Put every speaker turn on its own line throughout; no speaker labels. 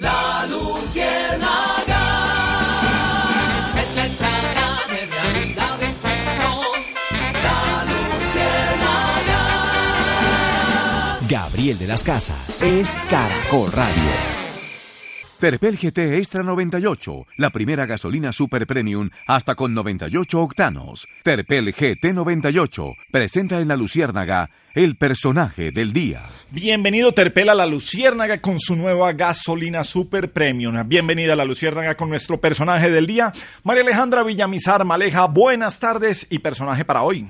La luciérnaga es la estrella de realidad en. La luciérnaga.
Gabriel de las Casas es Caracol Radio.
Terpel GT Extra 98, la primera gasolina super premium hasta con 98 octanos. Terpel GT 98 presenta en la Luciérnaga el personaje del día.
Bienvenido Terpel a la Luciérnaga con su nueva gasolina super premium. Bienvenida a la Luciérnaga con nuestro personaje del día, María Alejandra Villamizar Maleja. Buenas tardes y personaje para hoy.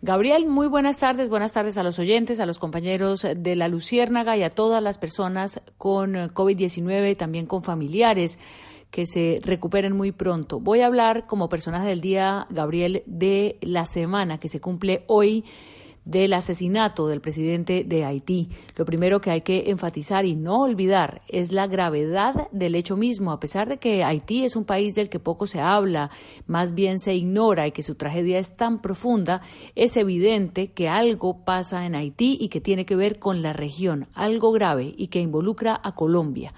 Gabriel, muy buenas tardes. Buenas tardes a los oyentes, a los compañeros de la Luciérnaga y a todas las personas con eh, COVID-19, también con familiares que se recuperen muy pronto. Voy a hablar como personaje del día, Gabriel, de la semana que se cumple hoy del asesinato del presidente de Haití. Lo primero que hay que enfatizar y no olvidar es la gravedad del hecho mismo. A pesar de que Haití es un país del que poco se habla, más bien se ignora y que su tragedia es tan profunda, es evidente que algo pasa en Haití y que tiene que ver con la región, algo grave y que involucra a Colombia.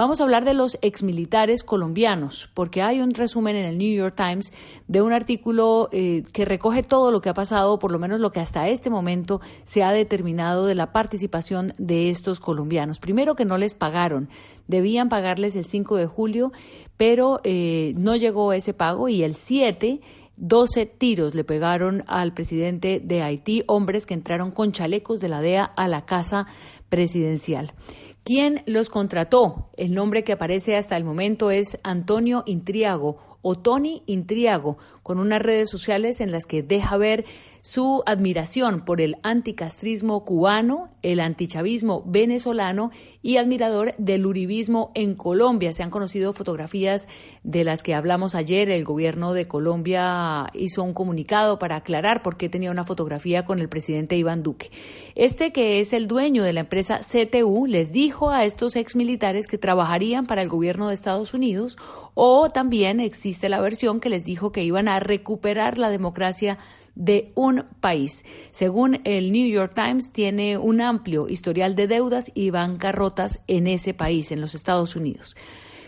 Vamos a hablar de los exmilitares colombianos, porque hay un resumen en el New York Times de un artículo eh, que recoge todo lo que ha pasado, por lo menos lo que hasta este momento se ha determinado de la participación de estos colombianos. Primero que no les pagaron, debían pagarles el 5 de julio, pero eh, no llegó ese pago y el 7 12 tiros le pegaron al presidente de Haití, hombres que entraron con chalecos de la DEA a la casa presidencial. ¿Quién los contrató? El nombre que aparece hasta el momento es Antonio Intriago o Tony Intriago, con unas redes sociales en las que deja ver su admiración por el anticastrismo cubano, el antichavismo venezolano y admirador del uribismo en Colombia. Se han conocido fotografías de las que hablamos ayer. El gobierno de Colombia hizo un comunicado para aclarar por qué tenía una fotografía con el presidente Iván Duque. Este, que es el dueño de la empresa CTU, les dijo a estos exmilitares que trabajarían para el gobierno de Estados Unidos o también existe la versión que les dijo que iban a recuperar la democracia de un país. Según el New York Times, tiene un amplio historial de deudas y bancarrotas en ese país, en los Estados Unidos.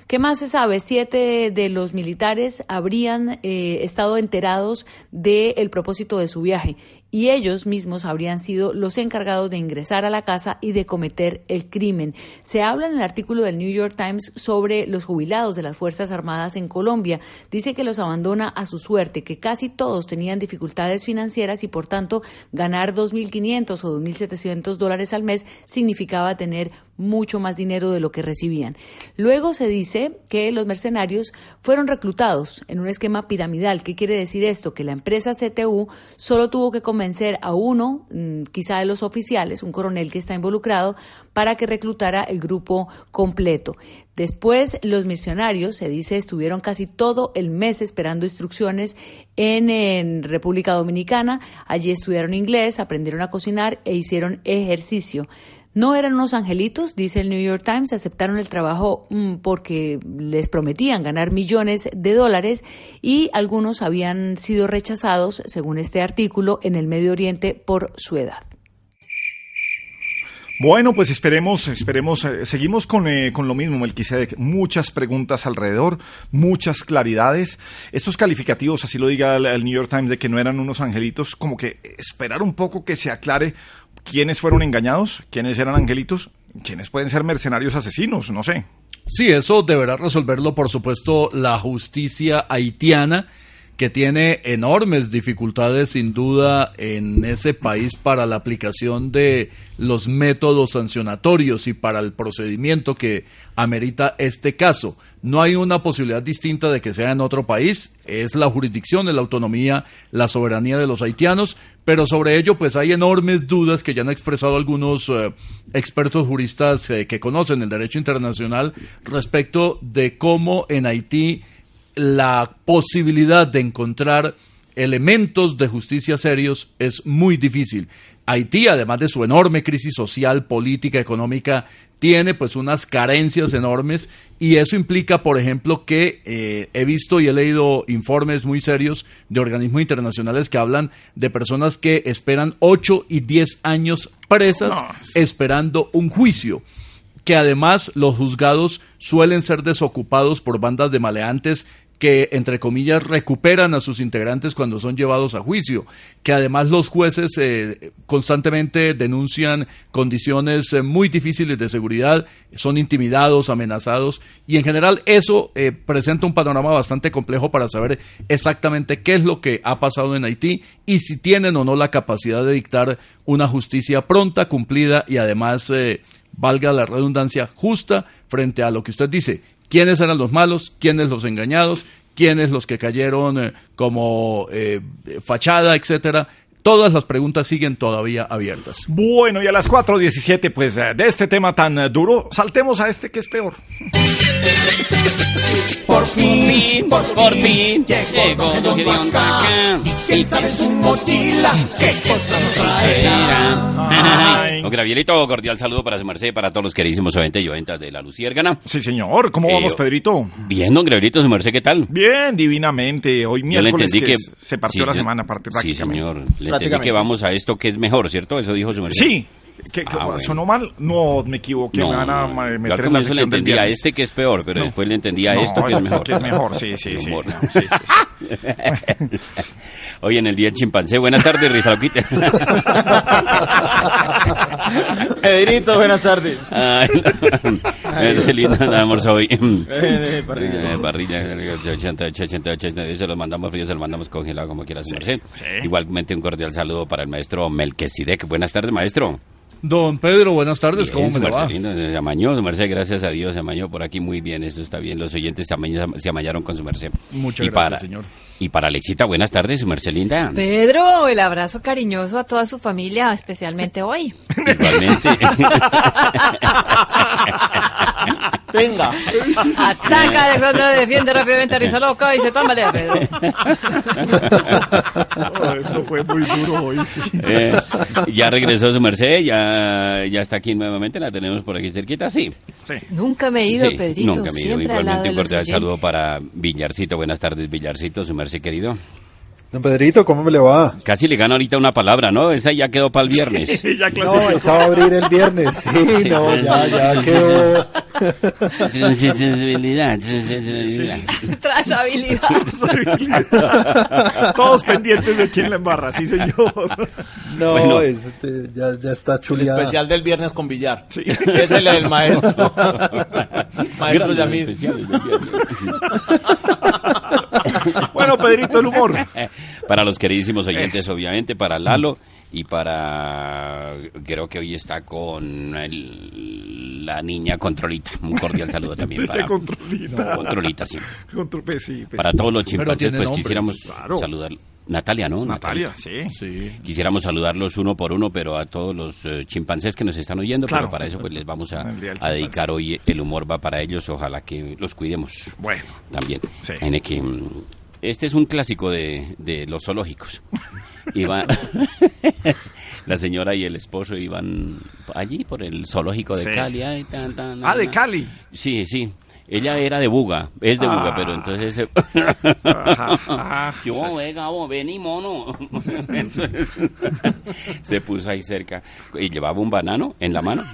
¿Qué más se sabe? Siete de los militares habrían eh, estado enterados del propósito de su viaje y ellos mismos habrían sido los encargados de ingresar a la casa y de cometer el crimen. Se habla en el artículo del New York Times sobre los jubilados de las Fuerzas Armadas en Colombia. Dice que los abandona a su suerte, que casi todos tenían dificultades financieras y por tanto ganar 2.500 o 2.700 dólares al mes significaba tener mucho más dinero de lo que recibían. Luego se dice que los mercenarios fueron reclutados en un esquema piramidal. ¿Qué quiere decir esto? Que la empresa CTU solo tuvo que convencer a uno, mm, quizá de los oficiales, un coronel que está involucrado, para que reclutara el grupo completo. Después, los misionarios, se dice, estuvieron casi todo el mes esperando instrucciones en, en, República Dominicana. Allí estudiaron inglés, aprendieron a cocinar e hicieron ejercicio. No eran unos angelitos, dice el New York Times, aceptaron el trabajo mm, porque les prometían ganar millones de dólares y algunos habían sido rechazados, según este artículo, en el Medio Oriente por su edad.
Bueno, pues esperemos, esperemos, eh, seguimos con, eh, con lo mismo, Melquisedec. Muchas preguntas alrededor, muchas claridades. Estos calificativos, así lo diga el, el New York Times, de que no eran unos angelitos, como que esperar un poco que se aclare quiénes fueron engañados, quiénes eran angelitos, quiénes pueden ser mercenarios asesinos, no sé.
Sí, eso deberá resolverlo, por supuesto, la justicia haitiana, que tiene enormes dificultades, sin duda, en ese país para la aplicación de los métodos sancionatorios y para el procedimiento que amerita este caso. No hay una posibilidad distinta de que sea en otro país, es la jurisdicción de la autonomía, la soberanía de los haitianos, pero sobre ello pues hay enormes dudas que ya han expresado algunos eh, expertos juristas eh, que conocen el derecho internacional respecto de cómo en Haití la posibilidad de encontrar elementos de justicia serios es muy difícil. Haití, además de su enorme crisis social, política, económica, tiene pues unas carencias enormes y eso implica, por ejemplo, que eh, he visto y he leído informes muy serios de organismos internacionales que hablan de personas que esperan 8 y 10 años presas esperando un juicio que además los juzgados suelen ser desocupados por bandas de maleantes que, entre comillas, recuperan a sus integrantes cuando son llevados a juicio, que además los jueces eh, constantemente denuncian condiciones eh, muy difíciles de seguridad, son intimidados, amenazados, y en general eso eh, presenta un panorama bastante complejo para saber exactamente qué es lo que ha pasado en Haití y si tienen o no la capacidad de dictar una justicia pronta, cumplida y además, valga la redundancia, justa frente a lo que usted dice, quiénes eran los malos, quiénes los engañados, quiénes los que cayeron eh, como eh, fachada, etcétera. Todas las preguntas siguen todavía abiertas.
Bueno, y a las 4.17, pues eh, de este tema tan duro, saltemos a este que es peor.
Por fin, por, por fin, llegó Don Guacán. ¿Quién sabe su mochila qué cosa nos traerá?
Don Gravielito, cordial saludo para su merced y para todos los queridísimos oyentes y oyentas de la Luciérgana.
Sí, señor. ¿Cómo
Eh,
vamos, Pedrito?
Bien, don Gravielito, su merced, ¿qué tal?
Bien, divinamente. Hoy
Yo le
miércoles
entendí que,
se partió
sí,
la semana, parte
Sí,
prácticamente.
señor. Le entendí que vamos a esto que es mejor, ¿cierto? Eso dijo su merced.
Sí. ¿Qué, qué-
Ah, bueno.
¿Sonó mal? No, me equivoqué.
No,
me van a
no,
meter en la
comienzo le
sección del
entendía a este que es peor, pero
No.
después le entendía a esto que es
esto
mejor.
que es mejor, sí, sí, sí. No, sí,
Hoy en el día del chimpancé. Buenas tardes, Rizaloquita.
Pedrito, buenas tardes.
Ay, Marcelina, nada más hoy.
Eh, parrilla.
Eh, parrilla, 80, 80, 80, se lo mandamos frío, se lo mandamos congelado como quiera su merced. Igualmente un cordial saludo para el maestro Melquisedec. Buenas tardes, maestro.
Don Pedro, buenas tardes, ¿cómo
Bien,
me
su
le va?
Marcelino, se amañó, su merced, gracias a Dios, se amañó por aquí muy bien, eso está bien, los oyentes se, se amañaron con su merced.
Muchas
Y
gracias,
para-
señor.
Y para Alexita, buenas tardes, su merced linda.
Pedro, el abrazo cariñoso a toda su familia, especialmente hoy.
Igualmente.
Venga.
Ataca, Alexandra defiende rápidamente a Risa Loca y se tambalea, Pedro.
Oh, esto fue muy duro hoy, sí.
Eh, ya regresó su merced, ya, ya está aquí nuevamente, la tenemos por aquí cerquita, sí.
Nunca me he ido,
Sí,
Pedrito.
Nunca me he ido. Igualmente un cordial saludo para Villarcito. Buenas tardes, Villarcito, su merced querido.
Don Pedrito, ¿cómo me le va?
Casi le gano ahorita una palabra, ¿no? Esa ya quedó para el viernes.
No, esa va a abrir el viernes. Sí, no, ya, ya quedó.
Sensibilidad, sensibilidad.
Trazabilidad.
Todos pendientes de quién la embarra, sí, señor.
No,
Bueno.
este, ya, ya está
El
chuleada.
especial del viernes con billar. Ese es el del maestro. maestro Yamil.
Bueno, Pedrito, el humor.
Para los queridísimos oyentes, obviamente, para Lalo y para. Creo que hoy está con el- la niña Controlita. Un cordial saludo también para.
Controlita.
Controlita, sí.
Contro- pues sí, pues
Para todos los chimpancés, pues
nombres.
quisiéramos
Claro.
saludar. Natalia, ¿no?
Natalia,
Natalita.
sí.
Quisiéramos saludarlos uno por uno, pero a todos los eh, chimpancés que nos están oyendo,
Claro.
pero para eso pues les vamos a, dedicar hoy el humor va para ellos, ojalá que los cuidemos
Bueno,
también.
Sí.
En el que, mm, este es un clásico de, de los zoológicos. Va- la señora y el esposo iban allí por el zoológico de
Sí.
Cali. ay, tan, tan,
Ah, de. Cali.
Sí, sí. Ella era de Buga, es de Buga,
Ah.
pero entonces... se-
Ajá,
Yo,
sí.
ve, Gabo, ven y mono. Entonces, se puso ahí cerca y llevaba un banano en la mano.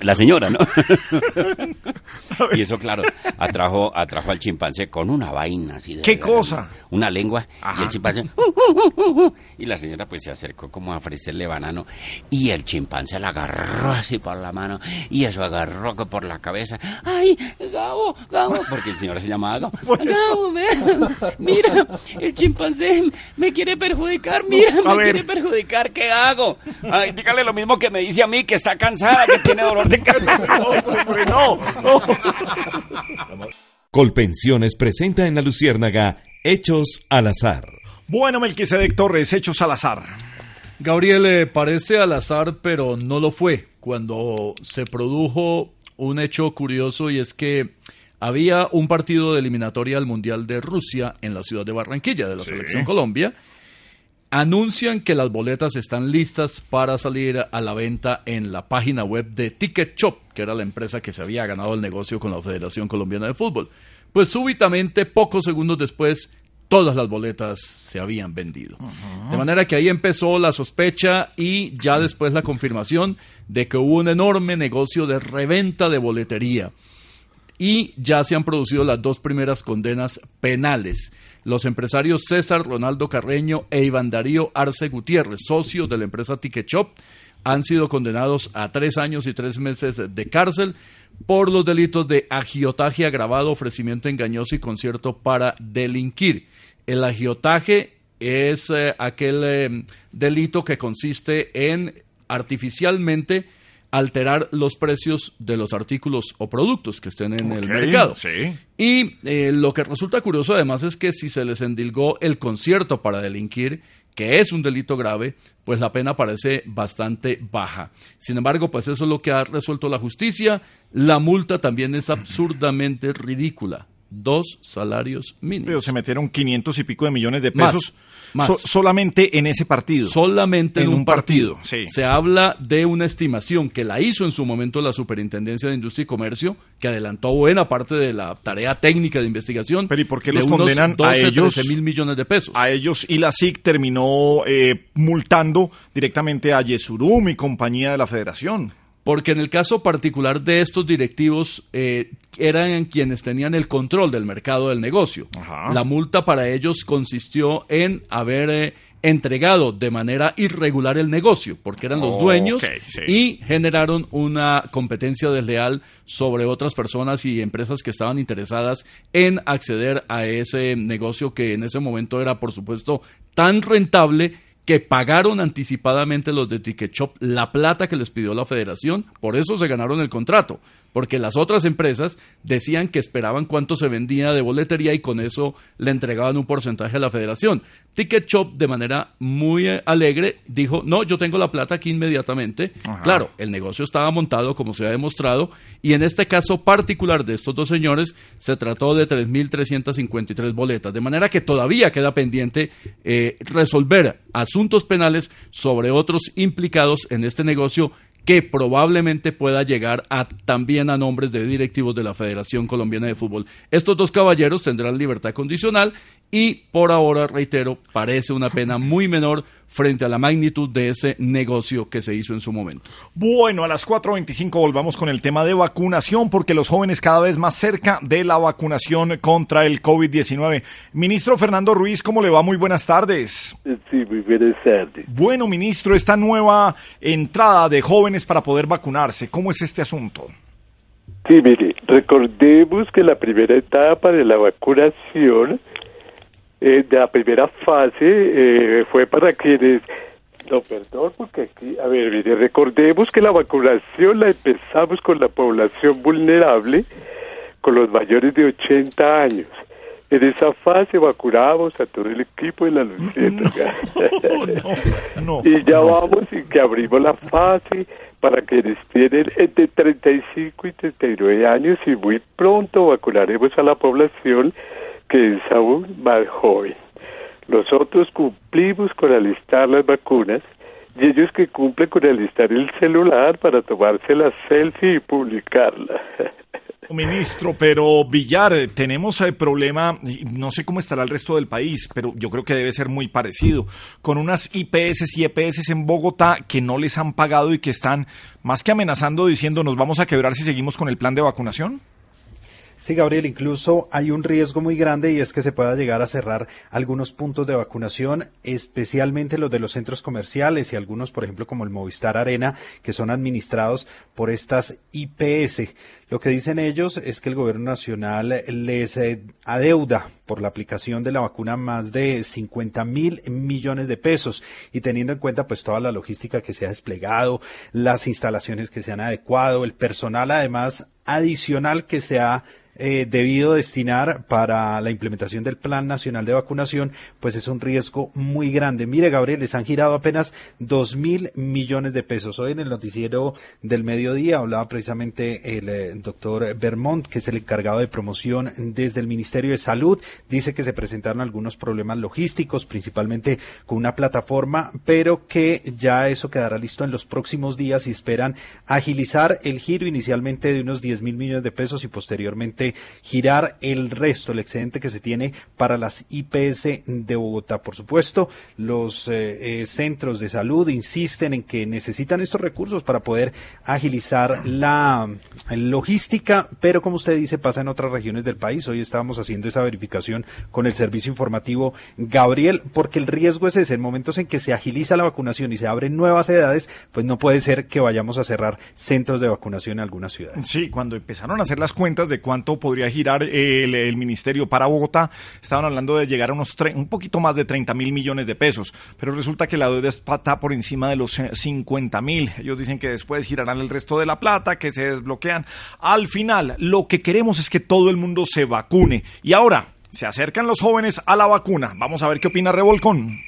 La señora, ¿no? y eso, claro, atrajo, atrajo al chimpancé con una vaina así de...
¿Qué cosa?
Una lengua y el chimpancé... "Uh, uh, uh, uh", y la señora pues se acercó como a ofrecerle banano y el chimpancé la agarró así por la mano y eso agarró por la cabeza. ¡Ay, Gabo, Gabo! Porque el señor se llamaba Gabo. Gabo, ve, mira, el chimpancé me quiere perjudicar, mira,
A
me
ver.
quiere perjudicar, ¿qué hago? Ay, dígale lo mismo que me dice a mí, que está cansada, que tiene dolor de cabeza.
hombre, no, no.
Colpensiones presenta en la Luciérnaga Hechos al azar.
Bueno, Melquisedec Torres, Hecho Salazar.
Gabriel eh, parece al azar, pero no lo fue cuando se produjo un hecho curioso y es que había un partido de eliminatoria al Mundial de Rusia en la ciudad de Barranquilla de la
Sí.
selección Colombia. Anuncian que las boletas están listas para salir a la venta en la página web de Ticket Shop, que era la empresa que se había ganado el negocio con la Federación Colombiana de Fútbol. Pues súbitamente, pocos segundos después, todas las boletas se habían vendido. De manera que ahí empezó la sospecha y ya después la confirmación de que hubo un enorme negocio de reventa de boletería. Y ya se han producido las dos primeras condenas penales. Los empresarios César Ronaldo Carreño e Iván Darío Arce Gutiérrez, socios de la empresa Ticket Shop, han sido condenados a tres años y tres meses de cárcel por los delitos de agiotaje agravado, ofrecimiento engañoso y concierto para delinquir. El agiotaje es eh, aquel eh, delito que consiste en artificialmente alterar los precios de los artículos o productos que estén en el mercado.
sí.
Y eh, lo que resulta curioso además es que si se les endilgó el concierto para delinquir, que es un delito grave, pues la pena parece bastante baja. Sin embargo, pues eso es lo que ha resuelto la justicia. La multa también es absurdamente ridícula. Dos salarios mínimos.
Pero se metieron 500 y pico de millones de pesos
más.
So- solamente en ese partido.
Solamente en,
En
un,
un
partido.
partido, sí.
Se habla de una estimación que la hizo en su momento la Superintendencia de Industria y Comercio, que adelantó buena parte de la tarea técnica de investigación.
Pero ¿y por qué los condenan
12,
a ellos?
13 mil millones de pesos.
A ellos y la SIC terminó eh, multando directamente a Yesurum y compañía de la federación.
Porque en el caso particular de estos directivos eh, eran quienes tenían el control del mercado del negocio. La multa para ellos consistió en haber eh, entregado de manera irregular el negocio, porque eran los dueños
sí.
y generaron una competencia desleal sobre otras personas y empresas que estaban interesadas en acceder a ese negocio que en ese momento era, por supuesto, tan rentable que pagaron anticipadamente los de Ticket Shop la plata que les pidió la federación, por eso se ganaron el contrato, porque las otras empresas decían que esperaban cuánto se vendía de boletería y con eso le entregaban un porcentaje a la federación. Ticket Shop de manera muy eh, alegre dijo, no, yo tengo la plata aquí inmediatamente.
Ajá.
Claro, el negocio estaba montado como se ha demostrado y en este caso particular de estos dos señores se trató de 3.353 boletas, de manera que todavía queda pendiente eh, resolver asuntos penales sobre otros implicados en este negocio que probablemente pueda llegar a, también a nombres de directivos de la Federación Colombiana de Fútbol. Estos dos caballeros tendrán libertad condicional y por ahora, reitero, parece una pena muy menor frente a la magnitud de ese negocio que se hizo en su momento.
Bueno, a las 4.25 volvamos con el tema de vacunación porque los jóvenes cada vez más cerca de la vacunación contra el COVID-19. Ministro Fernando Ruiz, ¿cómo le va? Muy buenas tardes.
Sí, muy buenas tardes.
Bueno, ministro, esta nueva entrada de jóvenes para poder vacunarse, ¿cómo es este asunto?
Sí, mire, recordemos que la primera etapa de la vacunación, eh, de la primera fase, eh, fue para quienes... No, perdón, porque aquí, a ver, mire, recordemos que la vacunación la empezamos con la población vulnerable, con los mayores de 80 años. En esa fase vacunamos a todo el equipo de la Luciérnaga. y ya vamos y que abrimos la fase para quienes tienen entre 35 y 39 años y muy pronto vacunaremos a la población que es aún más joven. Nosotros cumplimos con alistar las vacunas y ellos que cumplen con alistar el celular para tomarse la selfie y publicarla.
Ministro, pero Villar, eh, tenemos el problema, y no sé cómo estará el resto del país, pero yo creo que debe ser muy parecido, con unas IPS y EPS en Bogotá que no les han pagado y que están más que amenazando diciendo nos vamos a quebrar si seguimos con el plan de vacunación.
Sí, Gabriel, incluso hay un riesgo muy grande y es que se pueda llegar a cerrar algunos puntos de vacunación, especialmente los de los centros comerciales y algunos, por ejemplo, como el Movistar Arena, que son administrados por estas IPS. Lo que dicen ellos es que el gobierno nacional les eh, adeuda por la aplicación de la vacuna más de 50 mil millones de pesos y teniendo en cuenta pues toda la logística que se ha desplegado, las instalaciones que se han adecuado, el personal además adicional que se ha eh, debido destinar para la implementación del Plan Nacional de Vacunación, pues es un riesgo muy grande. Mire, Gabriel, les han girado apenas dos mil millones de pesos. Hoy en el noticiero del mediodía hablaba precisamente el eh, doctor Vermont, que es el encargado de promoción desde el Ministerio de Salud. Dice que se presentaron algunos problemas logísticos, principalmente con una plataforma, pero que ya eso quedará listo en los próximos días y esperan agilizar el giro inicialmente de unos 10 mil millones de pesos y posteriormente girar el resto, el excedente que se tiene para las IPS de Bogotá. Por supuesto, los eh, eh, centros de salud insisten en que necesitan estos recursos para poder agilizar la logística, pero como usted dice, pasa en otras regiones del país. Hoy estábamos haciendo esa verificación con el servicio informativo Gabriel, porque el riesgo es ese, en momentos en que se agiliza la vacunación y se abren nuevas edades, pues no puede ser que vayamos a cerrar centros de vacunación en algunas ciudades.
Sí, cuando empezaron a hacer las cuentas de cuánto podría girar el, ministerio para Bogotá, estaban hablando de llegar a unos tre- un poquito más de 30 mil millones de pesos, pero resulta que la deuda está por encima de los eh, 50 mil. Ellos dicen que después girarán el resto de la plata, que se desbloquean. Al final, lo que queremos es que todo el mundo se vacune. Y ahora, se acercan los jóvenes a la vacuna. Vamos a ver qué opina Revolcón.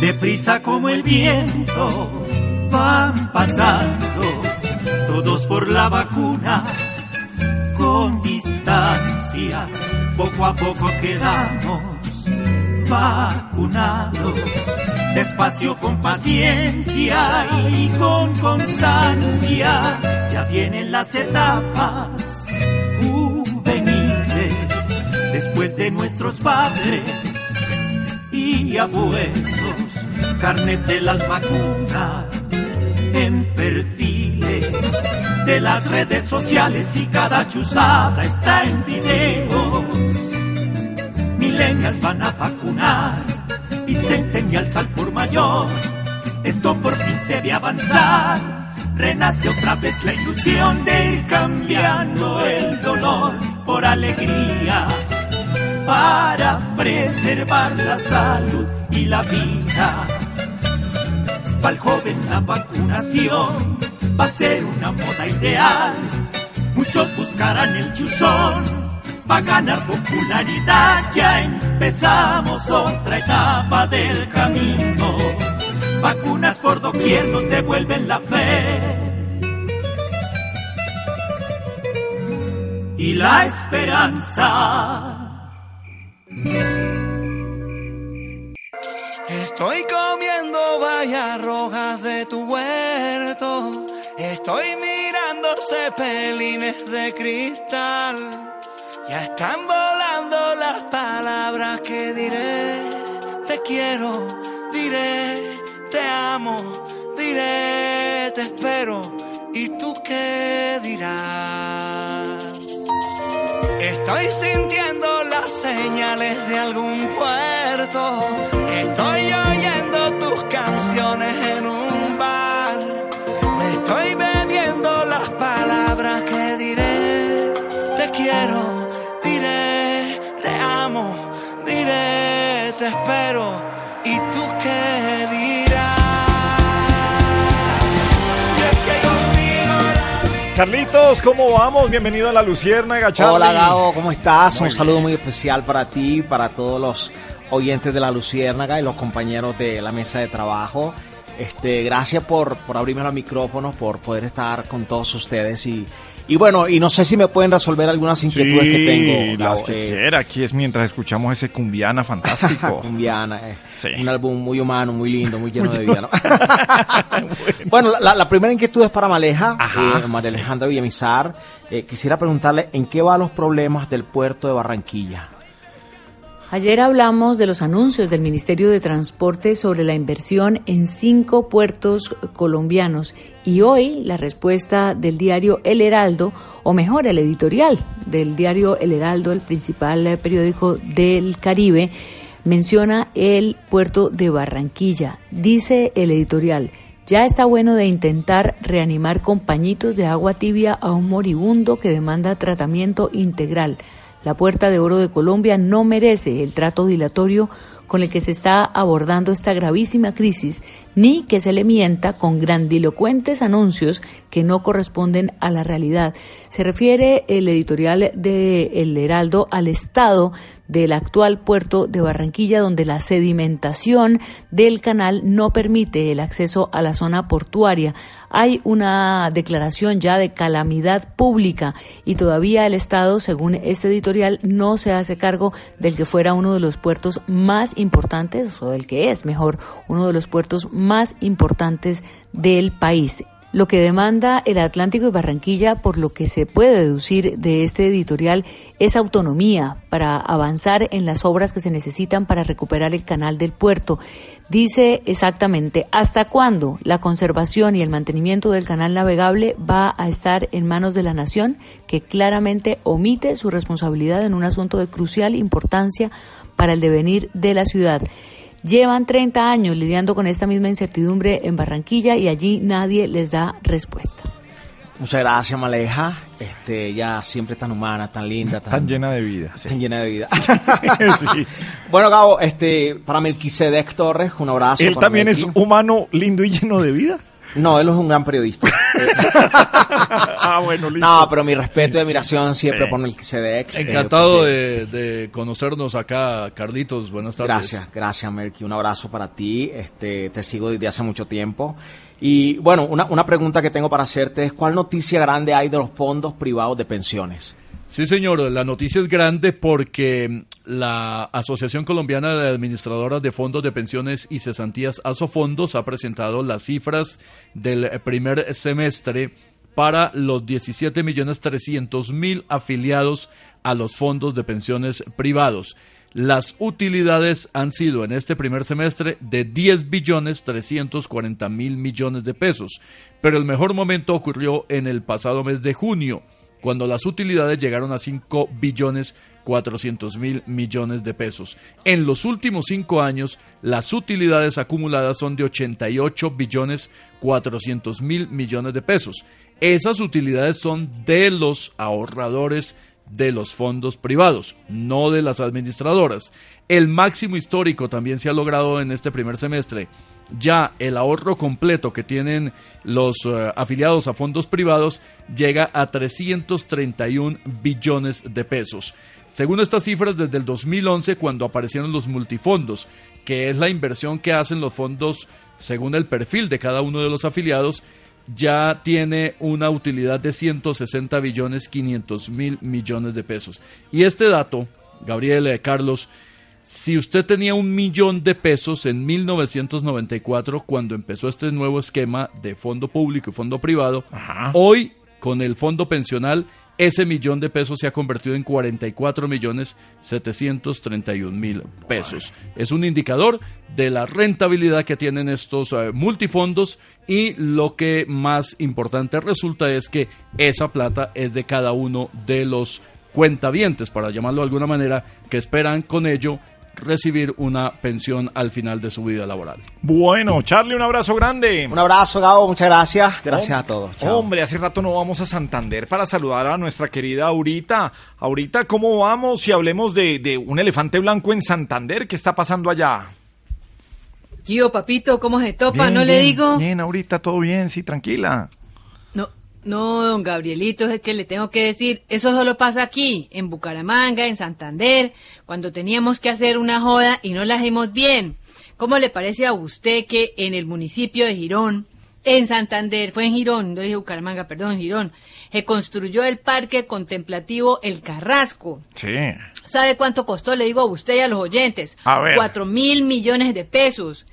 Deprisa como el viento van pasando todos por la vacuna con distancia. Poco a poco quedamos vacunados. Despacio con paciencia y con constancia. Ya vienen las etapas juveniles después de nuestros padres y abuelos, carnet de las vacunas en perfiles de las redes sociales y cada chuzada está en videos. Milenias van a vacunar y centennials al por mayor. Esto por fin se ve avanzar. Renace otra vez la ilusión de ir cambiando el dolor por alegría para preservar la salud y la vida. Para el joven la vacunación va a ser una moda ideal. Muchos buscarán el chuzón para ganar popularidad. Ya empezamos otra etapa del camino. Vacunas por doquier nos devuelven la fe. Y la esperanza.
Estoy comiendo bayas rojas de tu huerto. Estoy mirando cepelines de cristal. Ya están volando las palabras que diré. Te quiero, diré, te amo, diré, te espero. ¿Y tú qué dirás? Estoy sintiendo las señales de algún puerto.
Carlitos, ¿cómo vamos? Bienvenido a la Luciérnaga, Charlie.
Hola Gabo, ¿cómo estás? Un saludo muy especial para ti, para todos los oyentes de la Luciérnaga y los compañeros de la mesa de trabajo. Este, gracias por, por abrirme los micrófonos, por poder estar con todos ustedes y, y bueno, y no sé si me pueden resolver algunas inquietudes que tengo.
las que
Eh,
quiera. Aquí es mientras escuchamos ese cumbiana fantástico.
Cumbiana, eh.
Sí.
un álbum muy humano, muy lindo, muy lleno
Muy
de vida. ¿no? bueno, la, la primera inquietud es para Maleja,
Ajá,
eh, María Alejandra Villamizar. Eh, quisiera preguntarle en qué van los problemas del puerto de Barranquilla.
Ayer hablamos de los anuncios del Ministerio de Transporte sobre la inversión en cinco puertos colombianos y hoy la respuesta del diario El Heraldo, o mejor, el editorial del diario El Heraldo, el principal periódico del Caribe, menciona el puerto de Barranquilla. Dice el editorial, ya está bueno de intentar reanimar con pañitos de agua tibia a un moribundo que demanda tratamiento integral. La Puerta de Oro de Colombia no merece el trato dilatorio con el que se está abordando esta gravísima crisis, ni que se le mienta con grandilocuentes anuncios que no corresponden a la realidad. Se refiere el editorial de El Heraldo al estado del actual puerto de Barranquilla, donde la sedimentación del canal no permite el acceso a la zona portuaria. Hay una declaración ya de calamidad pública y todavía el Estado, según este editorial, no se hace cargo del que fuera uno de los puertos más importantes, o del que es mejor, uno de los puertos más importantes del país. Lo que demanda el Atlántico y Barranquilla, por lo que se puede deducir de este editorial, es autonomía para avanzar en las obras que se necesitan para recuperar el canal del puerto. Dice exactamente hasta cuándo la conservación y el mantenimiento del canal navegable va a estar en manos de la nación, que claramente omite su responsabilidad en un asunto de crucial importancia para el devenir de la ciudad. Llevan 30 años lidiando con esta misma incertidumbre en Barranquilla y allí nadie les da respuesta.
Muchas gracias, Maleja. Este, ya siempre tan humana, tan linda, tan,
Tan llena de vida. sí.
tan llena de vida.
Sí.
Bueno, Gabo, este, para Melquisedec Torres, un abrazo.
Él
para
también es humano, lindo y lleno de vida.
No, él es un gran periodista.
ah, bueno, listo.
No, pero mi respeto y admiración siempre
Sí.
por Melquisedec. eh,
Encantado
porque-
de, de conocernos acá, Carlitos. Buenas tardes.
Gracias, gracias, Melqui. Un abrazo para ti. Este, te sigo desde hace mucho tiempo. Y bueno, una, una pregunta que tengo para hacerte es: ¿cuál noticia grande hay de los fondos privados de pensiones?
Sí, señor, la noticia es grande porque la Asociación Colombiana de Administradoras de Fondos de Pensiones y Cesantías Asofondos ha presentado las cifras del primer semestre para los 17 millones 300 mil afiliados a los fondos de pensiones privados. Las utilidades han sido en este primer semestre de 10 billones 340 mil millones de pesos, pero el mejor momento ocurrió en el pasado mes de junio cuando las utilidades llegaron a 5 billones 400 mil millones de pesos. En los últimos cinco años, las utilidades acumuladas son de 88 billones 400 mil millones de pesos. Esas utilidades son de los ahorradores de los fondos privados, no de las administradoras. El máximo histórico también se ha logrado en este primer semestre. Ya el ahorro completo que tienen los eh, afiliados a fondos privados llega a 331 billones de pesos. Según estas cifras, desde el 2011, cuando aparecieron los multifondos, que es la inversión que hacen los fondos según el perfil de cada uno de los afiliados, ya tiene una utilidad de 160 billones 500 mil millones de pesos. Y este dato, Gabriel eh, Carlos, si usted tenía un millón de pesos en 1994, cuando empezó este nuevo esquema de fondo público y fondo privado, hoy con el fondo pensional, ese millón de pesos se ha convertido en 44 millones 731 mil pesos. Es un indicador de la rentabilidad que tienen estos eh, multifondos y lo que más importante resulta es que esa plata es de cada uno de los cuentavientes, para llamarlo de alguna manera, que esperan con ello recibir una pensión al final de su vida laboral.
Bueno, Charlie, un abrazo grande.
Un abrazo, Gabo, muchas gracias. Gracias a todos. Chao.
Hombre, hace rato no vamos a Santander para saludar a nuestra querida Aurita. Aurita, ¿cómo vamos si hablemos de, de un elefante blanco en Santander? ¿Qué está pasando allá?
Tío, papito, ¿cómo se topa?
Bien,
no le digo.
Bien, Aurita, todo bien, sí, tranquila.
No, don Gabrielito, es que le tengo que decir, eso solo pasa aquí, en Bucaramanga, en Santander, cuando teníamos que hacer una joda y no la hacemos bien. ¿Cómo le parece a usted que en el municipio de Girón, en Santander, fue en Girón, no dije Bucaramanga, perdón, Girón, se construyó el parque contemplativo El Carrasco?
Sí.
¿Sabe cuánto costó? Le digo a usted y a los oyentes.
A ver.
Cuatro mil millones de pesos.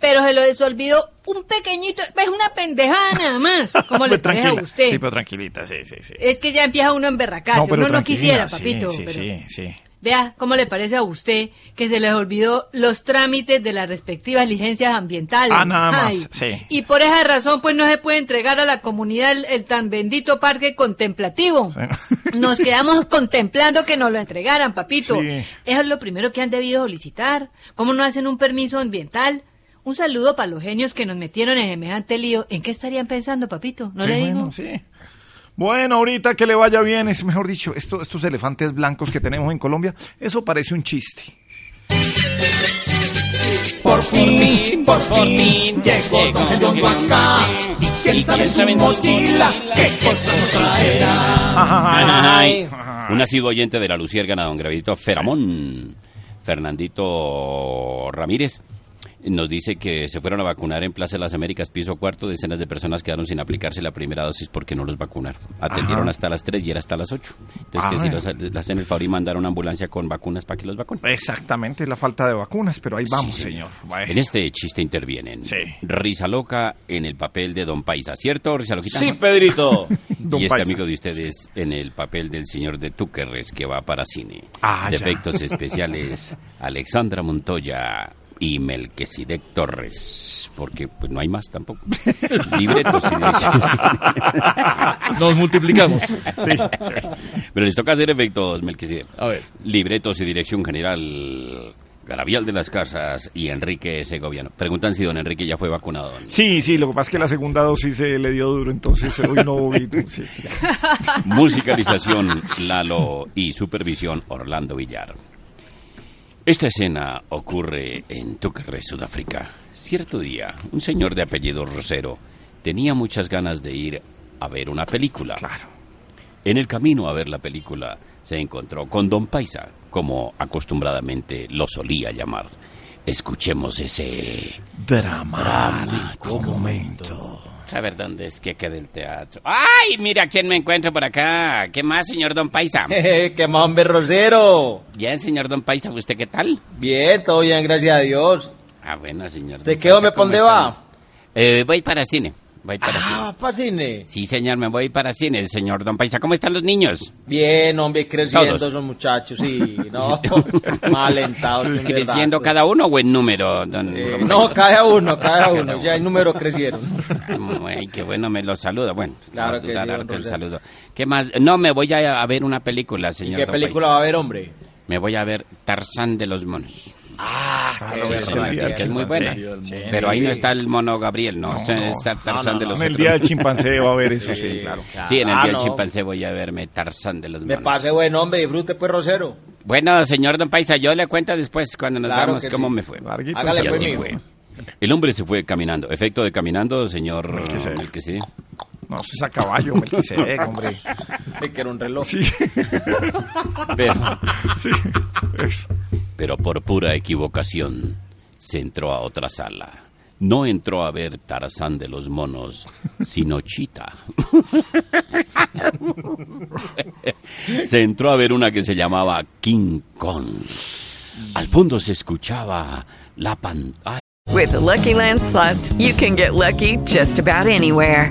Pero se lo desolvidó un pequeñito, es una pendejada nada más. ¿Cómo le
Pues
parece a usted?
Sí, pero tranquilita, sí, sí, sí.
Es que ya empieza uno a emberracarse.
pero
uno no quisiera,
sí,
papito.
Sí,
pero
sí, sí.
Vea, ¿cómo le parece a usted que se les olvidó los trámites de las respectivas licencias ambientales?
Ah, nada más,
Ay,
sí.
Y por esa razón, pues no se puede entregar a la comunidad el, el tan bendito parque contemplativo. Nos quedamos contemplando que nos lo entregaran, papito.
Sí.
Eso es lo primero que han debido solicitar. ¿Cómo no hacen un permiso ambiental? Un saludo para los genios que nos metieron en semejante lío. ¿En qué estarían pensando, papito? ¿No
Sí,
le
bueno,
digo?
sí. Bueno, ahorita que le vaya bien, es mejor dicho, esto- estos elefantes blancos que tenemos en Colombia, eso parece un chiste.
Por fin, por fin, llegó Don Yondo acá. ¿Y quién sabe en su mochila qué cosa nos traerá?
Ay. Un asiduo oyente de la Luciérgana, don Gravito Feramón, Fernandito Ramírez, nos dice que se fueron a vacunar en Plaza de las Américas, piso cuarto. Decenas de personas quedaron sin aplicarse la primera dosis porque no los vacunaron. Atendieron
Ajá.
hasta las 3 y era hasta las 8. Entonces, que si los, les hacen el favor y mandar una ambulancia con vacunas para que los vacunen.
Exactamente, es la falta de vacunas, pero ahí vamos, señor.
En este chiste intervienen Risa Loca en el papel de Don Paisa, ¿cierto, Risa Loquita?
Sí, Pedrito.
Don
y este
Paisa.
amigo de ustedes en el papel del señor de Túquerres que va para cine.
Ah,
de
ya.
efectos especiales, Alexandra Montoya y Melquisedec Torres. Porque pues no hay más tampoco. Libretos y dirección.
Nos multiplicamos.
Pero les toca hacer efectos, Melquisedec.
A ver.
Libretos y dirección general. Garabial de las Casas y Enrique Segoviano. Preguntan si don Enrique ya fue vacunado.
Sí, sí, lo que pasa es que la segunda dosis se le dio duro, entonces hoy no vi. sí.
Musicalización Lalo y supervisión Orlando Villar. Esta escena ocurre en Túquerres, Sudáfrica. Cierto día, un señor de apellido Rosero tenía muchas ganas de ir a ver una película.
Claro.
En el camino a ver la película se encontró con Don Paisa, como acostumbradamente lo solía llamar. Escuchemos ese
Dramático momento.
Saber dónde es que queda el teatro. ¡Ay! Mira quién me encuentro por acá. ¿Qué más, señor Don Paisa?
¡Qué más, hombre, Rosero!
Bien, señor Don Paisa, ¿usted qué tal?
Bien, todo bien, gracias a Dios.
Ah, bueno, señor.
¿De
Don
qué
Paisa,
hombre, pa'
¿cómo
dónde va?
Eh, voy para cine. Voy para
Ah, para cine.
cine. Sí, señor, me voy para cine, señor Don Paisa. ¿Cómo están los niños?
Bien, hombre, creciendo
Todos.
esos muchachos, sí, no, mal alentados. en
¿Creciendo cada uno o en número, don
Eh,
Don
no, cada uno, cada uno, ya el número crecieron.
Ay, qué bueno, me lo saluda. Bueno,
Claro que sí, don
el saludo. ¿Qué más? No, me voy a, ver una película,
¿Y
señor
qué
Don
película
Paisa.
va a haber, hombre?
Me voy a ver Tarzán de los monos.
Ah,
Claro,
qué
es el del
que es muy buena.
Sí.
Pero ahí no está el mono Gabriel, no,
No, no.
está Tarzán
no,
de
no.
los
En el
otros.
día del chimpancé va a haber eso, sí, claro.
Sí, en el
Ah,
día del
no.
chimpancé voy a verme Tarzán de los
Me
monos.
pase buen hombre, disfrute pues, Rosero.
Bueno, señor Don Paisa, yo le cuento después cuando nos
Claro
vamos
que
cómo
sí.
me fue.
Larguito,
Hágale,
y
pues,
así fue. El hombre se fue caminando. Efecto de caminando, señor
Melquisedec.
Melquisedec.
No, eso es a caballo, Melquisedec, hombre.
Que era un reloj.
Sí.
Pero,
sí. Eso.
Pero por pura equivocación se entró a otra sala. No entró a ver Tarzán de los monos, sino Chita. se entró a ver una que se llamaba King Kong. Al fondo se escuchaba la pantalla.
With Lucky Land you can get lucky just about anywhere.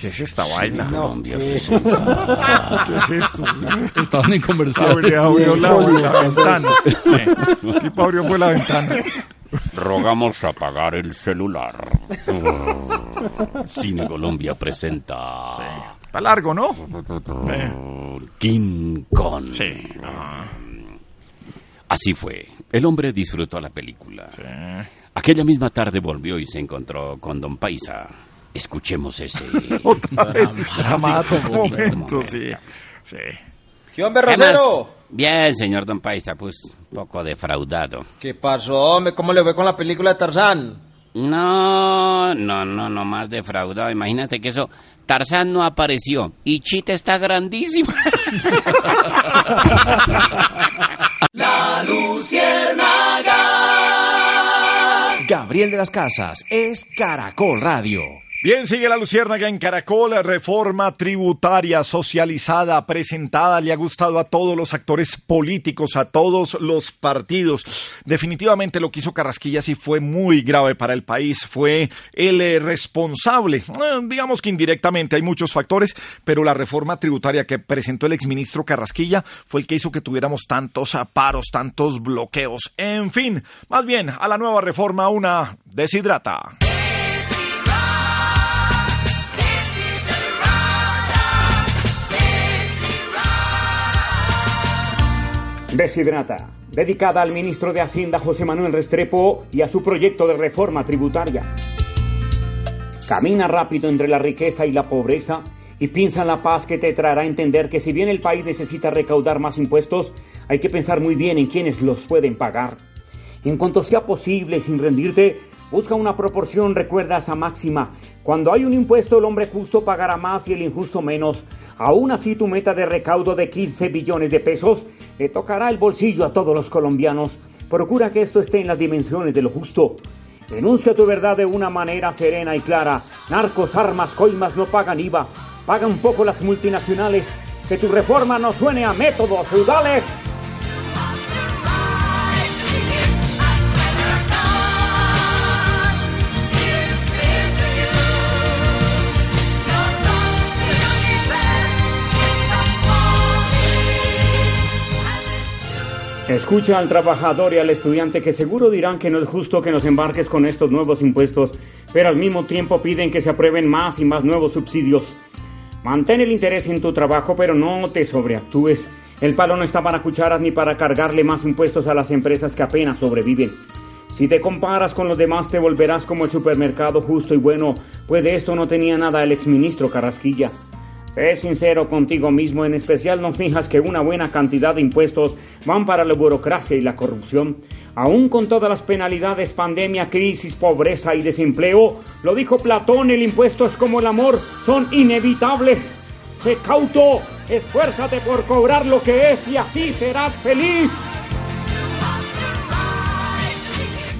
¿Qué es esta vaina?
Colombia
¿qué? ¿Qué es esto?
Estaban en comerciales.
Abrió, abrió la,
Sí,
la ventana. Sí. El tipo abrió fue la ventana.
Rogamos apagar el celular. Cine Colombia presenta.
Está largo, ¿no?
King Kong.
Sí.
Así fue. El hombre disfrutó la película. Aquella misma tarde volvió y se encontró con Don Paisa. Escuchemos ese.
Otra vez.
dramático
momento, sí. Sí.
¿Qué hombre,
¿Qué
Rosero?
Bien, señor Don Paisa, pues un poco defraudado.
¿Qué pasó, hombre? ¿Cómo le fue con la película de Tarzán?
No, no, no, no más defraudado. Imagínate que eso, Tarzán no apareció y Chita está grandísimo.
La Gabriel de las Casas es Caracol Radio.
Bien, sigue la Luciérnaga en Caracol, reforma tributaria socializada, presentada, le ha gustado a todos los actores políticos, a todos los partidos. Definitivamente lo que hizo Carrasquilla sí fue muy grave para el país, fue el eh, responsable, eh, digamos que indirectamente hay muchos factores, pero la reforma tributaria que presentó el exministro Carrasquilla fue el que hizo que tuviéramos tantos paros, tantos bloqueos. En fin, más bien, a la nueva reforma una deshidrata.
Deshidrata, dedicada al ministro de Hacienda José Manuel Restrepo y a su proyecto de reforma tributaria. Camina rápido entre la riqueza y la pobreza y piensa en la paz que te traerá a entender que si bien el país necesita recaudar más impuestos, hay que pensar muy bien en quienes los pueden pagar. En cuanto sea posible, sin rendirte, busca una proporción, recuerda esa máxima. Cuando hay un impuesto, el hombre justo pagará más y el injusto menos. Aún así, tu meta de recaudo de 15 billones de pesos le tocará el bolsillo a todos los colombianos. Procura que esto esté en las dimensiones de lo justo. Denuncia tu verdad de una manera serena y clara. Narcos, armas, coimas no pagan IVA. Pagan poco las multinacionales. Que tu reforma no suene a métodos feudales. Escucha al trabajador y al estudiante que seguro dirán que no es justo que nos embarques con estos nuevos impuestos, pero al mismo tiempo piden que se aprueben más y más nuevos subsidios. Mantén el interés en tu trabajo, pero no te sobreactúes. El palo no está para cucharas ni para cargarle más impuestos a las empresas que apenas sobreviven. Si te comparas con los demás te volverás como el supermercado justo y bueno, pues de esto no tenía nada el exministro Carrasquilla. Sé sincero contigo mismo, en especial no fijas que una buena cantidad de impuestos van para la burocracia y la corrupción. Aún con todas las penalidades, pandemia, crisis, pobreza y desempleo, lo dijo Platón, el impuesto es como el amor, son inevitables. Sé cauto, esfuérzate por cobrar lo que es y así serás feliz.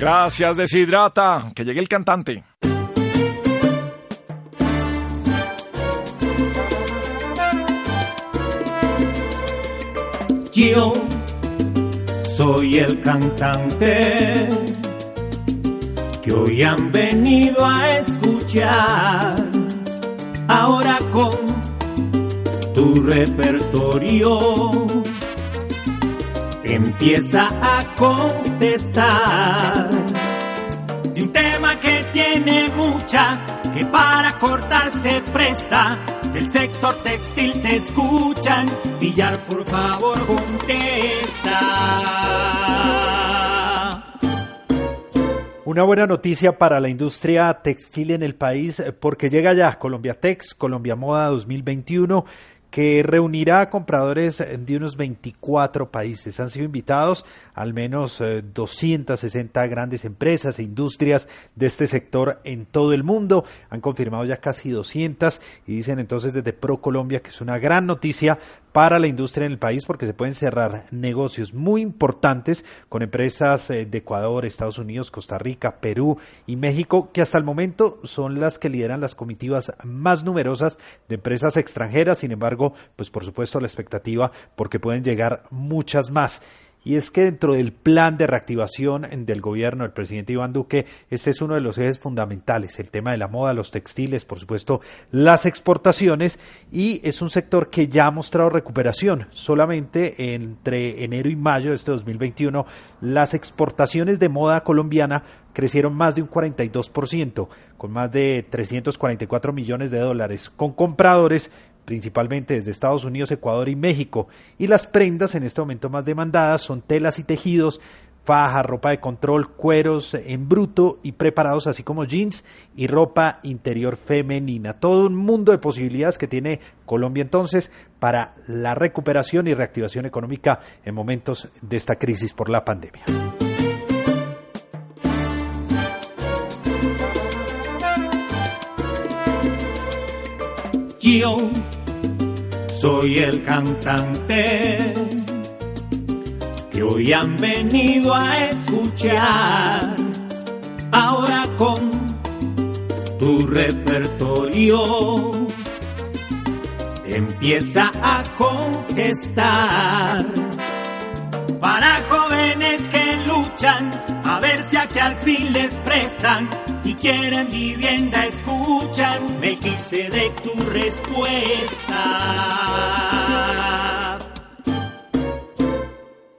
Gracias, Deshidrata. Que llegue el cantante.
Yo soy el cantante que hoy han venido a escuchar. Ahora con tu repertorio empieza a contestar. De un tema que tiene mucha, que para cortar se presta. Del sector textil te escuchan. Villar, por favor, contesta.
Una buena noticia para la industria textil en el país eh, porque llega ya Colombia Tex, Colombia Moda 2021 que reunirá compradores de unos 24 países. Han sido invitados al menos eh, 260 grandes empresas e industrias de este sector en todo el mundo. Han confirmado ya casi 200 y dicen entonces desde Pro Colombia que es una gran noticia para la industria en el país porque se pueden cerrar negocios muy importantes con empresas eh, de Ecuador, Estados Unidos, Costa Rica, Perú y México que hasta el momento son las que lideran las comitivas más numerosas de empresas extranjeras. Sin embargo, pues por supuesto la expectativa porque pueden llegar muchas más. Y es que dentro del plan de reactivación del gobierno del presidente Iván Duque, este es uno de los ejes fundamentales, el tema de la moda, los textiles, por supuesto, las exportaciones, y es un sector que ya ha mostrado recuperación. Solamente entre enero y mayo de este 2021, las exportaciones de moda colombiana crecieron más de un 42%, con más de 344 millones de dólares, con compradores principalmente desde Estados Unidos, Ecuador y México. Y las prendas en este momento más demandadas son telas y tejidos, faja, ropa de control, cueros en bruto y preparados, así como jeans y ropa interior femenina. Todo un mundo de posibilidades que tiene Colombia entonces para la recuperación y reactivación económica en momentos de esta crisis por la pandemia.
Yo soy el cantante que hoy han venido a escuchar. Ahora con tu repertorio empieza a contestar. Para a ver si aquí al fin les prestan y quieren vivienda, escuchan, me quise de tu respuesta.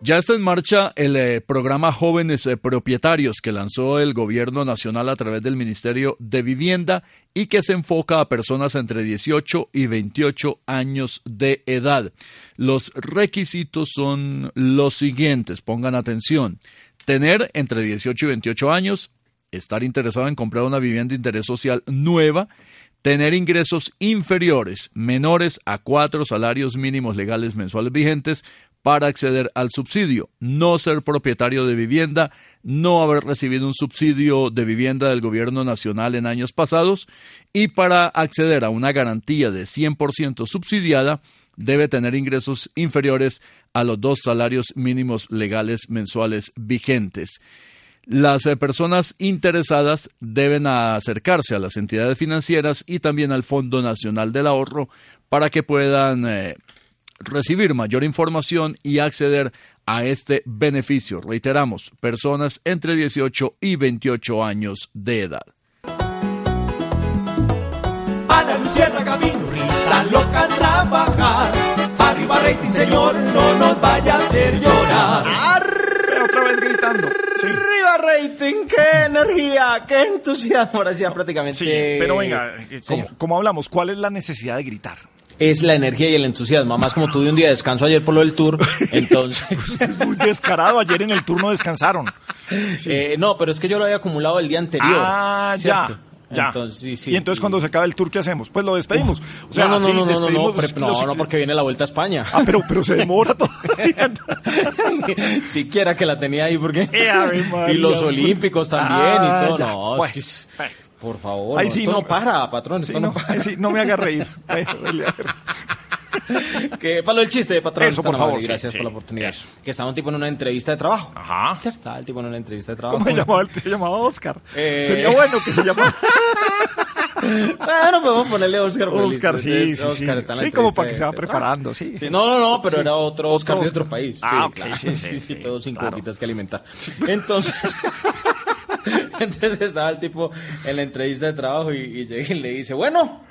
Ya está en marcha el eh, programa Jóvenes eh, Propietarios que lanzó el Gobierno Nacional a través del Ministerio de Vivienda y que se enfoca a personas entre 18 y 28 años de edad. Los requisitos son los siguientes, pongan atención. Tener entre 18 y 28 años, estar interesado en comprar una vivienda de interés social nueva, tener ingresos inferiores, menores a cuatro salarios mínimos legales mensuales vigentes para acceder al subsidio, no ser propietario de vivienda, no haber recibido un subsidio de vivienda del gobierno nacional en años pasados y para acceder a una garantía de 100% subsidiada debe tener ingresos inferiores a los dos salarios mínimos legales mensuales vigentes. Las eh, personas interesadas deben acercarse a las entidades financieras y también al Fondo Nacional del Ahorro para que puedan eh, recibir mayor información y acceder a este beneficio. Reiteramos, personas entre 18 y 28 años de edad.
Ana loca trabajar. Arriba rating, señor, no nos vaya a hacer llorar.
Otra vez gritando. Sí.
Arriba rating, qué energía, qué entusiasmo. Ahora sí, ya prácticamente.
Sí, pero venga, eh, como, como hablamos, ¿cuál es la necesidad de gritar?
Es la energía y el entusiasmo. Además, como tuve un día de descanso ayer por lo del tour, entonces.
Es muy descarado. Ayer en el turno descansaron.
Eh, no, pero es que yo lo había acumulado el día anterior.
Ah.
¿cierto?
Ya.
Entonces, sí, sí.
Y entonces cuando se acabe el tour, ¿qué hacemos? Pues lo despedimos. O sea,
no, no,
así
no, no, no, no,
despedimos
no,
los-
no, porque viene la vuelta a España.
Ah, pero, pero se demora todo.
Siquiera que la tenía ahí, porque. Y los olímpicos también
Ah,
y todo.
ya.
No,
Bueno.
es que por favor.
Ahí
no,
sí
esto
no-
no, para, patrón.
Sí,
Esto
no,
no, para.
sí, no me haga reír. Ay, a
que para lo del chiste, patrón.
Eso,
está
por favor, sí,
Gracias
sí,
por la oportunidad. Que estaba un tipo en una entrevista de trabajo.
Ajá.
Estaba el tipo en una entrevista de trabajo.
¿Cómo se llamaba? el- Se llamaba Oscar.
Eh.
Sería bueno que se llamara
Bueno, podemos ponerle Oscar. pues,
Oscar,
listo.
sí, sí, sí.
Oscar está la
Sí, como para que se va preparando, sí.
Sí, no, no, no, pero
Sí.
era otro Oscar de
Oscar.
otro país.
Ah, ok,
claro.
sí, sí, sí,
todos sin
claro.
que alimentar. Entonces, entonces estaba el tipo en la entrevista de trabajo y, y llega y le dice, bueno,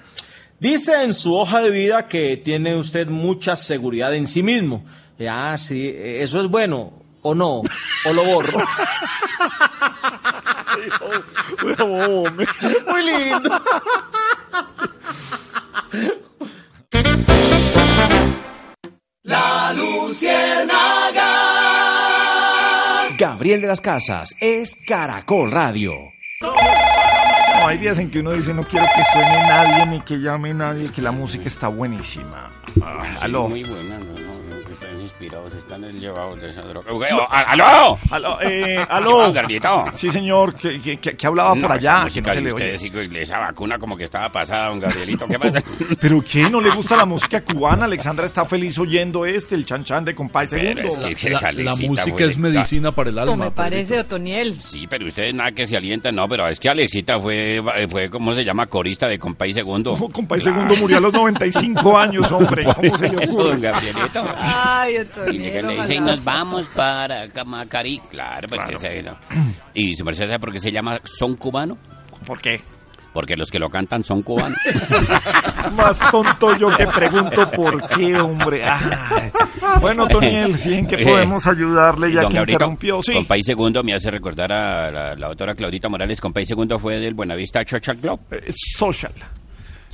dice en su hoja de vida que tiene usted mucha seguridad en sí mismo. Y, ah, sí, eso es bueno, o no, o lo borro. Muy lindo.
La Luciérnaga.
Gabriel de las Casas es Caracol Radio.
No, hay días en que uno dice no quiero que suene nadie ni que llame nadie, que la música está buenísima. Ah,
Sí,
aló.
Muy buena, no, no, no, tirados, están llevados de esa droga. Uy, ¡Aló!
Aló, eh,
¿Qué
aló. Sí, señor, que, que- que- que hablaba
No,
por allá, que no se
de
le oye.
esa vacuna como que estaba pasada, don Gabrielito. ¿Qué pasa?
¿Pero qué? ¿No le gusta la música cubana? Alexandra está feliz oyendo este, el chan chan de Compay Segundo.
Pero es que
La, música
fue
es medicina para el
No
alma.
me parece, Otoniel.
Sí, pero ustedes nada que se alientan, no, pero es que Alexita fue, fue ¿cómo se llama? Corista de Compay Segundo.
Compay Segundo murió a los 95 años, hombre. ¿Cómo se le
Eso,
ocurre?
don Gabrielito.
Ay,
Y le dice, y nos vamos para Camacarí. Claro, porque se- no. Y su merced sabe por qué se llama son cubano.
¿Por qué?
Porque los que lo cantan son cubanos.
Más tonto yo que pregunto por qué, hombre. Ay. Bueno, Toniel, sí, ¿en qué podemos ayudarle ya
Don
que
Gabrielito,
interrumpió? Sí.
Con País Segundo me hace recordar a la, la autora Claudita Morales. Con País Segundo fue del Buenavista Social Club.
social.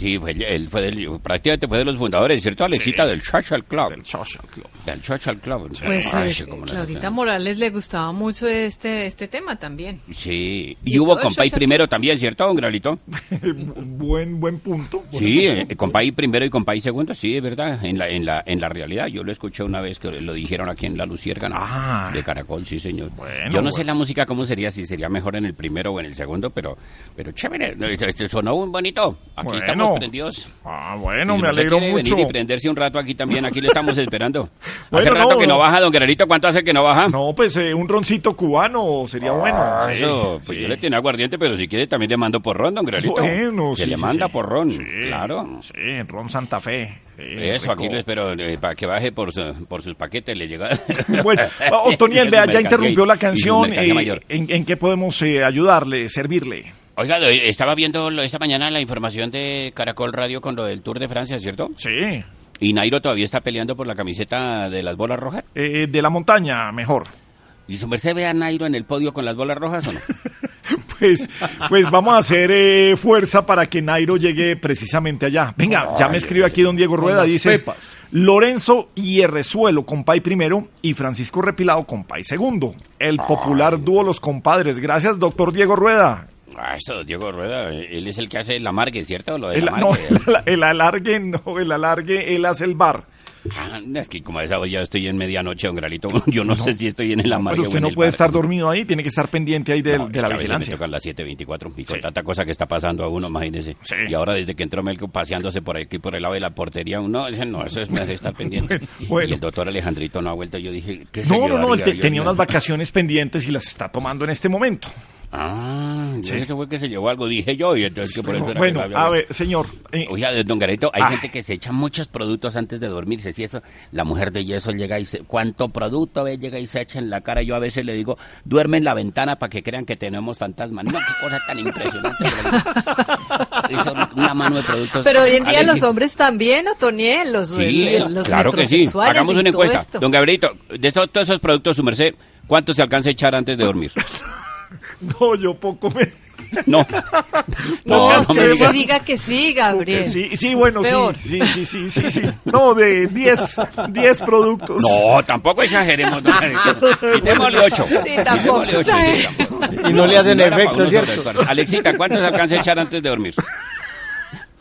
Sí, fue, él fue del, prácticamente fue de los fundadores, ¿cierto, Alexita? Del Social Club. Del
Social Club.
Del Social Club.
Pues
Ay,
eh,
sí.
Claudita Morales le gustaba mucho este, este tema también.
Sí,
Y
y hubo Compay primero también, ¿cierto, don Graulito?
buen, buen punto.
Sí, eh, Compay primero y Compay segundo, sí, es verdad, en la, en la, en la realidad. Yo lo escuché una vez que lo dijeron aquí en La Luciérgana
Ah.
de Caracol, sí, señor. Yo no sé
bueno.
la música cómo sería, si sería mejor en el primero o en el segundo, pero, pero chévere, este, este sonó un bonito. Aquí
Bueno.
estamos prendidos.
Ah, bueno,
si
me alegro
quiere
mucho.
venir y prenderse un rato aquí también, aquí le estamos esperando.
Bueno,
hace rato
no,
que no baja, don Guerrerito, ¿cuánto hace que no baja?
No, pues eh, un roncito cubano sería bueno.
Ah,
Sí,
Eso, pues
sí.
yo le tenía aguardiente, pero si quiere también le mando porrón, don Guerrerito.
Bueno,
que
sí,
le
sí,
manda porrón,
Sí,
claro.
Sí, ron Santa Fe.
Eso, aquí
rico.
lo espero, eh, para que baje por, su- por sus paquetes, le llega.
Bueno, Otoniel, vea, ya
Mercancía
interrumpió la canción. eh,
mayor.
¿en, en qué podemos eh, ayudarle, servirle?
Oiga, estaba viendo esta mañana la información de Caracol Radio con lo del Tour de Francia, ¿cierto?
Sí.
¿Y Nairo todavía está peleando por la camiseta de las bolas rojas?
Eh, de la montaña, mejor.
¿Y su merced ve a Nairo en el podio con las bolas rojas o no?
Pues, pues vamos a hacer eh, fuerza para que Nairo llegue precisamente allá. Venga, ya me escribe aquí don Diego Rueda, dice
pepas.
Lorenzo Hierrezuelo, compay primero, y Francisco Repilado, compay segundo. El popular dúo Los Compadres. Gracias, doctor Diego Rueda.
Ah, eso, Diego Rueda, él es el que hace el amargue, ¿cierto? Lo del
El, no,
amargue.
el, el alargue, no, el alargue, él hace el bar.
Ah, es que como a esa hora ya estoy en medianoche, don Gralito. Yo no, sé si estoy en el amargue
Pero
o
usted
en
no
el
puede
bar.
estar dormido ahí, tiene que estar pendiente ahí del-
No,
de la
que a veces me
vigilancia.
tocan las 7.24 y con tanta cosa que está pasando a uno, imagínese. Y ahora desde que entró Melco paseándose por aquí, por el lado de la portería, no, ese no, eso es, me hace estar pendiente.
Bueno.
Y el doctor Alejandrito no ha vuelto, yo dije, ¿qué
No, no, no, él te- tenía unas vacaciones pendientes y las está tomando en este momento.
Ah, eso fue que se llevó algo, dije yo, y entonces que por eso era
Bueno,
que
a ver, señor. eh,
Oiga, don Garito, hay
Ah.
gente que se echa muchos productos antes de dormirse, si eso, la mujer de yeso llega y se, ¿cuánto producto ve? Llega y se echa en la cara, yo a veces le digo, duerme en la ventana para que crean que tenemos fantasmas, no, qué cosa tan impresionante, Hizo una mano de productos.
Pero hoy en día los hombres también, Otoniel, los,
Sí,
el- los
claro que sí. Hagamos una encuesta.
esto.
Don Gabrielito, de todos esos productos, su merced, ¿cuánto se alcanza a echar antes de dormir?
No, yo poco me...
No.
No, usted
diga.
sí diga que sí, Gabriel.
Sí, sí, bueno, sí, sí, sí, sí, sí, sí. No, de 10, 10 productos.
No, tampoco exageremos. Quitémosle ocho.
Sí, tampoco
Quitémosle ocho, sí, tampoco.
Y no le hacen
No
efecto, ¿cierto?
Alexita, ¿cuánto se alcanza a echar antes de dormir?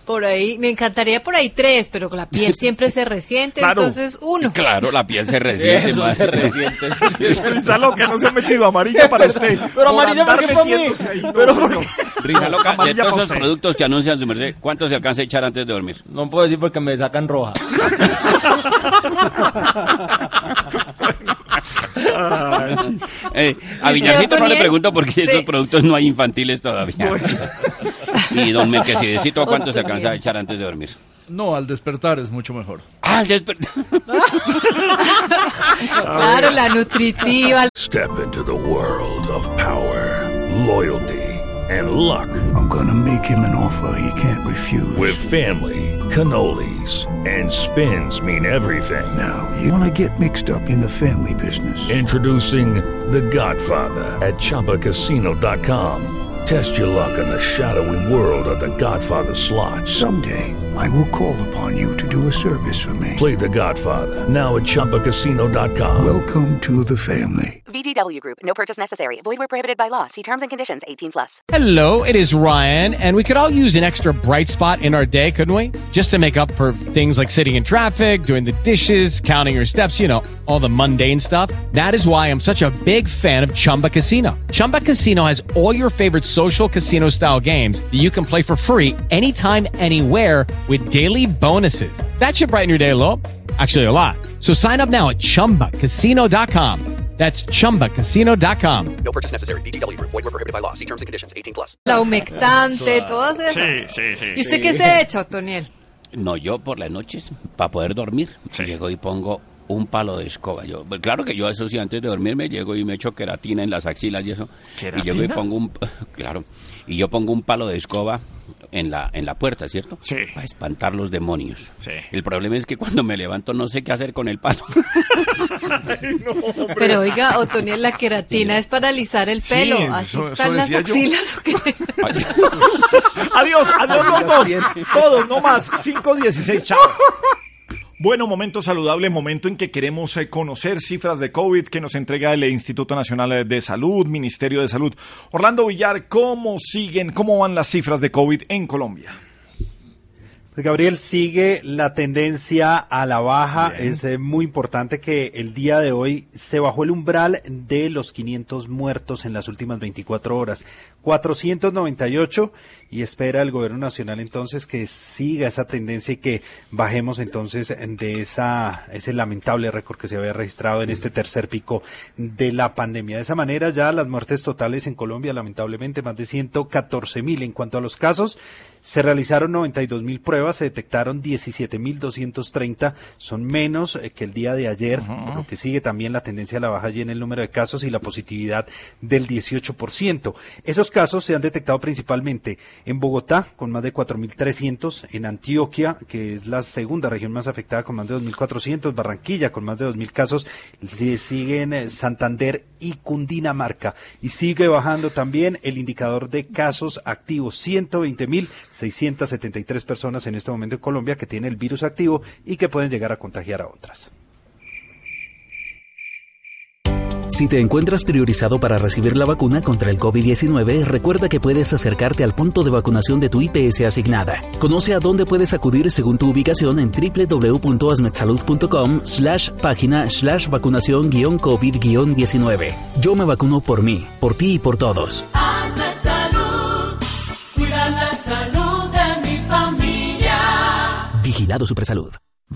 Por ahí, me encantaría por ahí tres, pero la piel siempre se resiente,
Claro.
entonces uno.
Claro, la piel se resiente
Eso
más.
se resiente, eso sí es
Risa loca, no se ha metido amarilla para usted.
Pero amarilla, ¿por qué para mí?
ahí, no,
Pero
señor.
Risa loca, de
Amarilla
todos
para
esos
usted.
productos que anuncian su merced, ¿cuánto se alcanza a echar antes de dormir?
No puedo decir porque me sacan roja.
Eh, a
¿Y
Villarcito no le pregunto porque
Sí.
esos productos no hay infantiles todavía. Y don ¿cuánto se alcanza a echar antes de dormir?
No, al despertar es mucho mejor.
Ah, al despertar.
Claro, la nutritiva.
Step into the world of power, loyalty, and luck. I'm gonna make him an offer he can't refuse. With family, cannolis, and spins mean everything. Now, you wanna get mixed up in the family business. Introducing The Godfather at ChumbaCasino.com. Test your luck in the shadowy world of The Godfather slot. Someday, I will call upon you to do a service for me. Play The Godfather now at ChumbaCasino.com. Welcome to the family.
VGW Group. No purchase necessary. Void where prohibited by law. See terms and conditions. 18 plus.
Hello, it is Ryan, and we could all use an extra bright spot in our day, couldn't we? Just to make up for things like sitting in traffic, doing the dishes, counting your steps, you know, all the mundane stuff. That is why I'm such a big fan of Chumba Casino. Chumba Casino has all your favorite social casino style games that you can play for free anytime, anywhere with daily bonuses. That should brighten your day a little. Actually, a lot. So sign up now at chumbacasino.com. That's chumbacasino.com.
No purchase necessary. VGW Group. Void were prohibited by law. See terms and conditions. 18 plus.
La humectante, todas esas.
Sí, sí, sí.
¿Y usted
Sí.
qué se ha hecho, Toniel?
No, yo por las noches, para poder dormir, llego y pongo un palo de escoba. Yo, pues, claro que yo eso sí, antes de dormirme, llego y me echo queratina en las axilas y eso. Y llego y
¿Queratina?
pongo un, claro, y yo pongo un palo de escoba en la, en la puerta, ¿cierto? Sí. Para espantar los demonios. Sí. El problema es que cuando me levanto no sé qué hacer con el palo.
Pero oiga, Otoniel, la queratina es para alisar el
Sí,
pelo. Así
eso-
están
eso
las axilas. ¿o qué?
Adiós, adiós los dos. Todos, no más. 5.16, chao. Bueno, momento saludable, momento en que queremos eh, conocer cifras de COVID que nos entrega el Instituto Nacional de Salud, Ministerio de Salud. Orlando Villar, ¿cómo siguen, cómo van las cifras de COVID en Colombia?
Pues, Gabriel, sigue la tendencia a la baja. Es eh, muy importante que el día de hoy se bajó el umbral de los 500 muertos en las últimas 24 horas. 498 y espera el gobierno nacional entonces que siga esa tendencia y que bajemos entonces de esa ese lamentable récord que se había registrado en este tercer pico de la pandemia. De esa manera ya las muertes totales en Colombia lamentablemente más de 114 mil. En cuanto a los casos, se realizaron 92 mil pruebas, se detectaron 17 mil 230, son menos eh, que el día de ayer, por lo que sigue también la tendencia a la baja allí en el número de casos y la positividad del 18%. Esos casos se han detectado principalmente en Bogotá, con más de 4.300, en Antioquia, que es la segunda región más afectada, con más de 2.400, Barranquilla, con más de 2.000 casos, se siguen eh, Santander y Cundinamarca. Y sigue bajando también el indicador de casos activos, 120.673 personas en este momento en Colombia que tienen el virus activo y que pueden llegar a contagiar a otras.
Si te encuentras priorizado para recibir la vacuna contra el COVID-19, recuerda que puedes acercarte al punto de vacunación de tu IPS asignada. Conoce a dónde puedes acudir según tu ubicación en www.asmedsalud.com slash página slash vacunación guion COVID-19. Yo me vacuno por mí, por ti y por todos.
Hazme salud, cuida la salud de mi familia.
Vigilado Supersalud.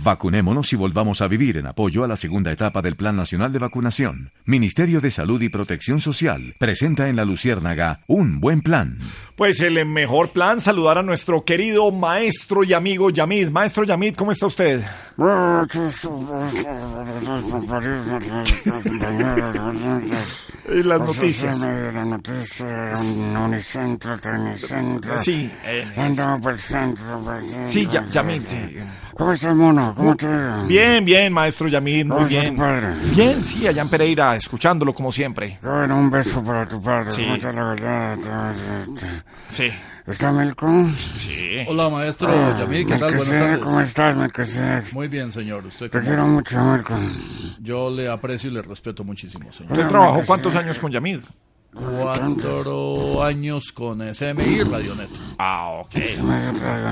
Vacunémonos y volvamos a vivir en apoyo a la segunda etapa del Plan Nacional de Vacunación. Ministerio de Salud y Protección Social presenta en la Luciérnaga un buen plan.
Pues el mejor plan, saludar a nuestro querido maestro y amigo Yamid. Maestro Yamid, ¿cómo está usted? Y las noticias. Sí, eh. Sí, ya, Yamid, sí.
¿Cómo está el mono? ¿Cómo te?
Bien, bien, maestro Yamid, muy
¿Cómo está
bien.
tu padre?
Bien, sí, allá en Pereira, escuchándolo como siempre.
Bueno, un beso para tu padre.
Sí.
¿Cómo está la verdad?
Sí.
¿Está Melco?
Sí.
Hola, maestro
Ah,
Yamid, ¿qué tal? Buenas tardes.
¿Cómo estás, Melquisedec?
Muy bien, señor. ¿Usted
Te quiero mucho, Melco.
Yo le aprecio y le respeto muchísimo, señor.
¿Usted trabajó cuántos años con Yamid?
Cuatro años con y Radionet.
Ah, ok.
Me traigo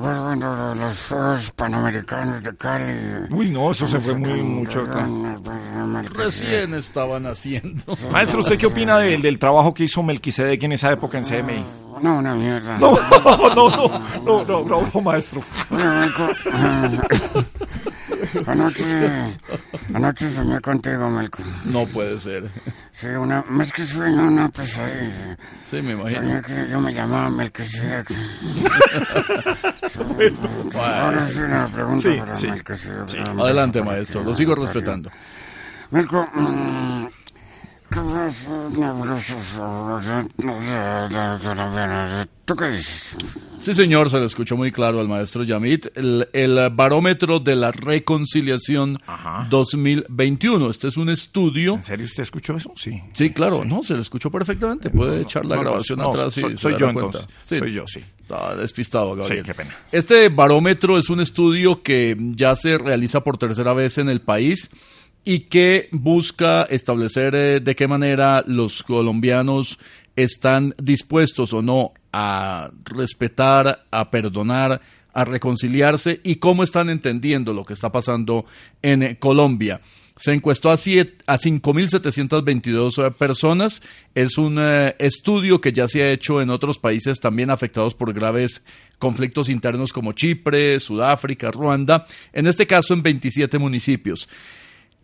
los- Juegos Panamericanos de Cali.
Uy, no, eso se fue muy mucho.
Recién estaban haciendo.
Maestro, ¿usted qué opina del, del trabajo que hizo Melquisedec en esa época en CMI?
No, una mierda.
No, no, no, no, no, no, no, maestro.
Anoche, anoche soñé contigo, Melco.
No puede ser.
Sí, una, es que sueño una pesadilla.
Sí, me imagino.
Soñé que yo me llamaba Melquisedec. Ahora sí una pregunta
Sí,
para
sí,
Melquisedec.
sí. Adelante, maestro. Lo sigo respetando.
Melco, mm. ¿Tú qué dices?
Sí, señor, se le escuchó muy claro al maestro Yamit. El, el barómetro de la reconciliación 2021. Este es un estudio. ¿En
serio usted escuchó eso? Sí.
Sí, claro, no, se le escuchó perfectamente. Puede echar la
no, no,
grabación
no,
atrás y
soy-
se
soy yo, entonces. Soy yo, sí.
Está despistado, Gabriel.
Sí, qué pena.
Este barómetro es un estudio que ya se realiza por tercera vez en el país y que busca establecer eh, de qué manera los colombianos están dispuestos o no a respetar, a perdonar, a reconciliarse y cómo están entendiendo lo que está pasando en eh, Colombia. Se encuestó a, siete- a 5.722 personas. Es un eh, estudio que ya se ha hecho en otros países también afectados por graves conflictos internos como Chipre, Sudáfrica, Ruanda. En este caso en 27 municipios.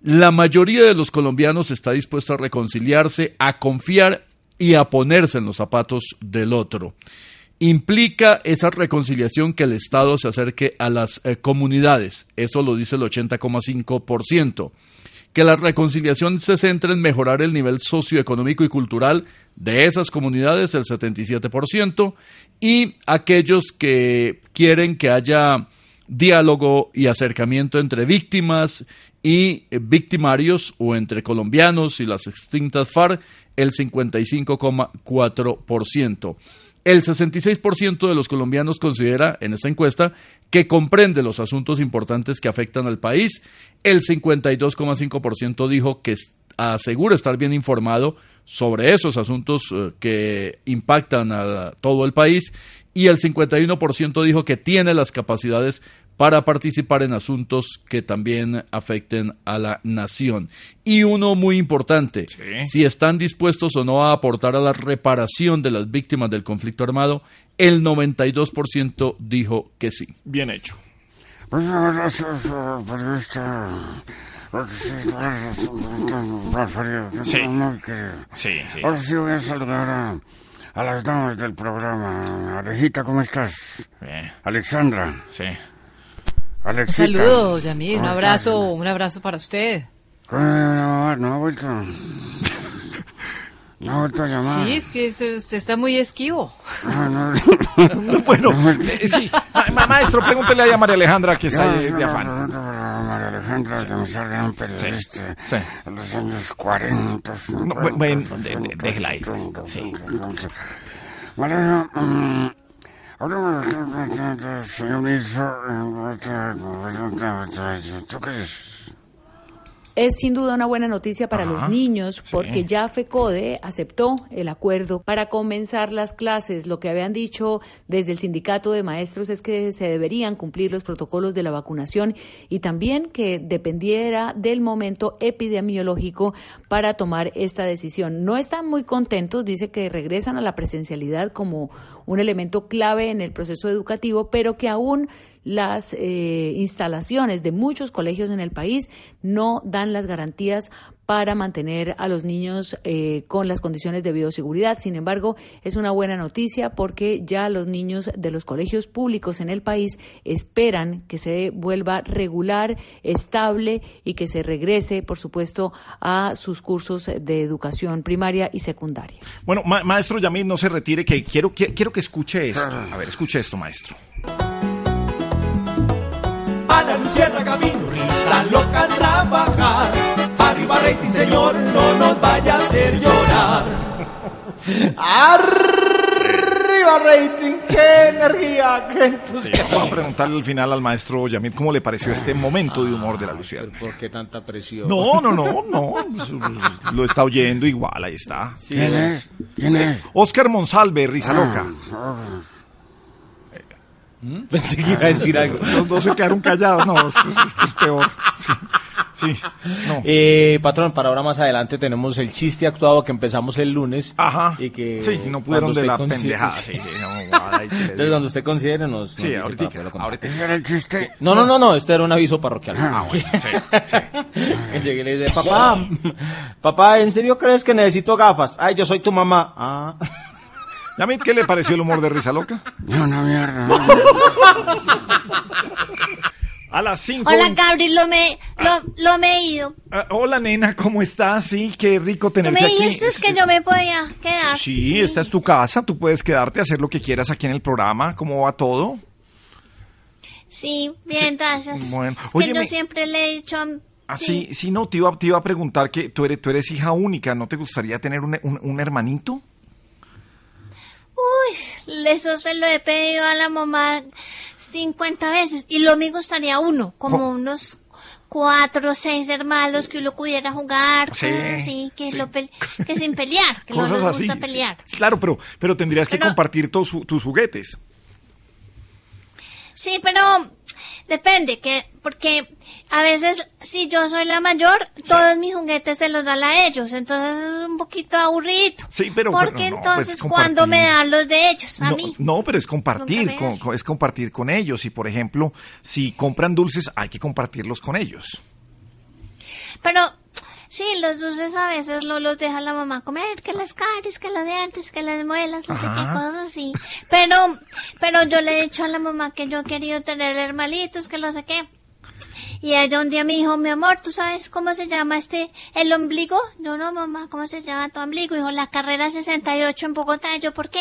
La mayoría de los colombianos está dispuesto a reconciliarse, a confiar y a ponerse en los zapatos del otro. Implica esa reconciliación que el Estado se acerque a las eh, comunidades. Eso lo dice el 80,5%. Que la reconciliación se centre en mejorar el nivel socioeconómico y cultural de esas comunidades, el 77%, y aquellos que quieren que haya diálogo y acercamiento entre víctimas y victimarios o entre colombianos y las extintas FARC, el 55,4%. El 66% de los colombianos considera en esta encuesta que comprende los asuntos importantes que afectan al país. El 52,5% dijo que asegura estar bien informado sobre esos asuntos eh, que impactan a todo el país y el 51% dijo que tiene las capacidades para participar en asuntos que también afecten a la nación. Y uno muy importante, si están dispuestos o no a aportar a la reparación de las víctimas del conflicto armado, el 92% dijo que sí.
Bien hecho. Sí.
Sí.
Sí, sí.
Ahora sí voy a saludar a, a las damas del programa. Alejita, ¿cómo estás? Alexandra.
Sí.
Un
Alexita.
saludo, Yamil, un
¿Cómo
abrazo, un abrazo para usted.
No, no ha vuelto. No ha vuelto a llamar.
Sí, es que usted está muy esquivo.
No.
bueno, eh, sí. Ma- ma- maestro, pregúntele ahí a María Alejandra que está ahí de afán.
María Alejandra, que me salga un periodista
Sí.
en los años 40.
No, bu- bueno, de- de- déjela ahí. Sí.
María, mm, hablamos de- de- de- señor ministro, eh, ¿tú qué es?
Sin duda una buena noticia para
Ajá,
los niños
sí.
porque ya FECODE aceptó el acuerdo para comenzar las clases. Lo que habían dicho desde el sindicato de maestros es que se deberían cumplir los protocolos de la vacunación y también que dependiera del momento epidemiológico para tomar esta decisión. No están muy contentos, dice que regresan a la presencialidad como un elemento clave en el proceso educativo, pero que aún las eh, instalaciones de muchos colegios en el país no dan las garantías para mantener a los niños eh, con las condiciones de bioseguridad. Sin embargo, es una buena noticia porque ya los niños de los colegios públicos en el país esperan que se vuelva regular, estable y que se regrese, por supuesto, a sus cursos de educación primaria y secundaria.
Bueno, ma- maestro Yamil, no se retire, que quiero, que- quiero que escuche esto. A ver, escuche esto, maestro.
Ana Luciana Camino, risa loca a trabajar. Arriba rating, señor, no nos vaya a hacer llorar.
Arriba rating, qué energía, qué
Sí,
entusiasmo.
vamos a preguntarle al final al maestro Yamil cómo le pareció este momento de humor de la Luciana.
¿Por qué tanta presión?
No, no, no, no. pues, Lo está oyendo igual, ahí está.
¿Quién es? ¿Quién es?
Oscar Monsalve, Risa Loca.
Pensé que iba a decir algo.
Los dos se quedaron callados. No, esto es, esto es peor. Sí, sí, no.
Eh, patrón, para ahora más adelante tenemos el chiste actuado que empezamos el lunes.
Ajá.
Y que
Sí, no pudieron de la pendejada. Sí, sí, no, que
Entonces, cuando usted considere, nos. nos
Sí,
dice
ahorita, ahorita.
¿Ese era el chiste?
No, no, no, no, este era un aviso parroquial.
Ah,
bueno, sí,
que llegue y le dice, papá, papá, ¿en serio crees que necesito gafas? Ay, yo soy tu mamá. Ah.
Yamil, ¿qué le pareció el humor de Risa Loca?
No, una mierda.
A las 5.
Hola, Gabriel, lo me, lo, lo me he ido.
hola, nena, ¿cómo estás? Sí, qué rico tenerte
me
aquí.
dijiste que yo me podía quedar.
Sí, esta es tu casa, tú puedes quedarte hacer lo que quieras aquí en el programa. ¿Cómo va todo?
Sí, bien, gracias.
Bueno,
Es que yo siempre le he dicho...
Ah, sí, sí, no, te iba, te iba a preguntar que tú eres, tú eres hija única, ¿no te gustaría tener un, un- un hermanito?
Eso se lo he pedido a la mamá 50 veces. Y lo me gustaría uno, como unos cuatro o seis hermanos que uno pudiera jugar,
Sí,
cosas así, que, lo pel- que sin pelear, que no
Cosas
nos
así.
gusta pelear.
Sí, Claro, pero, pero tendrías que compartir tus, tus juguetes.
Sí, pero depende, que porque a veces si yo soy la mayor, todos mis juguetes se los dan a ellos, entonces es un poquito aburrido.
Sí, pero...
porque
pero no,
entonces
pues,
cuando me dan los de ellos, a
No,
mí.
no, pero es compartir, con- es compartir con ellos. Y por ejemplo, si compran dulces, hay que compartirlos con ellos.
Pero sí, los dulces a veces lo, los deja la mamá comer, que las caries, que los dientes, que las muelas, no sé qué cosas así. Pero, pero yo le he dicho a la mamá que yo he querido tener hermanitos, que no sé qué. Y ella un día me dijo, mi amor, ¿tú sabes cómo se llama este, el ombligo? Yo no, mamá, ¿cómo se llama tu ombligo? Dijo, la carrera 68 en Bogotá. Y yo, ¿por qué?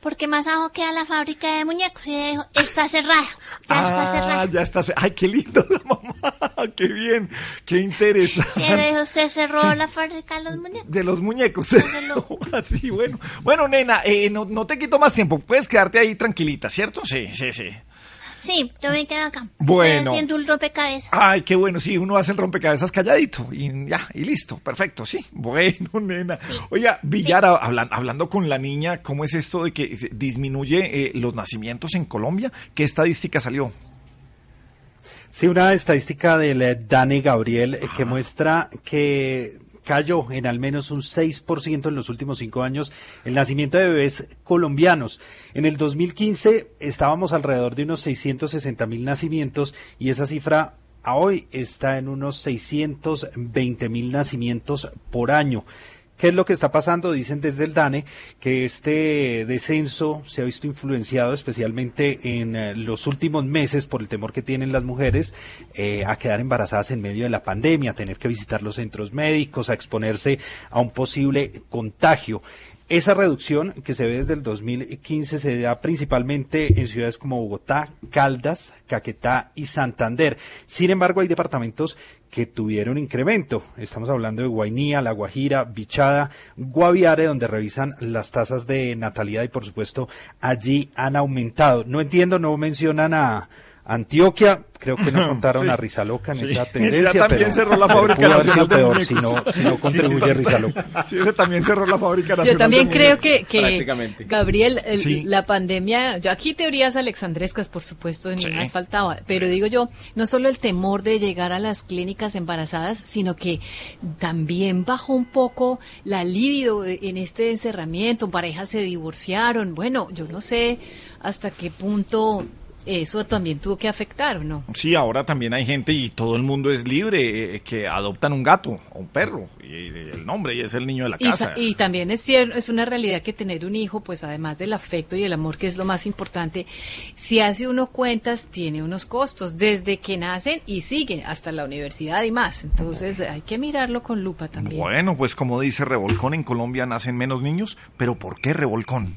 Porque más abajo queda la fábrica de muñecos. Y ella dijo, está cerrada, ya está cerrada.
Ah, ya está. ce- Ay, qué lindo la mamá. Qué bien. Qué interesante.
Ella dijo, se cerró la fábrica de los muñecos.
De los muñecos. Así, bueno. Bueno, nena, eh, no, no te quito más tiempo. Puedes quedarte ahí tranquilita, ¿cierto? Sí, sí, sí.
Sí, yo me quedo acá.
Bueno.
Estoy haciendo un rompecabezas.
Ay, qué bueno, sí, uno hace el rompecabezas calladito y ya, y listo, perfecto, sí. Bueno, nena. Oiga, Villara, hablan- hablando con la niña, ¿cómo es esto de que disminuye eh, los nacimientos en Colombia? ¿Qué estadística salió?
Sí, una estadística del eh, Dane Gabriel eh, que muestra que cayó en al menos un 6% en los últimos cinco años el nacimiento de bebés colombianos. En el 2015 estábamos alrededor de unos 660 mil nacimientos y esa cifra a hoy está en unos 620 mil nacimientos por año. ¿Qué es lo que está pasando? Dicen desde el DANE que este descenso se ha visto influenciado especialmente en eh, los últimos meses por el temor que tienen las mujeres eh, a quedar embarazadas en medio de la pandemia, a tener que visitar los centros médicos, a exponerse a un posible contagio. Esa reducción que se ve desde el 2015 se da principalmente en ciudades como Bogotá, Caldas, Caquetá y Santander. Sin embargo, hay departamentos que tuvieron incremento. Estamos hablando de Guainía, La Guajira, Bichada, Guaviare, donde revisan las tasas de natalidad y por supuesto allí han aumentado. No entiendo, no mencionan a Antioquia, creo que no contaron
Sí.
a Rizaloca en
Sí.
esa tendencia.
Ya también
pero-
cerró la fábrica nacional de
peor si no,
muñecos.
si no
Sí,
contribuye
total.
Rizaloca.
Sí, ese también cerró la fábrica
Yo también
de
creo que, que Gabriel, el- la pandemia, yo aquí teorías alexandrescas, por supuesto, ni
Sí.
más faltaba, pero digo yo, no solo el temor de llegar a las clínicas embarazadas, sino que también bajó un poco la libido en este encerramiento, parejas se divorciaron, bueno, yo no sé hasta qué punto eso también tuvo que afectar no.
Sí, ahora también hay gente y todo el mundo es libre eh, que adoptan un gato o un perro y el nombre y es el niño de la
Y,
casa.
sa- y también es cierto, es una realidad que tener un hijo, pues además del afecto y el amor, que es lo más importante, si hace uno cuentas, tiene unos costos desde que nacen y siguen hasta la universidad y más. Entonces hay que mirarlo con lupa también.
Bueno, pues como dice Revolcón, en Colombia nacen menos niños, pero ¿por qué Revolcón?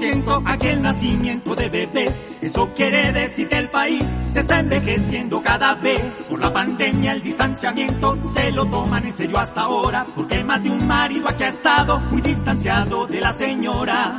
6.2% aquel nacimiento de bebés. Eso quiere decir que el país se está envejeciendo cada vez. Por la pandemia, el distanciamiento se lo toman en serio hasta ahora. Porque más de un marido aquí ha estado muy distanciado de la señora.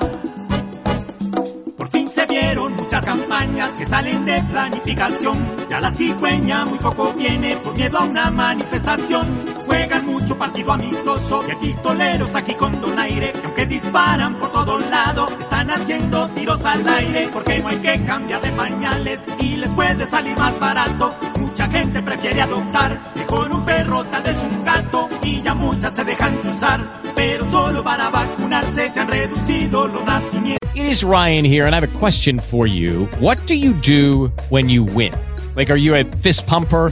Por fin se vieron muchas campañas que salen de planificación. Ya la cigüeña muy poco viene por miedo a una manifestación. Juegan mucho partido amistoso y hay pistoleros aquí con donaire. Que aunque disparan por todo lado, están haciendo tiros al aire. Porque no hay que cambiar de pañales y les puede salir más barato. Mucha gente prefiere adoptar mejor un perro, tal vez un gato. Y ya muchas se dejan cruzar, pero solo para vacunarse se han reducido los nacimientos.
It is Ryan here, and I have a question for you. What do you do when you win? Like, are you a fist pumper?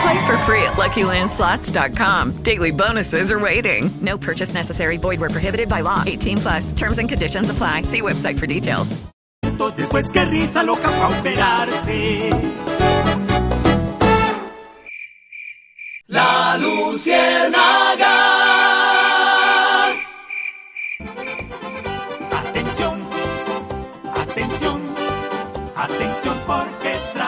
Play for free at LuckyLandSlots.com. Daily bonuses are waiting. No purchase necessary. Void where prohibited by law. 18 plus. Terms and conditions apply. See website for details.
Después que risa loca va a operarse. La Luciérnaga. Atención, atención, atención porque.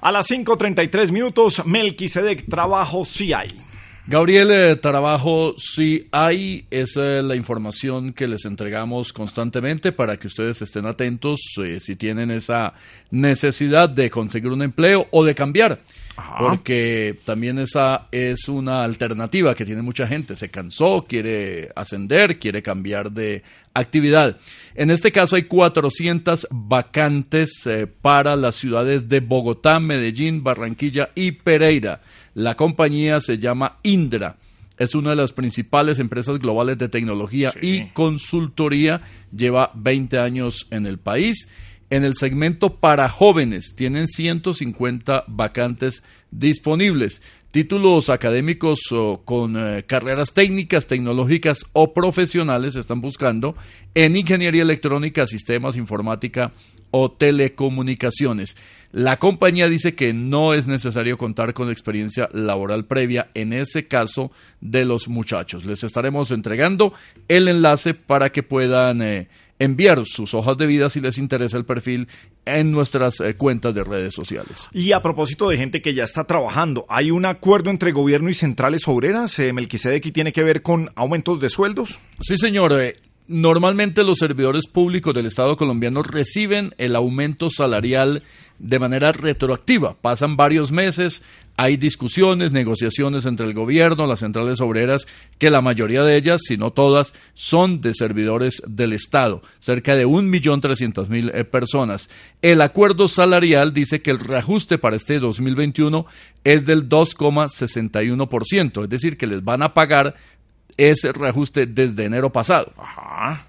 A las 5.33 minutos, Melquisedec, trabajo sí hay.
Gabriel, eh, trabajo sí hay, esa es la información que les entregamos constantemente para que ustedes estén atentos eh, si tienen esa necesidad de conseguir un empleo o de cambiar, porque también esa es una alternativa que tiene mucha gente, se cansó, quiere ascender, quiere cambiar de actividad. En este caso hay 400 vacantes eh, para las ciudades de Bogotá, Medellín, Barranquilla y Pereira. La compañía se llama Indra. Es una de las principales empresas globales de tecnología y consultoría. Lleva 20 años en el país. En el segmento para jóvenes tienen 150 vacantes disponibles. Títulos académicos o con eh, carreras técnicas, tecnológicas o profesionales están buscando en ingeniería electrónica, sistemas, informática o telecomunicaciones. La compañía dice que no es necesario contar con experiencia laboral previa en ese caso de los muchachos. Les estaremos entregando el enlace para que puedan eh, enviar sus hojas de vida si les interesa el perfil en nuestras eh, cuentas de redes sociales.
Y a propósito de gente que ya está trabajando, ¿hay un acuerdo entre gobierno y centrales obreras? Eh, Melquisedec, y tiene que ver con aumentos de sueldos?
Sí, señor. Eh, Normalmente los servidores públicos del Estado colombiano reciben el aumento salarial de manera retroactiva. Pasan varios meses, hay discusiones, negociaciones entre el gobierno, las centrales obreras, que la mayoría de ellas, si no todas, son de servidores del Estado, cerca de 1.300.000 eh, personas. El acuerdo salarial dice que el reajuste para este 2021 es del 2,61%, es decir, que les van a pagar ese reajuste desde enero pasado.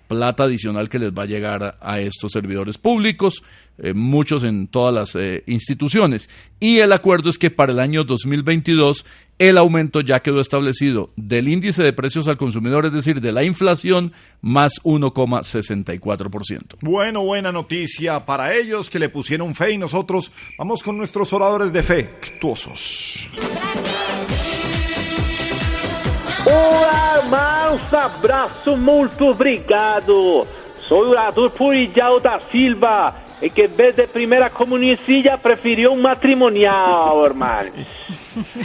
Plata adicional que les va a llegar a estos servidores públicos, eh, muchos en todas las eh, instituciones. Y el acuerdo es que para el año 2022 el aumento ya quedó establecido del índice de precios al consumidor, es decir, de la inflación, más 1,64%.
Bueno, buena noticia para ellos que le pusieron fe y nosotros vamos con nuestros oradores de fe, actuosos.
Olá, um abraço, muito obrigado. Sou o orador Puridial da Silva, e que em vez de primeira comunicilla preferiu um matrimonial, hermano.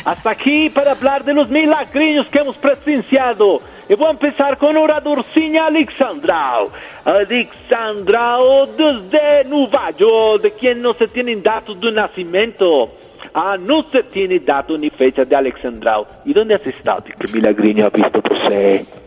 Hasta aqui para falar de los milagrinhos que hemos presenciado. Eu vou começar com o oradorzinho Alexandrau. Alexandrau desde Nova York, de quem não se tem dados do nascimento. Ah, no se tiene dato ni fecha de Alexandrau. ¿Y dónde has estado? ¿Qué milagrinho ha visto você?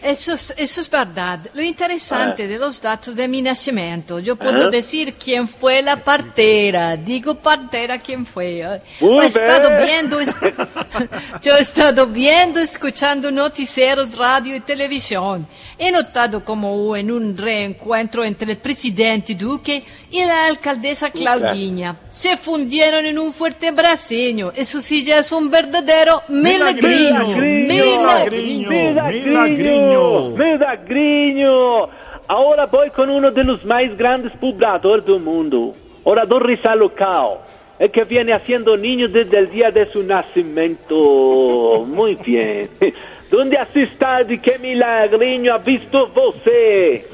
Eso es, eso es verdad. Lo interesante de los datos de mi nacimiento, yo puedo
Ah.
decir quién fue la partera. Digo partera quién fue. ¿eh?
Muy
He estado viendo, es- yo he estado viendo, escuchando noticieros, radio y televisión. He notado como hubo en un reencuentro entre el presidente Duque y la alcaldesa Claudinha. Se fundieron en un fuerte abraceño. Eso sí ya es un verdadero milagrinho.
Milagrinho, milagrinho, milagrinho. Ahora voy con uno de los más grandes pobladores del mundo, orador Rizal Local, el que viene haciendo niños desde el día de su nacimiento. Muy bien. ¿Dónde has estado y qué milagrinho ha visto você?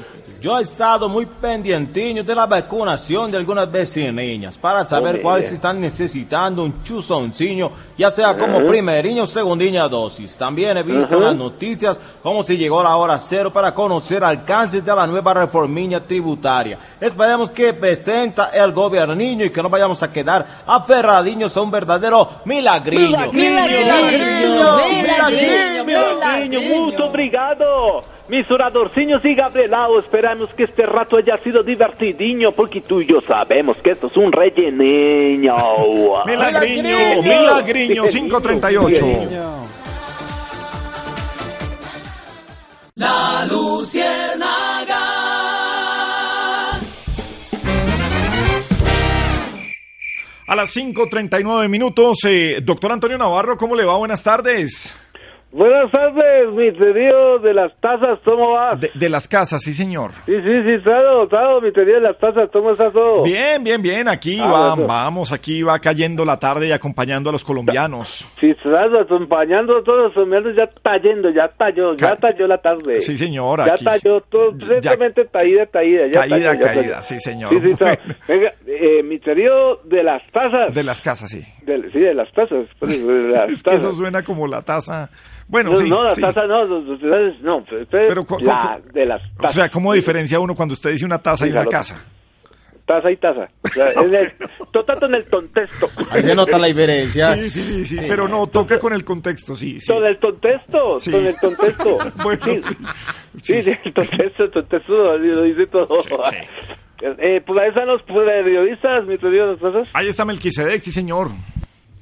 Yo he estado muy pendientinho de la vacunación de algunas vecininhas para saber
Hombre.
cuáles están necesitando un chuzoncillo, ya sea como
Ajá.
primeriño o dosis. También he visto en las noticias como si llegó la hora cero para conocer alcances de la nueva reformiña tributaria. Esperemos que presenta el gobierniño y que no vayamos a quedar aferradiños a un verdadero milagriño.
Milagrinho, milagrinho, milagrinho, muito obrigado. Mis oradorciños y Gabrielao, esperamos que este rato haya sido divertidiño, porque tú y yo sabemos que esto es un relleneño.
milagriño, milagriño, 538.
La Luciérnaga.
A las 5.39 minutos, eh, doctor Antonio Navarro, ¿cómo le va? Buenas tardes.
Buenas tardes, mi querido de las tazas, ¿cómo vas?
De, de las casas, sí, señor.
Sí, sí, sí, claro, claro, mi querido de las tazas, ¿cómo estás todo?
Bien, bien, bien. Aquí
Ah,
va, vamos, aquí va cayendo la tarde y acompañando a los colombianos.
Sí, estás acompañando a todos los colombianos, ya está yendo, ya talló, ya talló la tarde.
Sí, señor,
Ya
aquí.
talló todo, recientemente taída, taída, ya
Caída,
talló, ya
caída,
talló.
sí, señor.
Sí, sí.
Bueno.
Venga, eh, mi querido de las tazas.
De las casas, sí.
de- sí, de las tazas. pues, de las
Es que eso suena como la taza. Bueno,
no,
sí.
no, las
sí.
tazas no, no, pero,
Pero,
la- de las
O sea, ¿cómo diferencia uno cuando usted dice una taza
Sí,
y una
claro.
casa?
Taza y taza. O sea, en el, todo en el contexto.
Ahí se nota la diferencia.
Sí, sí, sí, sí, pero no, toca con el contexto, sí, sí.
Con el contexto,
Sí.
con el contexto.
Bueno,
sí,
sí.
sí, sí, el contexto, el contexto lo, dice todo. Eh, pues ahí están los periodistas, mi querido las tazas.
Ahí está Melquisedec, sí, señor.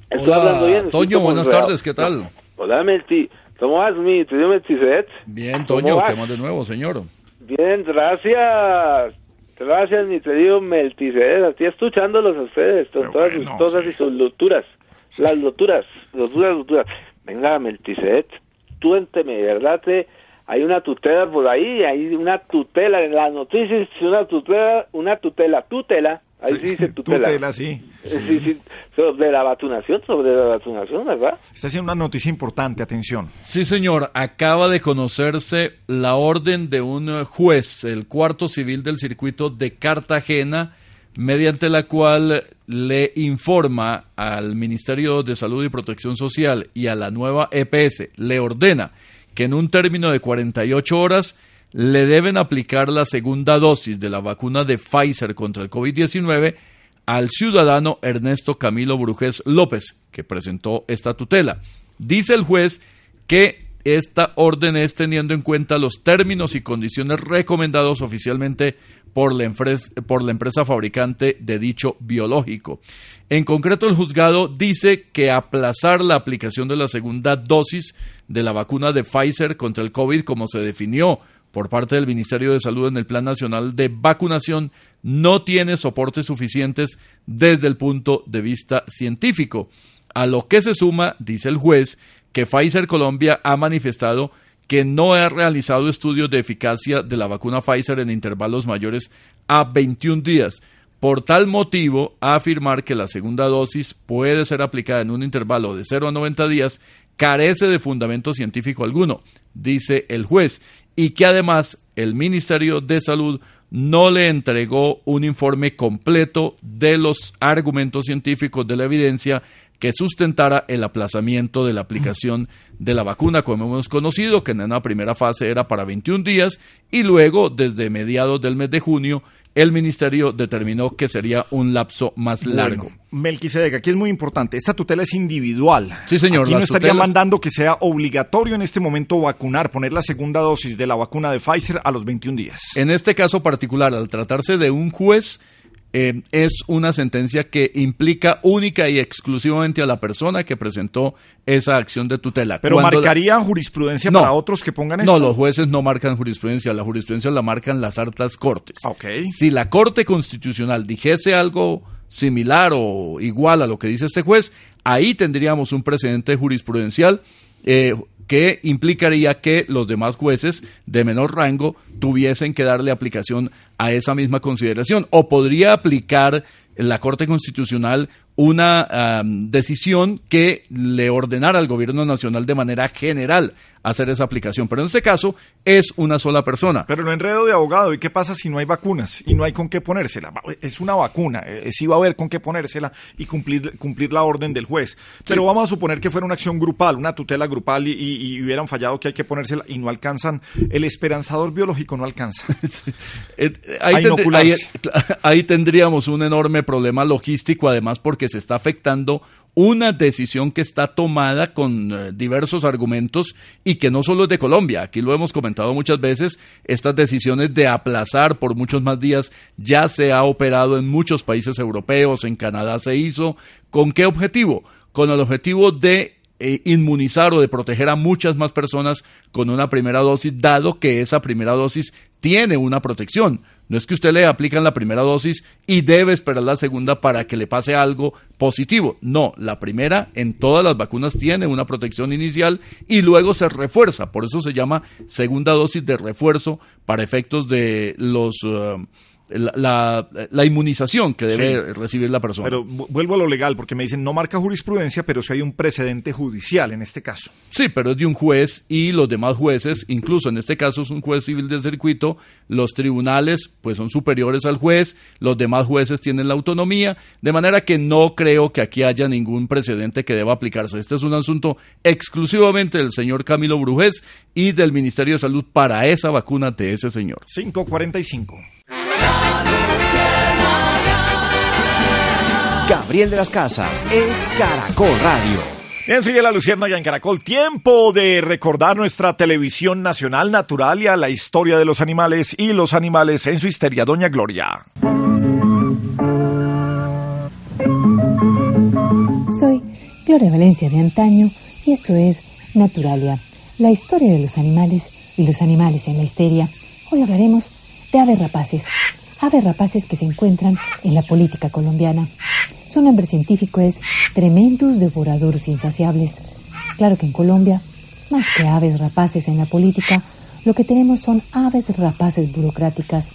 Estoy hablando bien, estoy
Toño, buenas tardes, ¿qué tal?
Hola, Melti. ¿Cómo vas, mi querido Melchizedek?
Bien,
¿Cómo
Toño? ¿qué más de nuevo, señor?
Bien, gracias. Gracias, mi querido Melchizedek. Estoy escuchándolos a ustedes, con todas sus cosas y sus loturas. Las loturas, loturas, loturas. Venga, Melchizedek, tú enteme, ¿verdad? Te- hay una tutela por ahí, hay una tutela en las noticias, una tutela, una tutela, tutela, ahí sí dice tutela.
Tutela, sí.
Sí, sí, sobre la vacunación, sobre la vacunación, ¿verdad?
Está haciendo una noticia importante, atención.
Sí, señor. Acaba de conocerse la orden de un eh, juez, el cuarto civil del circuito de Cartagena, mediante la cual le informa al Ministerio de Salud y Protección Social y a la nueva EPS, le ordena que en un término de 48 horas le deben aplicar la segunda dosis de la vacuna de Pfizer contra el COVID-19 al ciudadano Ernesto Camilo Brujés López, que presentó esta tutela. Dice el juez que esta orden es teniendo en cuenta los términos y condiciones recomendados oficialmente por la, empresa, por la empresa fabricante de dicho biológico. En concreto, el juzgado dice que aplazar la aplicación de la segunda dosis de la vacuna de Pfizer contra el COVID, como se definió por parte del Ministerio de Salud en el Plan Nacional de Vacunación, no tiene soportes suficientes desde el punto de vista científico. A lo que se suma, dice el juez, que Pfizer Colombia ha manifestado que no ha realizado estudios de eficacia de la vacuna Pfizer en intervalos mayores a 21 días. Por tal motivo, afirmar que la segunda dosis puede ser aplicada en un intervalo de 0 a 90 días carece de fundamento científico alguno, dice el juez, y que además el Ministerio de Salud no le entregó un informe completo de los argumentos científicos de la evidencia que sustentara el aplazamiento de la aplicación de la vacuna, como hemos conocido, que en una primera fase era para 21 días y luego, desde mediados del mes de junio, el ministerio determinó que sería un lapso más largo.
Bueno, Melquisedec, aquí es muy importante. Esta tutela es individual.
Sí, señor,
Aquí no estaría
tutelas-
mandando que sea obligatorio en este momento vacunar, poner la segunda dosis de la vacuna de Pfizer a los 21 días.
En este caso particular, al tratarse de un juez, eh, es una sentencia que implica única y exclusivamente a la persona que presentó esa acción de tutela.
Pero
Cuando la-
marcaría jurisprudencia
No.
para otros que pongan esto.
No, los jueces no marcan jurisprudencia, la jurisprudencia la marcan las altas cortes.
Ok.
Si la Corte Constitucional dijese algo similar o igual a lo que dice este juez, ahí tendríamos un precedente jurisprudencial eh, que implicaría que los demás jueces de menor rango tuviesen que darle aplicación a esa misma consideración o podría aplicar la Corte Constitucional una decisión que le ordenara al gobierno nacional de manera general hacer esa aplicación. Pero en este caso es una sola persona.
Pero lo enredo de abogado, ¿y qué pasa si no hay vacunas y no hay con qué ponérsela? Es una vacuna, eh, sí va a haber con qué ponérsela y cumplir, cumplir la orden del juez. Pero vamos a suponer que fuera una acción grupal, una tutela grupal y, y- y hubieran fallado que hay que ponérsela y no alcanzan, el esperanzador biológico no alcanza.
Eh, ahí tendríamos un enorme problema logístico, además porque se está afectando una decisión que está tomada con eh, diversos argumentos y que no solo es de Colombia, aquí lo hemos comentado muchas veces, estas decisiones de aplazar por muchos más días ya se ha operado en muchos países europeos, en Canadá se hizo, ¿con qué objetivo? Con el objetivo de eh, inmunizar o de proteger a muchas más personas con una primera dosis, dado que esa primera dosis tiene una protección. No es que usted le aplican la primera dosis y debe esperar la segunda para que le pase algo positivo. No, la primera en todas las vacunas tiene una protección inicial y luego se refuerza. Por eso se llama segunda dosis de refuerzo para efectos de los... uh, la, la- la inmunización que debe
Sí.
recibir la persona.
Pero vu- vuelvo a lo legal, porque me dicen no marca jurisprudencia, pero sí hay un precedente judicial en este caso.
Sí, pero es de un juez y los demás jueces, incluso en este caso es un juez civil de circuito, los tribunales pues son superiores al juez, los demás jueces tienen la autonomía, de manera que no creo que aquí haya ningún precedente que deba aplicarse. Este es un asunto exclusivamente del señor Camilo Brujés y del Ministerio de Salud para esa vacuna de ese señor.
545.
Gabriel de las Casas es Caracol Radio.
Bien, sigue la Luciérnaga en Caracol. Tiempo de recordar nuestra televisión nacional naturalia, la historia de los animales y los animales en su histeria. Doña Gloria.
Soy Gloria Valencia de antaño y esto es Naturalia, la historia de los animales y los animales en la histeria. Hoy hablaremos de aves rapaces, aves rapaces que se encuentran en la política colombiana. Su nombre científico es Tremendus devoradurus insaciables. Claro que en Colombia, más que aves rapaces en la política, lo que tenemos son aves rapaces burocráticas.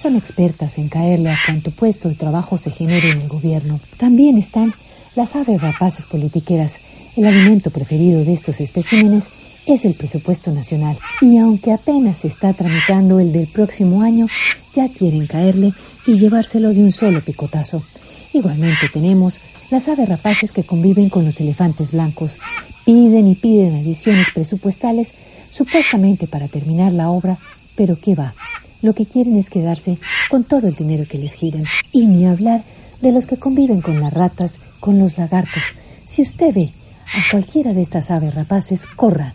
Son expertas en caerle a cuanto puesto de trabajo se genere en el gobierno. También están las aves rapaces politiqueras. El alimento preferido de estos especímenes es el presupuesto nacional. Y aunque apenas se está tramitando el del próximo año, ya quieren caerle y llevárselo de un solo picotazo. Igualmente tenemos las aves rapaces que conviven con los elefantes blancos. Piden y piden adiciones presupuestales supuestamente para terminar la obra, pero ¿qué va? Lo que quieren es quedarse con todo el dinero que les giran. Y ni hablar de los que conviven con las ratas, con los lagartos. Si usted ve a cualquiera de estas aves rapaces, corra,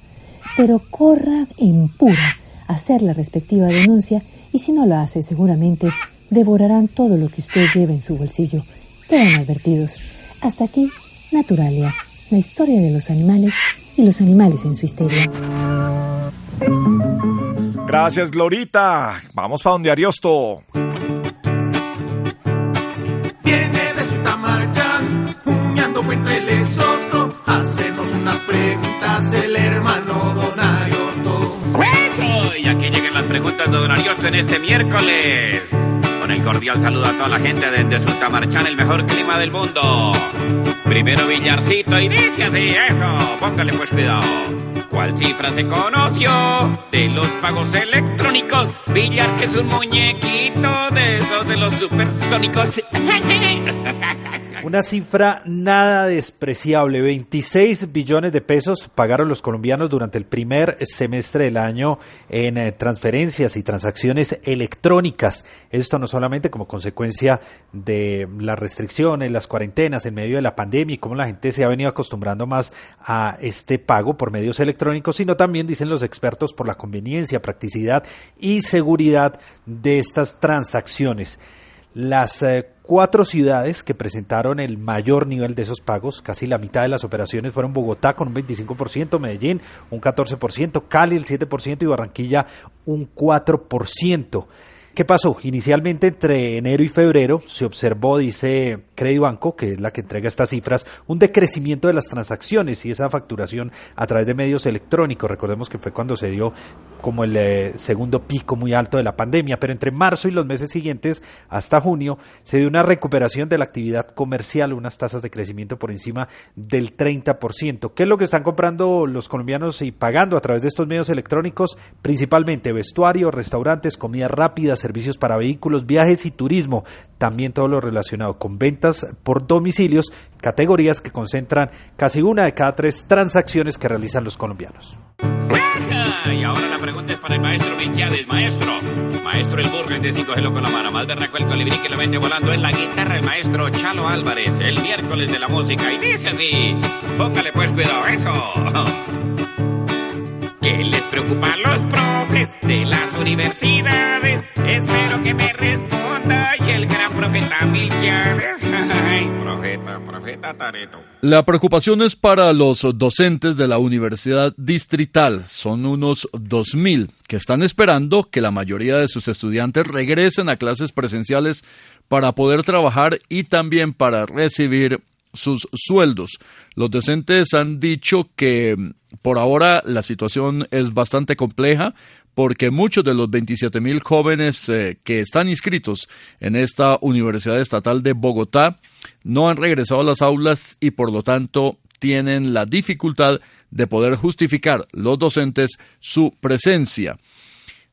pero corra en pura a hacer la respectiva denuncia y si no lo hace seguramente devorarán todo lo que usted lleva en su bolsillo. Quedan advertidos. Hasta aquí, Naturalia, la historia de los animales y los animales en su histeria.
Gracias, Glorita. Vamos para donde Ariosto.
Preguntas el hermano Don Ariosto.
¡Eso! Y aquí llegan las preguntas de Don Ariosto en este miércoles. Con el cordial saludo a toda la gente desde Sultamarchán, el mejor clima del mundo. Primero Villarcito dice así, eso, póngale pues cuidado. ¿Cuál cifra se conoció de los pagos electrónicos? Villar que es un muñequito de esos de los supersónicos.
Una cifra nada despreciable, 26 billones de pesos pagaron los colombianos durante el primer semestre del año en eh, transferencias y transacciones electrónicas. Esto no solamente como consecuencia de las restricciones, las cuarentenas en medio de la pandemia y cómo la gente se ha venido acostumbrando más a este pago por medios electrónicos, sino también, dicen los expertos, por la conveniencia, practicidad y seguridad de estas transacciones. Las eh, cuatro ciudades que presentaron el mayor nivel de esos pagos, casi la mitad de las operaciones fueron Bogotá con un 25%, Medellín un 14%, Cali el 7% y Barranquilla un 4%. ¿Qué pasó? Inicialmente entre enero y febrero se observó, dice Credibanco, que es la que entrega estas cifras, un decrecimiento de las transacciones y esa facturación a través de medios electrónicos. Recordemos que fue cuando se dio como el eh, segundo pico muy alto de la pandemia, pero entre marzo y los meses siguientes, hasta junio, se dio una recuperación de la actividad comercial, unas tasas de crecimiento por encima del 30%. ¿Qué es lo que están comprando los colombianos y pagando a través de estos medios electrónicos? Principalmente vestuario, restaurantes, comida rápida, servicios para vehículos, viajes y turismo. También todo lo relacionado con ventas por domicilios, categorías que concentran casi una de cada tres transacciones que realizan los colombianos.
Y ahora la pregunta es para el maestro Milquiades. Maestro, maestro el burro de 5 gelo con la mano. Más berraco el colibrí que lo mete volando en la guitarra el maestro Chalo Álvarez. El miércoles de la música. Y dice así, póngale pues cuidado, eso. ¿Qué les preocupa a los profes de las universidades? Espero que me responda y el gran profeta Milquiades. Ay, profeta.
profeta Tareto.
La preocupación es para los docentes de la Universidad Distrital. Son unos 2.000 que están esperando que la mayoría de sus estudiantes regresen a clases presenciales para poder trabajar y también para recibir sus sueldos. Los docentes han dicho que mm, por ahora la situación es bastante compleja porque muchos de los 27 mil jóvenes eh, que están inscritos en esta Universidad Estatal de Bogotá no han regresado a las aulas y por lo tanto tienen la dificultad de poder justificar los docentes su presencia.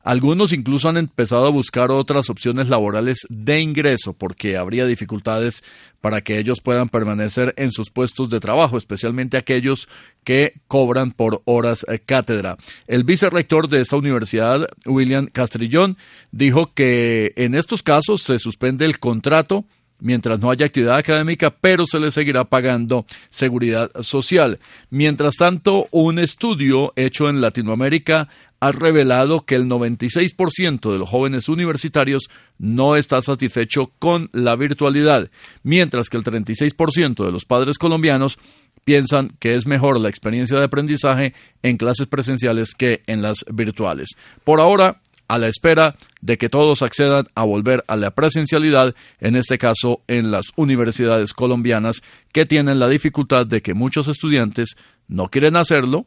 Algunos incluso han empezado a buscar otras opciones laborales de ingreso porque habría dificultades para que ellos puedan permanecer en sus puestos de trabajo, especialmente aquellos que cobran por horas eh, cátedra. El vicerrector de esta universidad, William Castrillón, dijo que en estos casos se suspende el contrato mientras no haya actividad académica, pero se le seguirá pagando seguridad social. Mientras tanto, un estudio hecho en Latinoamérica ha revelado que el 96% de los jóvenes universitarios no está satisfecho con la virtualidad, mientras que el 36% de los padres colombianos piensan que es mejor la experiencia de aprendizaje en clases presenciales que en las virtuales. Por ahora, a la espera de que todos accedan a volver a la presencialidad, en este caso en las universidades colombianas, que tienen la dificultad de que muchos estudiantes no quieren hacerlo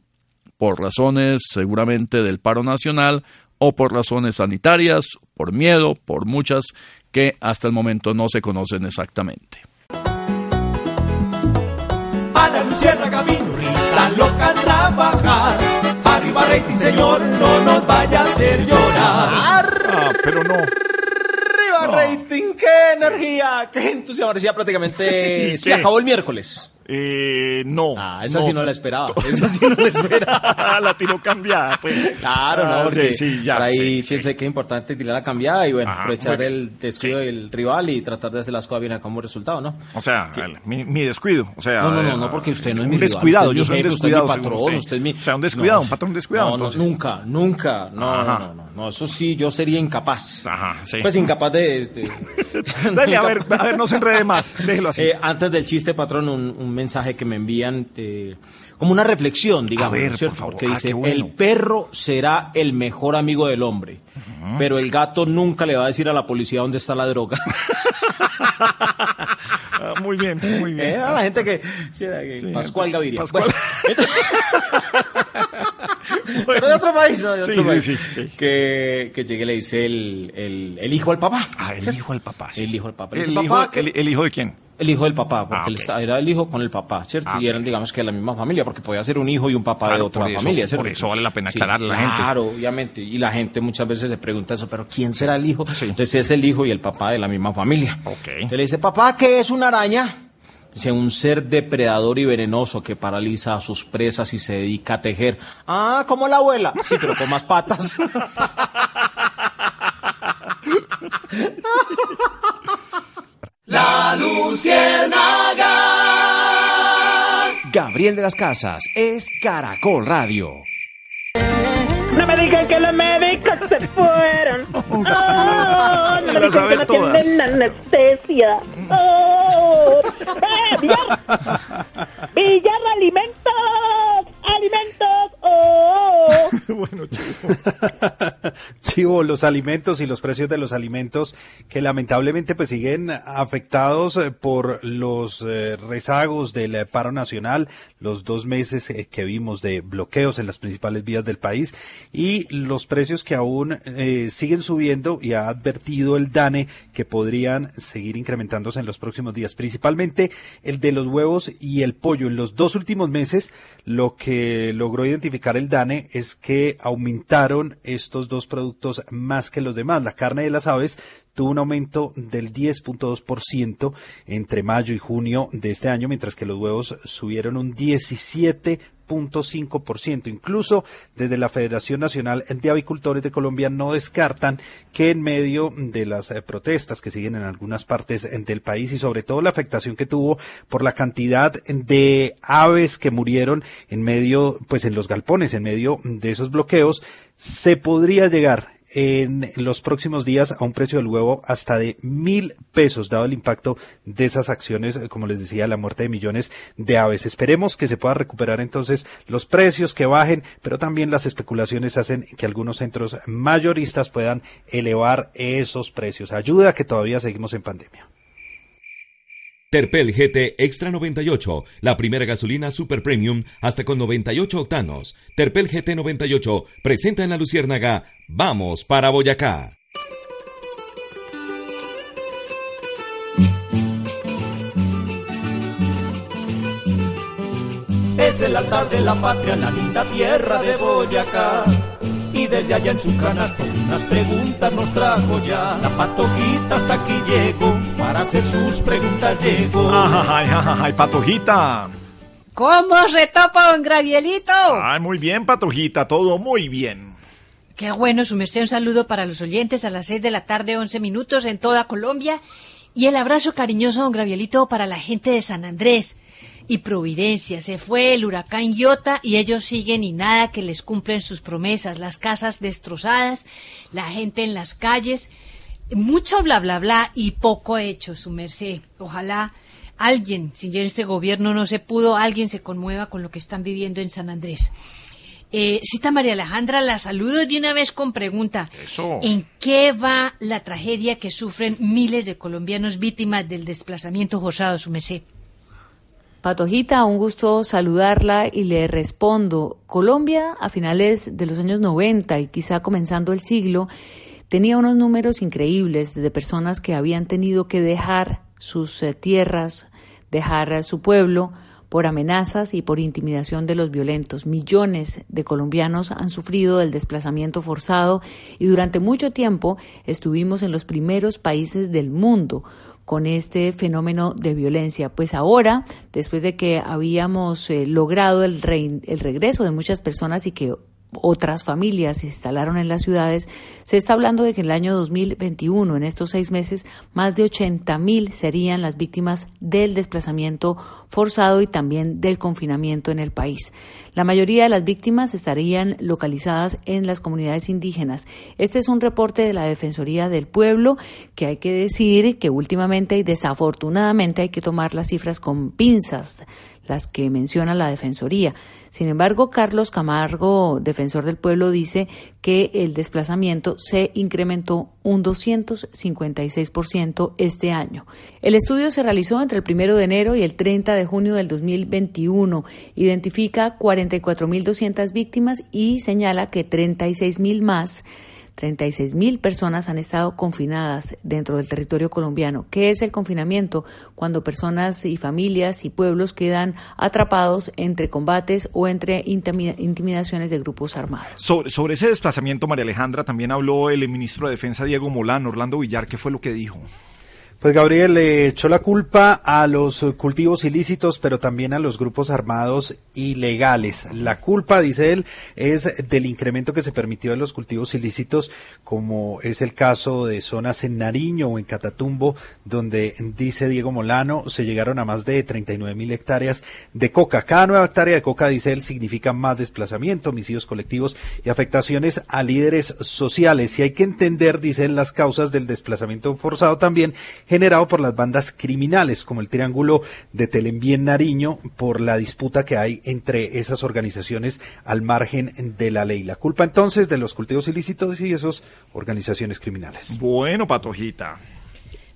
por razones seguramente del paro nacional o por razones sanitarias, por miedo, por muchas que hasta el momento no se conocen exactamente.
Rating, señor, no nos vaya a hacer llorar.
Ah, pero no.
Arriba rating, qué energía, qué entusiasmo. Decía prácticamente se acabó el miércoles.
Eh, no.
Ah, esa sí no la esperaba. Esa sí no la esperaba.
la tiró cambiada, pues.
Claro,
Ah,
no, porque
sí, sí, ya,
por ahí
sí,
piensa que es importante tirar la cambiada y bueno,
Ajá,
aprovechar el descuido del rival y tratar de hacer las cosas bien a como resultado, ¿no?
O sea, el- mi, mi descuido. O sea,
No, no, no,
eh,
no, porque usted no es
un
mi rival,
descuidado.
usted
Yo
es mi
soy un
jefe, usted es mi
descuidado.
patrón,
usted.
usted es mi-
O sea, un descuidado,
No,
un patrón descuidado.
No, no,
entonces.
nunca, nunca. No, no, no, no, eso sí, yo sería incapaz.
Ajá, sí.
Pues incapaz de... de-
Dale, a ver, a ver, no se enrede más. Déjelo así.
Eh, antes del chiste, patrón, un, un mensaje que me envían eh, como una reflexión, digamos,
ver,
¿no es cierto?
por favor.
Porque
Ah,
dice,
bueno.
el perro será el mejor amigo del hombre, pero el gato nunca le va a decir a la policía dónde está la droga.
Ah, muy bien, muy bien.
Era la gente que... sí, que- Pascual Gaviria.
Pascual.
Bueno, pero de otro país, ¿no? De
Sí,
otro
sí,
país.
sí, sí.
Que, que llegue y le dice el, el, el hijo al papá.
Ah, el hijo al papá. sí.
El hijo al papá.
¿El, hijo,
"Papá, ¿qué-"
el, hijo de quién?
El hijo del papá, porque
Ah,
él
ok.
está- era el hijo con el papá, ¿cierto?
Ah,
y eran, digamos que de la misma familia, porque podía ser un hijo y un papá de
Claro,
otra
por eso-
familia, ¿cierto?
por eso vale la pena
Sí,
aclararle a la gente.
Claro, obviamente. Y la gente muchas veces se pregunta eso, pero ¿quién será el hijo? Entonces es el hijo y el papá de la misma familia. Entonces le dice, papá, ¿qué es una araña? Dice, un ser depredador y venenoso que paraliza a sus presas y se dedica a tejer. Ah, como la abuela. Sí, pero con más patas.
La Luciérnaga. Gabriel de las Casas es Caracol Radio.
No me digan que los médicos se fueron. Oh, no me digan que no tienen anestesia. Oh, ¡Eh, Villar! ¡Villar, alimentos! ¡Alimentos! ¡Oh!
bueno, chivo.
Chivo, los alimentos y los precios de los alimentos que lamentablemente pues siguen afectados eh, por los eh, rezagos del eh, paro nacional, los dos meses eh, que vimos de bloqueos en las principales vías del país y los precios que aún eh, siguen subiendo y ha advertido el DANE que podrían seguir incrementándose en los próximos días, principalmente el de los huevos y el pollo. En los dos últimos meses lo que logró identificar el DANE es que aumentaron estos dos productos más que los demás. La carne de las aves tuvo un aumento del 10.2% entre mayo y junio de este año, mientras que los huevos subieron un 17.5%. Incluso desde la Federación Nacional de Avicultores de Colombia no descartan que en medio de las eh, protestas que siguen en algunas partes del país y sobre todo la afectación que tuvo por la cantidad de aves que murieron en medio, pues en los galpones, en medio de esos bloqueos, se podría llegar en los próximos días a un precio del huevo hasta de mil pesos, dado el impacto de esas acciones, eh, como les decía, la muerte de millones de aves. Esperemos que se pueda recuperar entonces los precios, que bajen, pero también las especulaciones hacen que algunos centros mayoristas puedan elevar esos precios. Ayuda que todavía seguimos en pandemia.
Terpel GT Extra 98, la primera gasolina super premium hasta con 98 octanos. Terpel GT 98 presenta en la Luciérnaga Vamos para Boyacá.
Es el altar de la patria, la linda tierra de Boyacá. Y desde allá en su canasto unas preguntas nos trajo ya. La patojita hasta aquí llegó, para hacer sus preguntas llegó.
Ay, ay, ay, patojita.
¿Cómo se topa un gravielito?
Ay, muy bien, patojita, todo muy bien.
Qué bueno, su merced. Un saludo para los oyentes a las 6 de la tarde, 11 minutos en toda Colombia. Y el abrazo cariñoso, don Gravielito, para la gente de San Andrés y Providencia. Se fue el huracán Iota y ellos siguen y nada que les cumplen sus promesas. Las casas destrozadas, la gente en las calles. Mucho bla bla bla y poco hecho, su merced. Ojalá alguien, si ya este gobierno no se pudo, alguien se conmueva con lo que están viviendo en San Andrés. Eh, cita María Alejandra, la saludo de una vez con pregunta.
Eso.
¿En qué va la tragedia que sufren miles de colombianos víctimas del desplazamiento forzado, su merced?
Patojita, un gusto saludarla y le respondo. Colombia a finales de los años 90 y quizá comenzando el siglo tenía unos números increíbles de personas que habían tenido que dejar sus eh, tierras, dejar eh, su pueblo por amenazas y por intimidación de los violentos. Millones de colombianos han sufrido del desplazamiento forzado y durante mucho tiempo estuvimos en los primeros países del mundo con este fenómeno de violencia. Pues ahora, después de que habíamos eh, logrado el, el regreso de muchas personas y que otras familias se instalaron en las ciudades, se está hablando de que en el año 2021, en estos seis meses, más de 80 mil serían las víctimas del desplazamiento forzado y también del confinamiento en el país. La mayoría de las víctimas estarían localizadas en las comunidades indígenas. Este es un reporte de la Defensoría del Pueblo que hay que decir que últimamente y desafortunadamente hay que tomar las cifras con pinzas las que menciona la Defensoría. Sin embargo, Carlos Camargo, defensor del pueblo, dice que el desplazamiento se incrementó un 256% este año. El estudio se realizó entre el 1 de enero y el 30 de junio del 2021. Identifica 44.200 víctimas y señala que 36.000 más 36 mil personas han estado confinadas dentro del territorio colombiano. ¿Qué es el confinamiento? Cuando personas y familias y pueblos quedan atrapados entre combates o entre intimi- intimidaciones de grupos armados.
Sobre, sobre ese desplazamiento, María Alejandra, también habló el ministro de Defensa Diego Molano, Orlando Villar, ¿qué fue lo que dijo?
Pues Gabriel le echó la culpa a los cultivos ilícitos, pero también a los grupos armados ilegales. La culpa, dice él, es del incremento que se permitió en los cultivos ilícitos, como es el caso de zonas en Nariño o en Catatumbo, donde dice Diego Molano, se llegaron a más de 39 mil hectáreas de coca. Cada nueva hectárea de coca, dice él, significa más desplazamiento, homicidios colectivos y afectaciones a líderes sociales. Y hay que entender, dice él, las causas del desplazamiento forzado también generado por las bandas criminales, como el Triángulo de Telembien Nariño, por la disputa que hay entre esas organizaciones al margen de la ley. La culpa entonces de los cultivos ilícitos y esas organizaciones criminales.
Bueno, Patojita.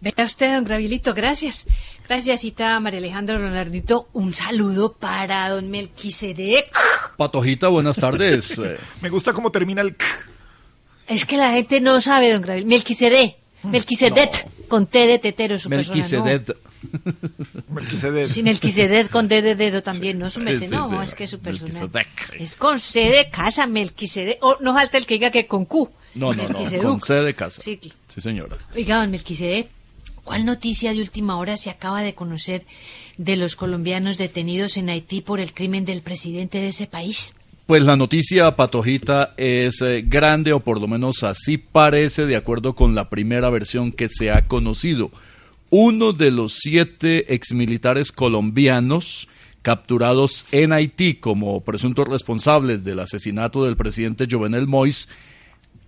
Venga usted, don Gravilito, gracias. Gracias, cita María Alejandra Leonardito. Un saludo para don Melquisedec.
Patojita, buenas tardes.
Me gusta cómo termina el...
Es que la gente no sabe, don Gravilito. Melquisedec. Melquisedec. Con T de tetero, su persona,
Melquisedec.
Melquisedec.
¿no? Sí, Melquisedec con D de dedo también, ¿no? Su
Sí,
merced,
sí,
no,
sí.
es que su persona. Es con C de casa, Melquisedec. O no falta el que diga que con Q.
No, no, no, con C de casa.
Sí,
Sí, señora.
Oiga, don Melquisedec, ¿cuál noticia de última hora se acaba de conocer de los colombianos detenidos en Haití por el crimen del presidente de ese país?
Pues la noticia, Patojita, es eh, grande, o por lo menos así parece, de acuerdo con la primera versión que se ha conocido. Uno de los siete exmilitares colombianos capturados en Haití como presuntos responsables del asesinato del presidente Jovenel Moïse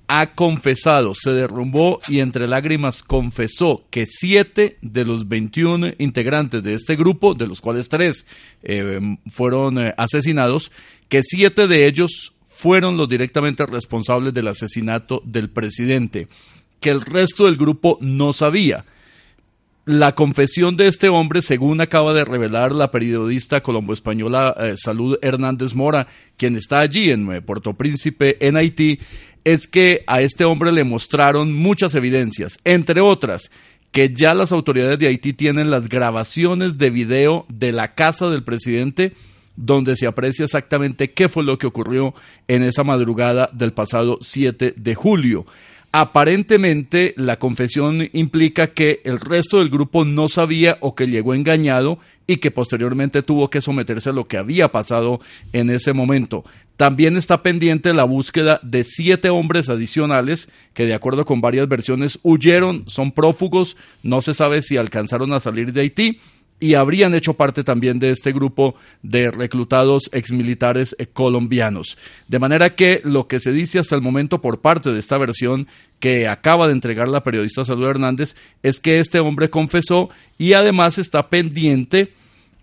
ha confesado, se derrumbó y entre lágrimas confesó que siete de los 21 integrantes de este grupo, de los cuales tres eh, fueron eh, asesinados, que siete de ellos fueron los directamente responsables del asesinato del presidente, que el resto del grupo no sabía. La confesión de este hombre, según acaba de revelar la periodista colombo-española eh, Salud Hernández Mora, quien está allí en Puerto Príncipe, en Haití, es que a este hombre le mostraron muchas evidencias, entre otras, que ya las autoridades de Haití tienen las grabaciones de video de la casa del presidente donde se aprecia exactamente qué fue lo que ocurrió en esa madrugada del pasado 7 de julio. Aparentemente, la confesión implica que el resto del grupo no sabía o que llegó engañado y que posteriormente tuvo que someterse a lo que había pasado en ese momento. También está pendiente la búsqueda de siete hombres adicionales que, de acuerdo con varias versiones, huyeron, son prófugos, no se sabe si alcanzaron a salir de Haití y habrían hecho parte también de este grupo de reclutados exmilitares colombianos. De manera que lo que se dice hasta el momento por parte de esta versión que acaba de entregar la periodista Salud Hernández es que este hombre confesó y además está pendiente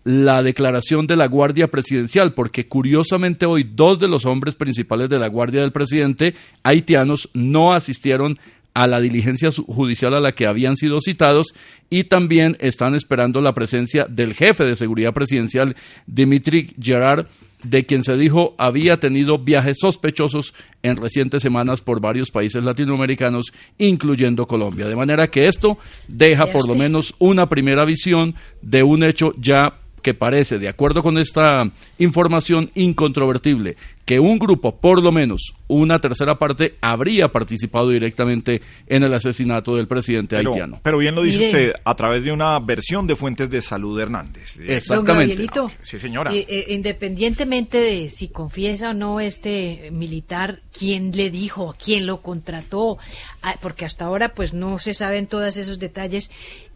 la declaración de la Guardia Presidencial, porque curiosamente hoy dos de los hombres principales de la Guardia del Presidente haitianos no asistieron a la diligencia judicial a la que habían sido citados y también están esperando la presencia del jefe de seguridad presidencial, Dimitri Gerard, de quien se dijo había tenido viajes sospechosos en recientes semanas por varios países latinoamericanos, incluyendo Colombia. De manera que esto deja por lo menos una primera visión de un hecho ya que parece, de acuerdo con esta información incontrovertible, que un grupo, por lo menos una tercera parte, habría participado directamente en el asesinato del presidente
Pero,
haitiano.
pero bien lo dice
Mire.
usted a través de una versión de fuentes de salud Hernández. Eh,
Don Gabrielito,
Sí, señora.
eh, eh, independientemente de si confiesa o no este militar, quién le dijo, quién lo contrató, ah, porque hasta ahora pues no se saben todos esos detalles.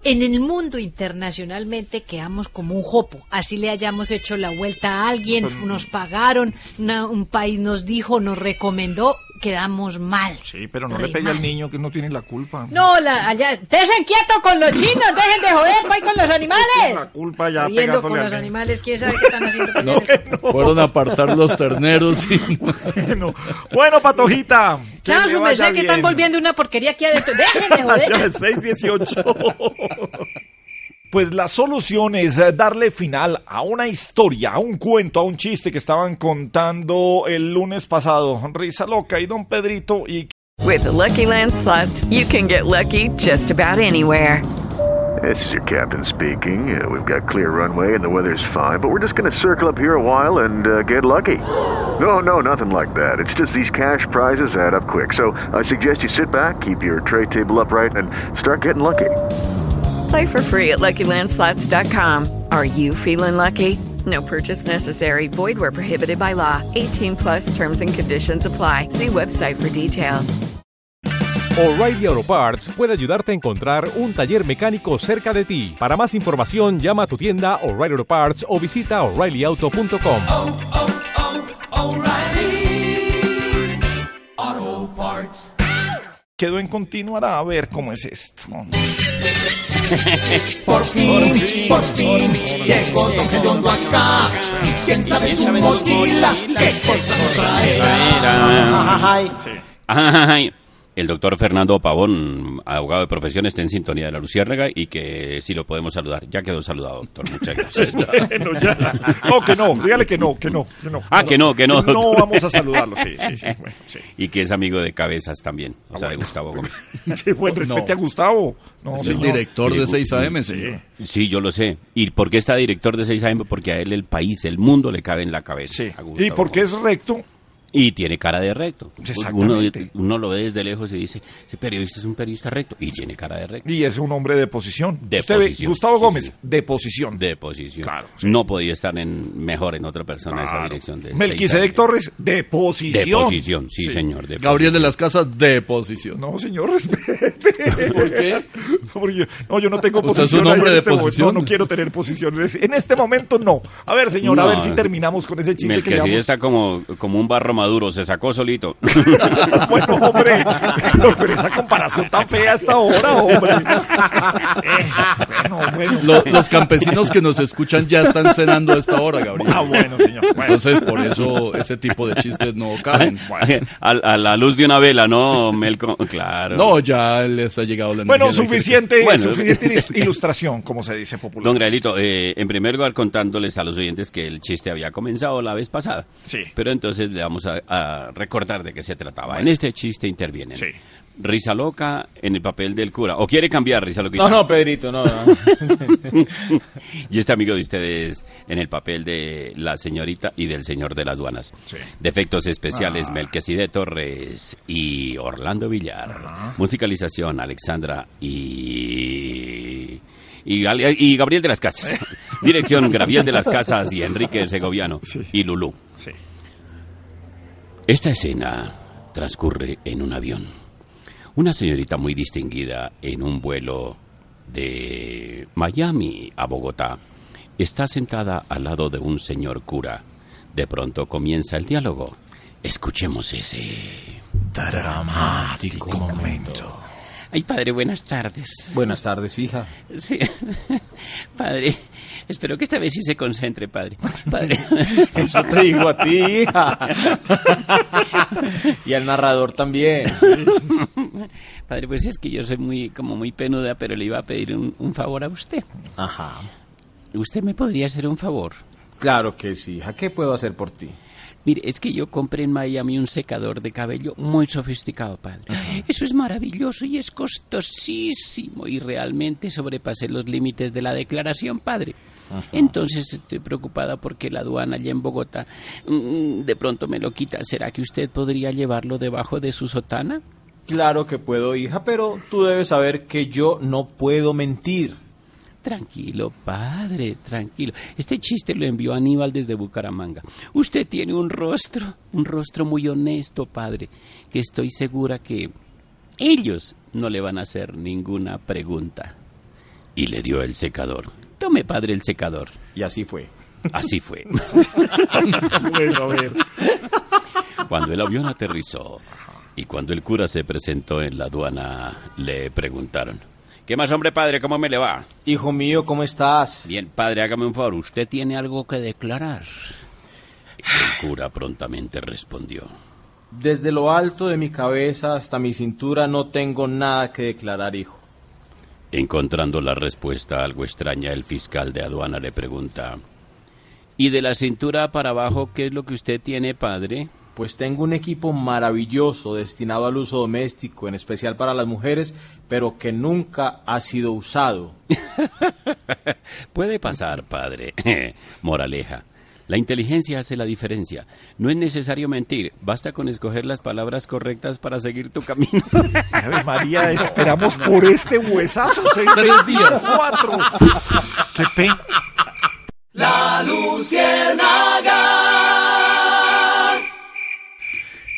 En el mundo internacionalmente quedamos como un jopo, así le hayamos hecho la vuelta a alguien,
Pues,
nos pagaron, una- un país nos dijo, nos recomendó, quedamos mal.
Sí, pero no
Re
le pegue
mal.
al niño que no tiene la culpa.
No, la, allá, estén quietos con los chinos, dejen de joder, voy con los animales.
La culpa ya
Yendo con los animales, quién sabe qué están haciendo. con ellos?
Fueron a apartar los terneros y
Bueno, bueno, Patojita.
Chao, su merced, que están volviendo una porquería aquí adentro. Dejen de joder.
Ya, 618. Pues la solución es eh, darle final a una historia, a un cuento, a un chiste que estaban contando el lunes pasado. Risa loca y don Pedrito y
With the Lucky Land slots, you can get lucky just about anywhere.
This is your captain speaking. Uh, we've got clear runway and the weather's fine, but we're just going to circle up here a while and uh, get lucky. No, no, nothing like that. It's just these cash prizes add up quick. So I suggest you sit back, keep your tray table upright, and start getting lucky.
Play for free at LuckyLandSlots.com. Are you feeling lucky? No purchase necessary. Void where prohibited by law. 18 plus terms and conditions apply. See website for details.
O'Reilly Auto Parts puede ayudarte a encontrar un taller mecánico cerca de ti. Para más información, llama a tu tienda O'Reilly Auto Parts o visita oreillyauto.com.
O'Reilly Auto Parts.
quedó en continuará a ver cómo es esto.
Por fin, por fin, llegó Don Gedondo acá. ¿Quién sabe su mochila? ¿Qué cosa nos traerá?
Ay, El doctor Fernando Pavón, abogado de profesión, está en sintonía de la Luciérnaga y que sí lo podemos saludar. Ya quedó saludado, doctor. Muchas gracias.
Bueno, ya. No, que no, dígale que no, que no, que no.
Ah, que no, que no.
No vamos a saludarlo, sí, sí, sí. Bueno, sí.
Y que es amigo de Cabezas también, o sea, de Gustavo Gómez.
Qué buen respete a Gustavo. No,
Es el director de
Gu-
6 AM, señor.
Sí, yo lo sé. ¿Y por qué está director de 6 AM? Porque a él el país, el mundo le cabe en la cabeza. a Gustavo
Y porque es recto.
Y tiene cara de recto. Uno,
Exactamente.
uno lo ve desde lejos y dice, ese periodista es un periodista recto. Y tiene cara de recto.
Y es un hombre de posición.
De
Usted ve,
posición,
Gustavo
sí,
Gómez, de posición.
De posición.
Claro,
No podía estar en mejor en otra persona esa
Claro.
dirección. De
Melquisedec Torres, de posición.
De posición, sí, señor. de
Gabriel de las Casas, de posición.
No, señor, respete.
¿Por qué?
Porque yo- no, yo no tengo
¿Usted es
posición.
un hombre
en
de
este momento.
posición?
No, no quiero tener posición. En este momento no. A ver, señor, a ver si terminamos con ese chiste que
Melquisedec
llevamos.
está como, como un barro
Maduro, se sacó solito.
bueno, hombre, pero, esa comparación tan fea hasta ahora, hombre. Eh, bueno, bueno.
Lo- los campesinos que nos escuchan ya están cenando a esta hora, Gabriel.
Ah, bueno, señor. Bueno.
Entonces, por eso ese tipo de chistes no caben.
a, a la luz de una vela, ¿no, Melco? Claro.
No, ya les ha llegado la
Bueno, suficiente,
Bueno.
suficiente ilus- ilustración, como se dice popular.
Don Graelito, eh, en primer lugar contándoles a los oyentes que el chiste había comenzado la vez pasada.
Sí.
Pero entonces le vamos a, a recordar de qué se trataba. En este chiste intervienen. Risa loca en el papel del cura. ¿O quiere cambiar, Risa loquita?
No, no, Pedrito, no, no.
y este amigo de ustedes en el papel de la señorita y del señor de las aduanas. Defectos especiales,
Ah.
Melquisede Torres y Orlando Villar. Musicalización, Alexandra y... Y, Gabriel de las Casas. Dirección, Gabriel de las Casas y Enrique Segoviano. Y Lulú. Esta escena transcurre en un avión. Una señorita muy distinguida en un vuelo de Miami a Bogotá está sentada al lado de un señor cura. De pronto comienza el diálogo. Escuchemos ese
dramático momento.
Ay, padre, buenas tardes.
Buenas tardes, hija.
Sí. Padre, espero que esta vez sí se concentre, padre. Padre.
Eso te digo a ti, hija. y al narrador también.
Padre, pues es que yo soy muy, como muy penuda, pero le iba a pedir un, un favor a usted.
Ajá.
¿Usted me podría hacer un favor?
Claro que sí, hija. ¿Qué puedo hacer por ti?
Mire, es que yo compré en Miami un secador de cabello muy sofisticado, padre. Eso es maravilloso y es costosísimo y realmente sobrepasé los límites de la declaración, padre. Entonces estoy preocupada porque la aduana allá en Bogotá mm, de pronto me lo quita. ¿Será que usted podría llevarlo debajo de su sotana?
Claro que puedo, hija, pero tú debes saber que yo no puedo mentir.
Tranquilo, padre, tranquilo. Este chiste lo envió Aníbal desde Bucaramanga. Usted tiene un rostro, un rostro muy honesto, padre, que estoy segura que ellos no le van a hacer ninguna pregunta. Y le dio el secador. Tome, padre, el secador.
Y así fue.
Así fue.
bueno, a ver.
Cuando el avión aterrizó y cuando el cura se presentó en la aduana, le preguntaron. ¿Qué más, hombre, padre? ¿Cómo me le va?
Hijo mío, ¿cómo estás?
Bien, padre, hágame un favor. ¿Usted tiene algo que declarar? El cura prontamente respondió.
Desde lo alto de mi cabeza hasta mi cintura no tengo nada que declarar, hijo.
Encontrando la respuesta algo extraña, el fiscal de aduana le pregunta. ¿Y de la cintura para abajo qué es lo que usted tiene, padre?
Pues tengo un equipo maravilloso destinado al uso doméstico, en especial para las mujeres, pero que nunca ha sido usado.
Puede pasar, padre. Moraleja. La inteligencia hace la diferencia. No es necesario mentir, basta con escoger las palabras correctas para seguir tu camino.
Ave María, esperamos por este huesazo. Seis
Tres días.
Cuatro. Qué pena.
La Luciérnaga.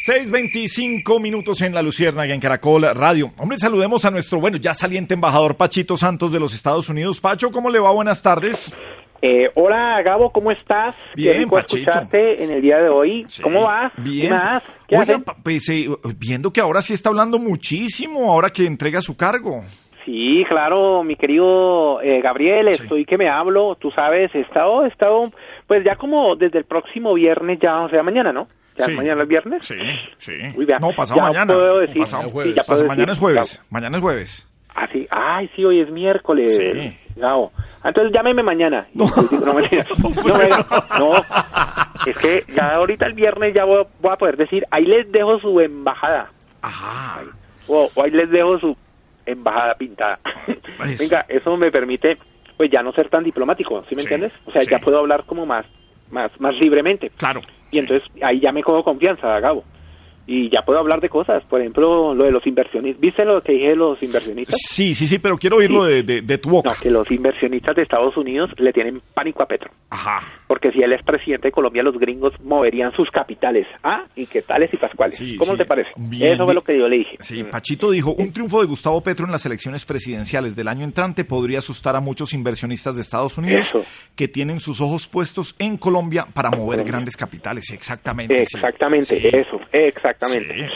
6.25 minutos en la Luciérnaga en Caracol Radio. Hombre, saludemos a nuestro, bueno, ya saliente embajador Pachito Santos de los Estados Unidos. Pacho, ¿cómo le va? Buenas tardes.
Eh, hola Gabo, ¿cómo estás?
Bien,
Qué escucharte en el día de hoy. ¿Cómo vas?
Bien.
¿Qué más? ¿Qué
Oiga, pues, eh, viendo que ahora sí está hablando muchísimo, ahora que entrega su cargo.
Sí, claro, mi querido eh, Gabriel, estoy que me hablo, tú sabes, he estado, he estado, pues ya como desde el próximo viernes, ya, o sea, mañana, ¿no? ¿Ya
Sí.
mañana es viernes?
Sí, sí.
Uy, vea,
No, pasado
ya
mañana.
puedo decir-
Pasado-
sí, ya
pasado
puedo
mañana es jueves. Mañana es jueves.
Ah, sí. Ay, sí, hoy es miércoles.
Sí.
Ah, Entonces llámeme mañana. No, no, no, no. Es que ya ahorita el viernes ya voy, voy a poder decir, ahí les dejo su embajada.
Ajá.
O, o ahí les dejo su embajada pintada.
Eso.
Venga, eso me permite, pues ya no ser tan diplomático, ¿sí me
Sí,
entiendes? O sea,
sí.
ya puedo hablar como más, más, más libremente.
Claro.
Y entonces ahí ya me cojo confianza, Gabo. y ya puedo hablar de cosas, por ejemplo, lo de los inversionistas. ¿Viste lo que dije de los inversionistas?
Sí, sí, sí, pero quiero oírlo de, de, de tu boca.
No, que los inversionistas de Estados Unidos le tienen pánico a Petro.
Ajá.
Porque si él es presidente de Colombia, los gringos moverían sus capitales. ¿Ah? Y qué tales y pascuales.
Sí,
¿Cómo
sí.
te parece?
Bien,
Eso fue lo que yo le dije.
Sí. Pachito dijo, un triunfo de Gustavo Petro en las elecciones presidenciales del año entrante podría asustar a muchos inversionistas de Estados Unidos
Eso.
que tienen sus ojos puestos en Colombia para mover grandes capitales. Exactamente.
Exactamente,
Sí.
eso, exactamente.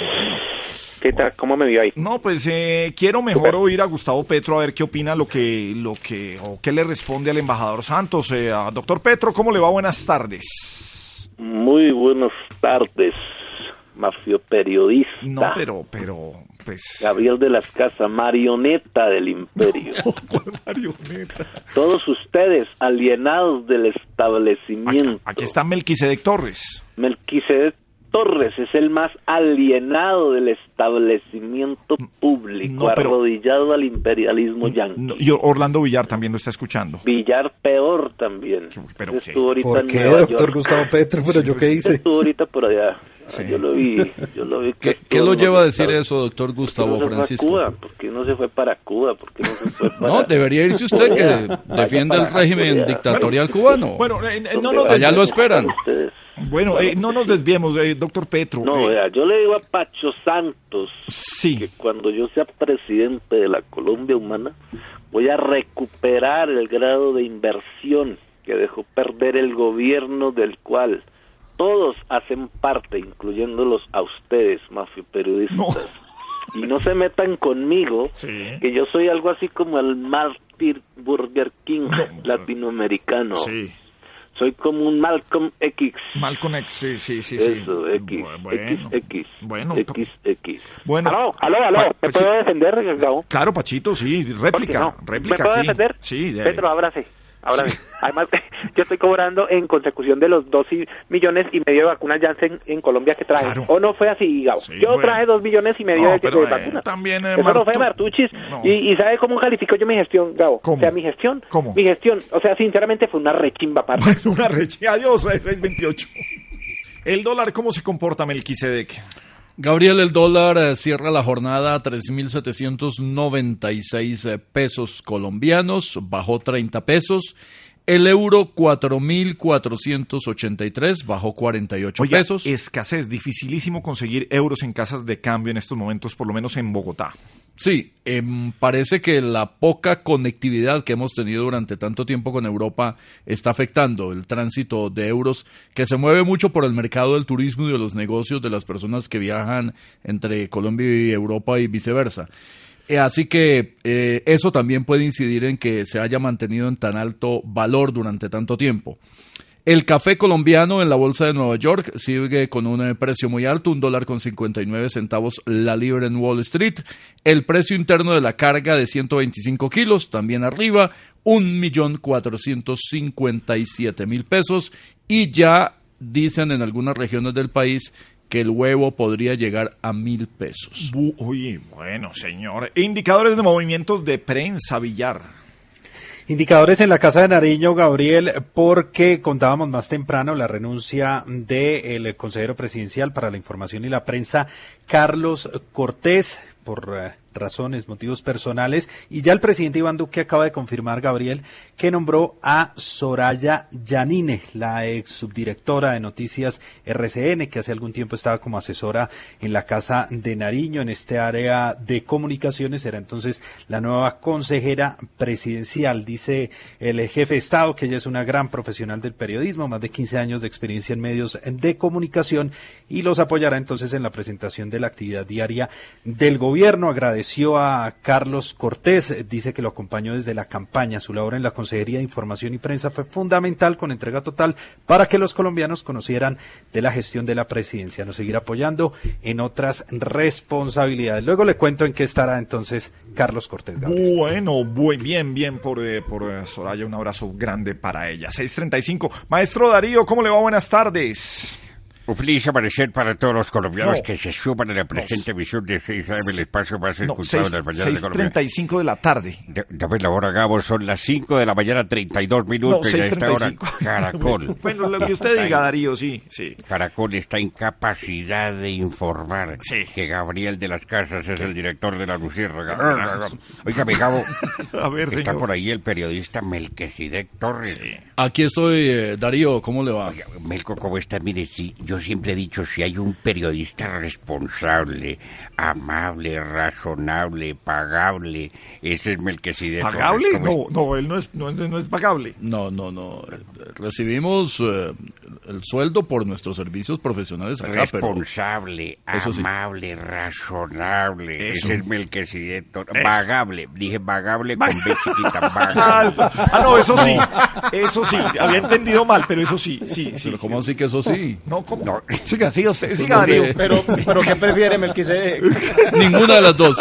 ¿Qué tal? ¿Cómo me vio ahí?
No, pues eh, quiero mejor oír a Gustavo Petro a ver qué opina lo que, lo que, o qué le responde al embajador Santos. Eh, a doctor Petro, ¿cómo le va? Buenas tardes.
Muy buenas tardes, mafio periodista.
No, pero, pero, pues.
Gabriel de las Casas, marioneta del imperio.
marioneta?
Todos ustedes alienados del establecimiento.
Aquí está Melquisedec Torres.
Melquisedec Torres es el más alienado del establecimiento público,
No, pero-
arrodillado al imperialismo yanqui.
No, y Orlando Villar también lo está escuchando.
Villar peor también.
¿Pero
ahorita
¿Por
en
qué,
Nueva
doctor
York.
Gustavo Petro? Pero yo qué
Ese
hice.
Estuvo ahorita por allá. Yo lo vi. Yo lo vi que
¿Qué, qué lo lleva a decir eso, doctor
¿Por qué
Gustavo
no fue a
Francisco?
Cuba? ¿Por qué no se fue para Cuba? ¿Por qué no se fue para...
No, debería irse usted que
para
el régimen
Corea.
dictatorial cubano.
Bueno, eh, no
¿Dónde
nos
van?
Allá lo esperan.
Ustedes.
Bueno, eh, no nos desviemos, eh, doctor Petro.
No,
eh,
vea, yo le digo a Pacho Santos
Sí.
que cuando yo sea presidente de la Colombia Humana voy a recuperar el grado de inversión que dejó perder el gobierno del cual todos hacen parte, incluyéndolos a ustedes, mafio periodistas. Y no se metan conmigo, que yo soy algo así como el mártir Burger King latinoamericano. Soy como un Malcolm X.
Malcolm X, sí, sí, sí. sí.
Eso, X,
Bueno,
XX,
bueno,
X, X.
Bueno.
Aló, aló, aló, ¿me
pues
puedo defender, Gabo?
Claro, Pachito, sí, réplica,
no?
réplica
¿Me puedo
aquí.
defender?
Sí, de-
Petro, ábrase. Ahora bien, además, yo estoy cobrando en consecución de los dos y- millones y medio de vacunas Janssen en Colombia que traje. ¿O no fue así, Gabo? yo
bueno.
traje dos millones y medio
No,
de,
pero,
de
eh,
vacunas.
también, eh,
Eso no fue
Martu-
Martuchis.
No.
Y, y ¿sabe cómo calificó yo mi gestión, Gabo? O sea, mi gestión.
¿Cómo?
Mi gestión. O sea, sinceramente fue una rechimba para.
Una reche, adiós, eh, 628. El dólar, ¿cómo se comporta, Melquisedec?
Gabriel, el dólar eh, cierra la jornada a 3.796 eh, pesos colombianos, bajó 30 pesos. El euro 4.483, bajó 48
Oiga,
pesos.
escasez, dificilísimo conseguir euros en casas de cambio en estos momentos, por lo menos en Bogotá.
Sí, em, parece que la poca conectividad que hemos tenido durante tanto tiempo con Europa está afectando el tránsito de euros, que se mueve mucho por el mercado del turismo y de los negocios de las personas que viajan entre Colombia y Europa y viceversa. Eh, Así que eh, eso también puede incidir en que se haya mantenido en tan alto valor durante tanto tiempo. El café colombiano en la bolsa de Nueva York sigue con un eh, precio muy alto, un dólar con 59 centavos la libra en Wall Street. El precio interno de la carga de 125 kilos también arriba, un millón mil pesos. Y ya dicen en algunas regiones del país que el huevo podría llegar a mil pesos.
Bu- Oye, bueno, señor. Indicadores de movimientos de prensa, Villar.
Indicadores en la Casa de Nariño, Gabriel, porque contábamos más temprano la renuncia del consejero presidencial para la información y la prensa, Carlos Cortés, por eh, razones, motivos personales, y ya el presidente Iván Duque acaba de confirmar, Gabriel, que nombró a Soraya Yanine, la ex subdirectora de Noticias RCN, que hace algún tiempo estaba como asesora en la Casa de Nariño, en este área de comunicaciones, será entonces la nueva consejera presidencial, dice el jefe de Estado, que ella es una gran profesional del periodismo, más de 15 años de experiencia en medios de comunicación, y los apoyará entonces en la presentación de la actividad diaria del gobierno. Agradeció a Carlos Cortés, eh, dice que lo acompañó desde la campaña. Su labor en la Consejería de Información y Prensa fue fundamental con entrega total para que los colombianos conocieran de la gestión de la presidencia. Nos seguirá apoyando en otras responsabilidades. Luego le cuento en qué estará entonces Carlos Cortés.
Bueno, buen, bien, bien por, eh, por eh, Soraya. Un abrazo grande para ella. 635. Maestro Darío, ¿cómo le va? Buenas tardes.
Un feliz amanecer para todos los colombianos
No.
que se suman a la presente emisión de 6 AM, el espacio más
No,
escuchado de las mañanas de Colombia.
6.35 de la tarde.
D- Dame la hora, Gabo, son las 5 de la mañana, 32 minutos,
No,
y a esta hora
6:35.
Caracol.
Bueno, lo que usted diga,
en-
Darío, sí, sí.
Caracol está en capacidad de informar que Gabriel de las Casas es el director de la Luciérnaga. Oígame, Gabo,
A ver,
está
señor.
por ahí el periodista Melquisedec Torres.
Aquí estoy, eh, Darío, ¿cómo le va?
Melco, ¿cómo está? Mire, sí, yo siempre he dicho, si hay un periodista responsable, amable, razonable, pagable, ese es Melquisedec Torres.
¿Pagable?
¿Cómo
No, no, él no es, no, no es pagable.
No, no, no. Recibimos eh, el sueldo por nuestros servicios profesionales acá, pero...
Responsable,
sí.
amable, razonable.
Eso.
Ese es Melquisedec.
Eso.
Vagable, dije vagable con B chiquita,
Ah,
vagable.
eso- ah, no, eso sí. Eso sí. Había entendido mal, pero eso sí, sí, sí.
Pero ¿cómo así que eso sí?
No, ¿cómo? Siga, siga usted, siga,
no
Darío.
Pero, pero ¿qué prefiere Melquisedec?
Ninguna de las dos.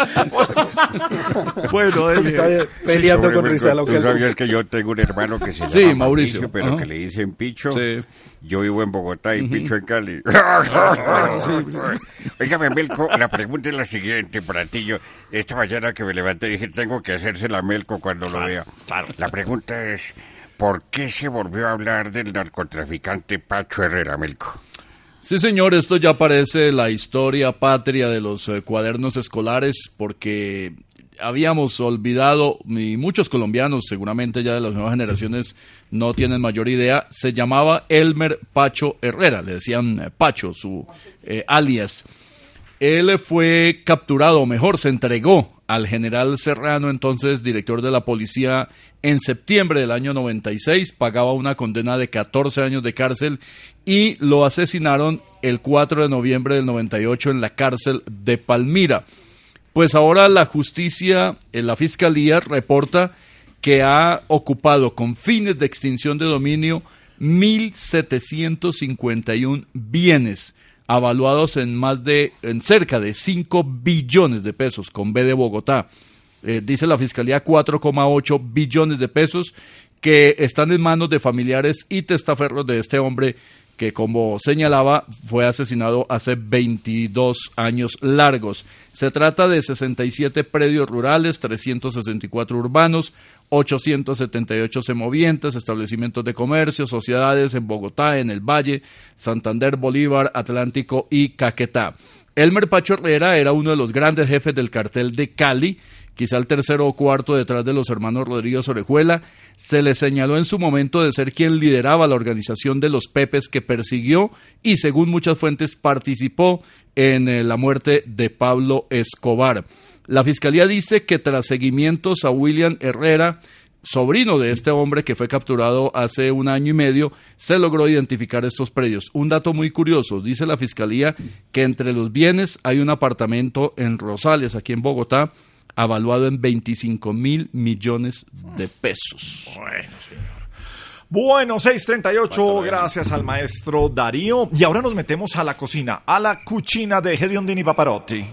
Bueno,
Está bien, peleando
Sí,
con Rizal.
Tú sabías que yo tengo un hermano que se llama
Sí, Mauricio.
pero que le dicen Picho.
Sí.
Yo vivo en Bogotá y Picho en Cali. Oígame, Melco, la pregunta es la siguiente para ti. Yo, esta mañana que me levanté dije, tengo que hacérsela a Melco cuando lo vea. La pregunta es, ¿por qué se volvió a hablar del narcotraficante Pacho Herrera, Melco?
Sí, señor, esto ya parece la historia patria de los eh, cuadernos escolares porque habíamos olvidado, y muchos colombianos, seguramente ya de las nuevas generaciones, no tienen mayor idea, se llamaba Elmer Pacho Herrera, le decían Pacho, su eh, alias. Él fue capturado, o mejor, se entregó al general Serrano, entonces director de la policía, en septiembre del año 96, pagaba una condena de 14 años de cárcel y lo asesinaron el 4 de noviembre del 98 en la cárcel de Palmira. Pues ahora la justicia, eh, la fiscalía reporta que ha ocupado con fines de extinción de dominio 1.751 bienes avaluados en más de, en cerca de 5 billones de pesos con B de Bogotá. Eh, dice la fiscalía 4,8 billones de pesos que están en manos de familiares y testaferros de este hombre que como señalaba fue asesinado hace 22 años largos. Se trata de 67 predios rurales, 364 urbanos, 878 semovientes, establecimientos de comercio, sociedades en Bogotá, en el Valle, Santander, Bolívar, Atlántico y Caquetá. Elmer Pacho Herrera era uno de los grandes jefes del cartel de Cali, quizá el tercero o cuarto detrás de los hermanos Rodríguez Orejuela. Se le señaló en su momento de ser quien lideraba la organización de los Pepes que persiguió y, según muchas fuentes, participó en eh, la muerte de Pablo Escobar. La fiscalía dice que tras seguimientos a William Herrera, sobrino de este hombre que fue capturado hace un año y medio, se logró identificar estos predios. Un dato muy curioso, dice la fiscalía que entre los bienes hay un apartamento en Rosales, aquí en Bogotá, avaluado en 25 mil millones de pesos.
Bueno, señor. Bueno, 638, gracias al maestro Darío. Y ahora nos metemos a la cocina, a la cucina de Hediondini Paparotti.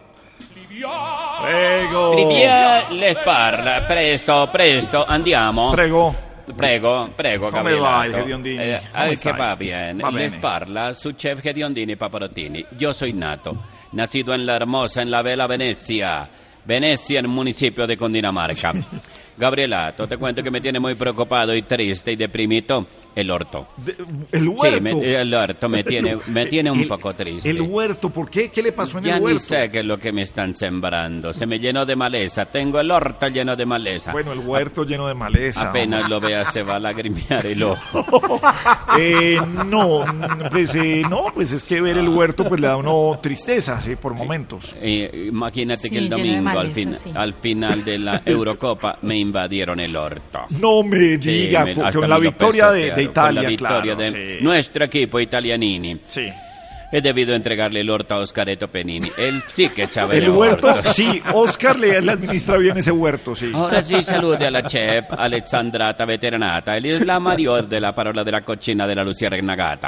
Prego.
Livia les parla, presto, presto, andiamo.
Prego.
Prego, prego,
Come va il Hediondini?
Eh,
Come
eh, va bien.
Va
Les
bene.
parla su chef Hediondini Paparottini. Yo soy nato, nacido en la hermosa, en la bella Venecia. Venecia, en el municipio de Cundinamarca. Gabrielato, te cuento que me tiene muy preocupado y triste y deprimido el orto.
El
Sí,
huerto.
me- el orto me tiene, me tiene un
El-
poco triste.
El huerto, ¿por qué? ¿Qué le pasó en
Ya
el
ni
huerto?
sé qué es lo que me están sembrando. Se me llenó de maleza. Tengo el orto lleno de maleza.
Bueno, el huerto lleno de maleza.
Apenas lo vea se va a lagrimear el ojo.
Eh, no, pues eh, no, pues es que ver el huerto pues le da a uno tristeza, sí, por momentos.
Eh, imagínate
Sí,
que el domingo al, fin-
sí.
al final de la Eurocopa me invadieron el orto.
No me
Sí,
diga,
me-
con, la victoria de, de Italia,
con la victoria
claro.
de
sí.
nuestro equipo italianini.
Sí.
He debido entregarle el orto a Oscareto Penini. Él sí que echaba
El
el
huerto,
orto.
sí, Oscar le, le administra bien ese huerto, sí.
Ora sì, saluti alla chef Alexandrata Veteranata, él es la mayor de la parola de la cocina de la Luciérnaga.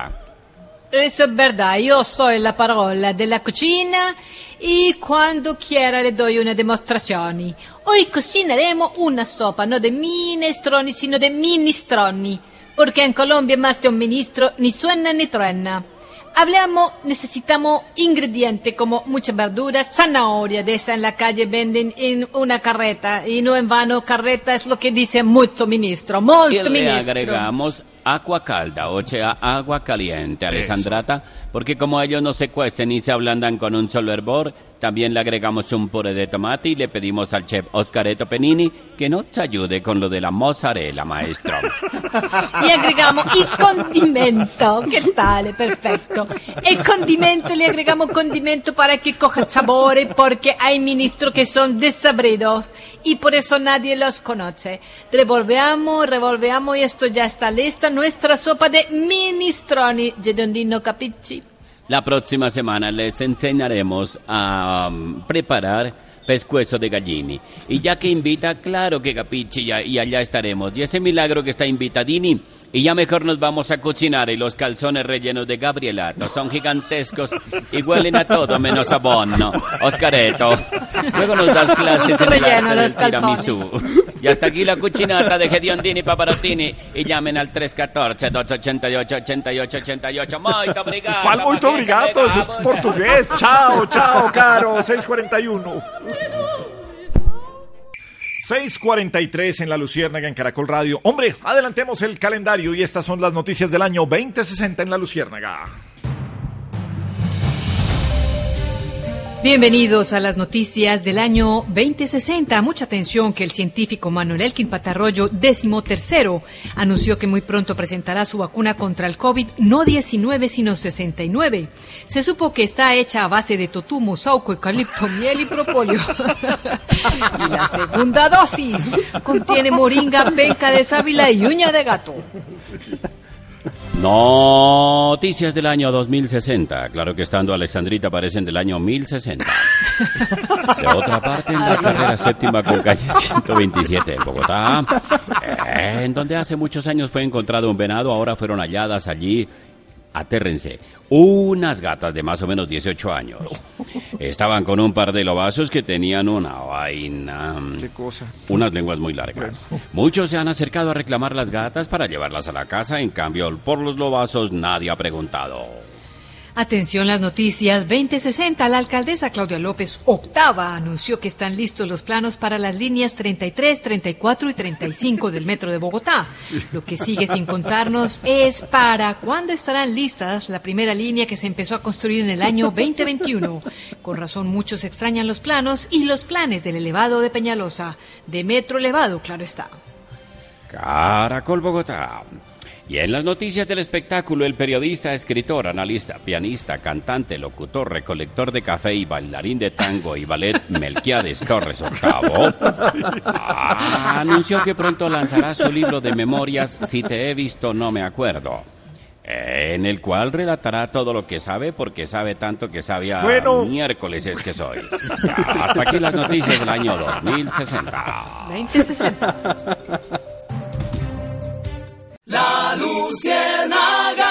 Eso es verdad, yo soy la parola della cucina y cuando quiera le doy una demostrazione. Hoy cocinaremos una sopa, no de minestroni, sino de ministroni, porque en Colombia más de un ministro ni suena ni truena. hablamos, necesitamos ingredientes como muchas verduras, zanahoria de esa en la calle venden en una carreta y no en vano carreta es lo que dice mucho ministro,
Y
mucho
le
ministro.
agregamos agua calda, o sea, agua caliente, Alessandrata, porque como ellos no se cuecen ni se ablandan con un solo hervor, también le agregamos un puré de tomate y le pedimos al chef Oscareto Penini que nos ayude con lo de la mozzarella, maestro.
Y agregamos il condimento, che tale, perfecto. El condimento, le agregamos condimento para que coja sabore, porque hay ministros que son desabridos y por eso nadie los conoce. Revolveamos, revolveamos y esto ya está lista, nuestra sopa de minestroni. Gedondino Capici.
La próxima semana les enseñaremos a um, preparar pescuezo de gallini. Y ya que invita, claro que capichi ya- y allá estaremos. Y ese milagro que está invitadini. Y ya mejor nos vamos a cocinar y los calzones rellenos de Gabrielato son gigantescos y huelen a todo menos a bono. Oscareto, luego nos das clases en el
Relleno
arte del
los calzones.
tiramisú. Y hasta aquí la cucinata de Gediondini Paparottini. Y llamen al 314-288-8888. Muito obrigado.
¿Cuál muy obrigado? Eso es portugués. Chao, chao, caro. 641. 643 en la Luciérnaga en Caracol Radio. Hombre, adelantemos el calendario y estas son las noticias del año 2060 en la Luciérnaga.
Bienvenidos a las noticias del año 2060. Mucha atención que el científico Manuel Elkin Patarroyo, décimo tercero, anunció que muy pronto presentará su vacuna contra el COVID, no 19, sino 69. Se supo que está hecha a base de totumo, sauco, eucalipto, miel y propóleo. y la segunda dosis contiene moringa, penca de sábila y uña de gato.
Noticias del año 2060. Claro que estando Alexandrita parecen del año 1060. De otra parte, en la carrera séptima con calle 127 en Bogotá, eh, en donde hace muchos años fue encontrado un venado, ahora fueron halladas allí, atérrense, unas gatas de más o menos 18 años. Estaban con un par de lobazos que tenían una vaina.
¿Qué cosa?
Unas lenguas muy largas. Muchos se han acercado a reclamar las gatas para llevarlas a la casa, en cambio, por los lobazos nadie ha preguntado.
Atención las noticias 2060. La alcaldesa Claudia López octava anunció que están listos los planos para las líneas 33, 34 y 35 del metro de Bogotá. Lo que sigue sin contarnos es para cuándo estarán listas la primera línea que se empezó a construir en el año 2021. Con razón muchos extrañan los planos y los planes del elevado de Peñalosa, de metro elevado, claro está.
Caracol Bogotá. Y en las noticias del espectáculo, el periodista, escritor, analista, pianista, cantante, locutor, recolector de café y bailarín de tango y ballet Melquiades Torres Octavo ah, anunció que pronto lanzará su libro de memorias Si te he visto no me acuerdo. En el cual relatará todo lo que sabe porque sabe tanto que sabía
Bueno.
miércoles es que soy. Hasta aquí las noticias del año 2060.
2060.
La Luciérnaga.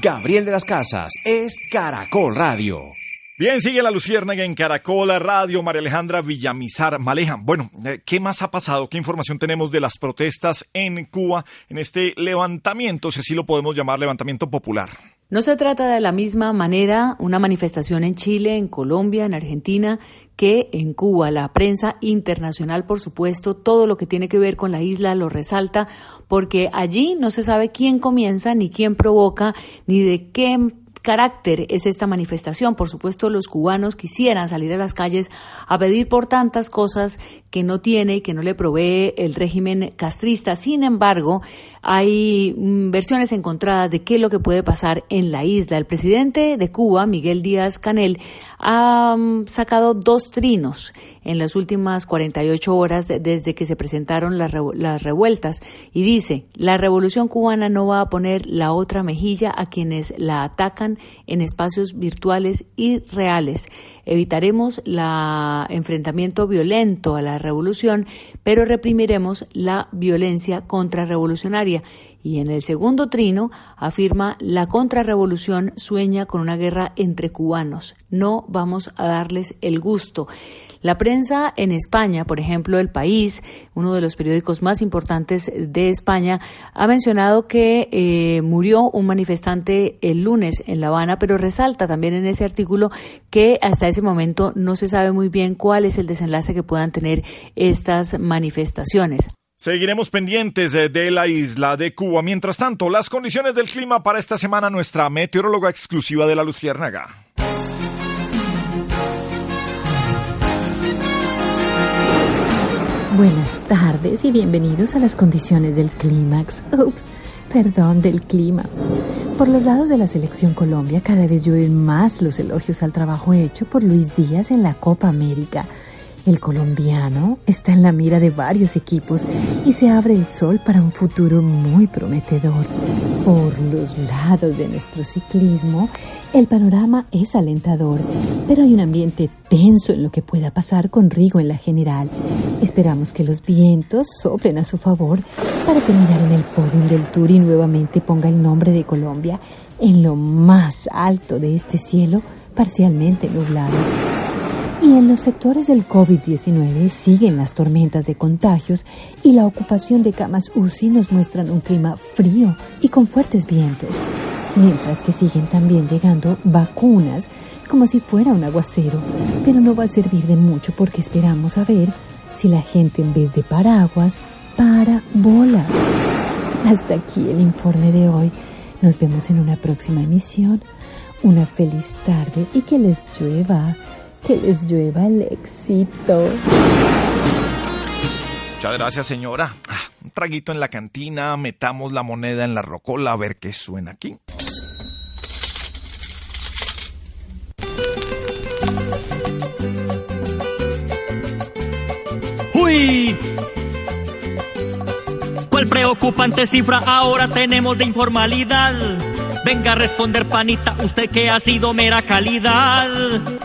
Gabriel de las Casas es Caracol Radio.
Bien, sigue la Luciérnaga en Caracola Radio, María Alejandra Villamizar Maleja. Bueno, eh, ¿qué más ha pasado? ¿Qué información tenemos de las protestas en Cuba en este levantamiento, si así lo podemos llamar, levantamiento popular?
No se trata de la misma manera una manifestación en Chile, en Colombia, en Argentina, que en Cuba. La prensa internacional, por supuesto, todo lo que tiene que ver con la isla lo resalta, porque allí no se sabe quién comienza, ni quién provoca, ni de qué carácter es esta manifestación. Por supuesto, los cubanos quisieran salir a las calles a pedir por tantas cosas que no tiene y que no le provee el régimen castrista. Sin embargo, hay mm, versiones encontradas de qué es lo que puede pasar en la isla. El presidente de Cuba, Miguel Díaz Canel, ha mm, sacado dos trinos en las últimas 48 horas de- desde que se presentaron las, las revueltas y dice, la revolución cubana no va a poner la otra mejilla a quienes la atacan en espacios virtuales y reales. Evitaremos el enfrentamiento violento a la revolución, pero reprimiremos la violencia contrarrevolucionaria. Y en el segundo trino afirma la contrarrevolución sueña con una guerra entre cubanos. No vamos a darles el gusto. La prensa en España, por ejemplo, El País, uno de los periódicos más importantes de España, ha mencionado que eh, murió un manifestante el lunes en La Habana, pero resalta también en ese artículo que hasta ese momento no se sabe muy bien cuál es el desenlace que puedan tener estas manifestaciones.
Seguiremos pendientes eh, de la isla de Cuba. Mientras tanto, las condiciones del clima para esta semana, nuestra meteoróloga exclusiva de la Luciérnaga.
Buenas tardes y bienvenidos a las condiciones del clímax. Ups, perdón, del clima. Por los lados de la selección Colombia cada vez llueven más los elogios al trabajo hecho por Luis Díaz en la Copa América. El colombiano está en la mira de varios equipos y se abre el sol para un futuro muy prometedor. Por los lados de nuestro ciclismo, el panorama es alentador, pero hay un ambiente tenso en lo que pueda pasar con Rigo en la general. Esperamos que los vientos soplen a su favor para terminar en el podio del Tour y nuevamente ponga el nombre de Colombia en lo más alto de este cielo parcialmente nublado. Y en los sectores del COVID-19 siguen las tormentas de contagios y la ocupación de camas UCI nos muestran un clima frío y con fuertes vientos, mientras que siguen también llegando vacunas como si fuera un aguacero, pero no va a servir de mucho porque esperamos a ver si la gente en vez de paraguas para bolas. Hasta aquí el informe de hoy. Nos vemos en una próxima emisión. Una feliz tarde y que les llueva que les llueva el éxito.
Muchas gracias, señora. Ah, un traguito en la cantina, metamos la moneda en la rocola a ver qué suena aquí.
¡Uy! ¿Cuál preocupante cifra ahora tenemos de informalidad? Venga a responder, panita, usted que ha sido mera calidad.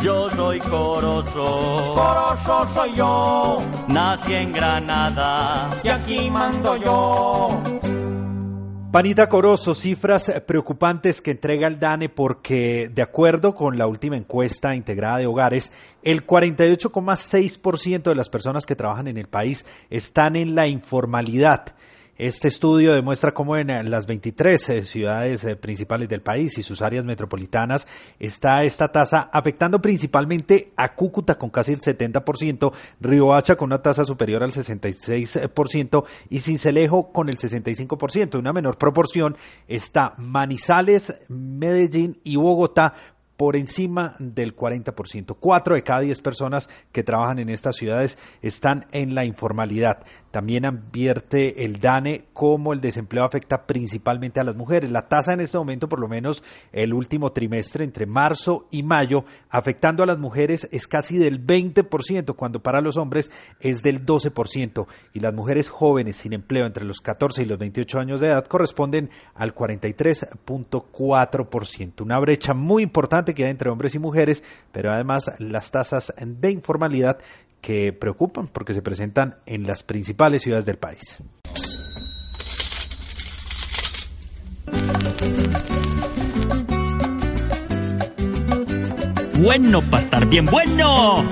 Yo soy Corozo.
Corozo soy yo.
Nací en Granada.
Y aquí mando yo.
Panita Corozo, cifras preocupantes que entrega el DANE porque, de acuerdo con la última encuesta integrada de hogares, el 48,6% de las personas que trabajan en el país están en la informalidad. Este estudio demuestra cómo en las 23 eh, ciudades eh, principales del país y sus áreas metropolitanas está esta tasa afectando principalmente a Cúcuta con casi el 70%, Riohacha con una tasa superior al 66% y Cincelejo con el 65%. Una menor proporción está Manizales, Medellín y Bogotá por encima del 40%. Cuatro de cada diez personas que trabajan en estas ciudades están en la informalidad. También advierte el DANE cómo el desempleo afecta principalmente a las mujeres. La tasa en este momento, por lo menos el último trimestre, entre marzo y mayo, afectando a las mujeres es casi del 20%, cuando para los hombres es del 12%. Y las mujeres jóvenes sin empleo entre los 14 y los 28 años de edad corresponden al 43.4%. Una brecha muy importante que hay entre hombres y mujeres, pero además las tasas de informalidad que preocupan porque se presentan en las principales ciudades del país.
Bueno, para estar bien bueno.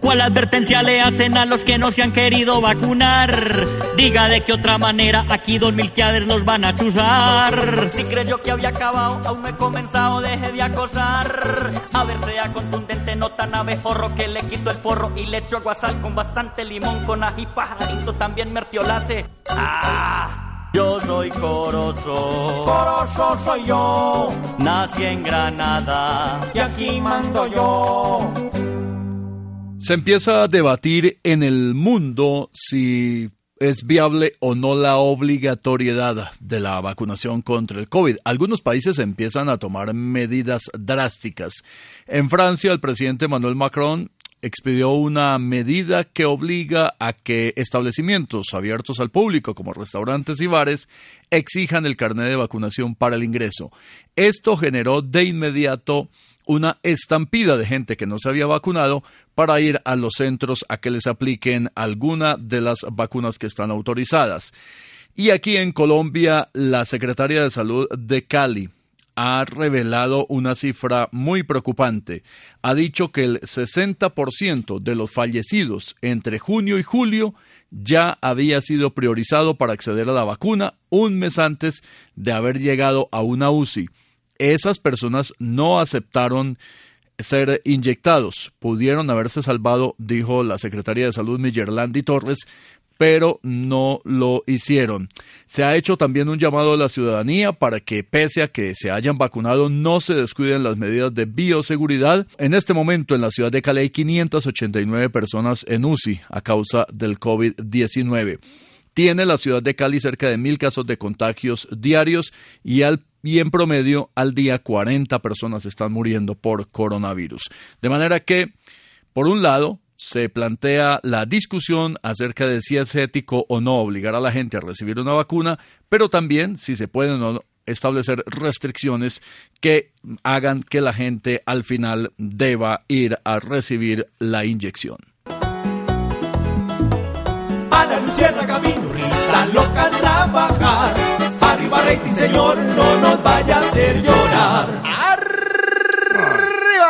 ¿Cuál advertencia le hacen a los que no se han querido vacunar? Diga de qué otra manera aquí dos milquiades los van a chuzar. Si creyó que había acabado, aún no he comenzado, deje de acosar. A ver, sea contundente, tan abejorro que le quito el forro y le echo guasal con bastante limón, con ají pajarito, también mertiolate. ¡Ah!
Yo soy Corozo.
Corozo soy yo.
Nací en Granada.
Y aquí mando yo.
Se empieza a debatir en el mundo si es viable o no la obligatoriedad de la vacunación contra el COVID. Algunos países empiezan a tomar medidas drásticas. En Francia, el presidente Emmanuel Macron expidió una medida que obliga a que establecimientos abiertos al público, como restaurantes y bares, exijan el carnet de vacunación para el ingreso. Esto generó de inmediato una estampida de gente que no se había vacunado para ir a los centros a que les apliquen alguna de las vacunas que están autorizadas. Y aquí en Colombia, la secretaria de Salud de Cali ha revelado una cifra muy preocupante. Ha dicho que el 60% de los fallecidos entre junio y julio ya había sido priorizado para acceder a la vacuna un mes antes de haber llegado a una UCI. Esas personas no aceptaron ser inyectados. Pudieron haberse salvado, dijo la secretaria de Salud Millerlandi Torres, pero no lo hicieron. Se ha hecho también un llamado a la ciudadanía para que, pese a que se hayan vacunado, no se descuiden las medidas de bioseguridad. En este momento, en la ciudad de Cali hay 589 personas en UCI a causa del COVID-19. Tiene la ciudad de Cali cerca de mil casos de contagios diarios y, al, y en promedio al día 40 personas están muriendo por coronavirus. De manera que, por un lado, se plantea la discusión acerca de si es ético o no obligar a la gente a recibir una vacuna, pero también si se pueden o no establecer restricciones que hagan que la gente al final deba ir a recibir la inyección.
Ana Luciana loca trabajar. Rating, señor, no nos vaya a hacer llorar.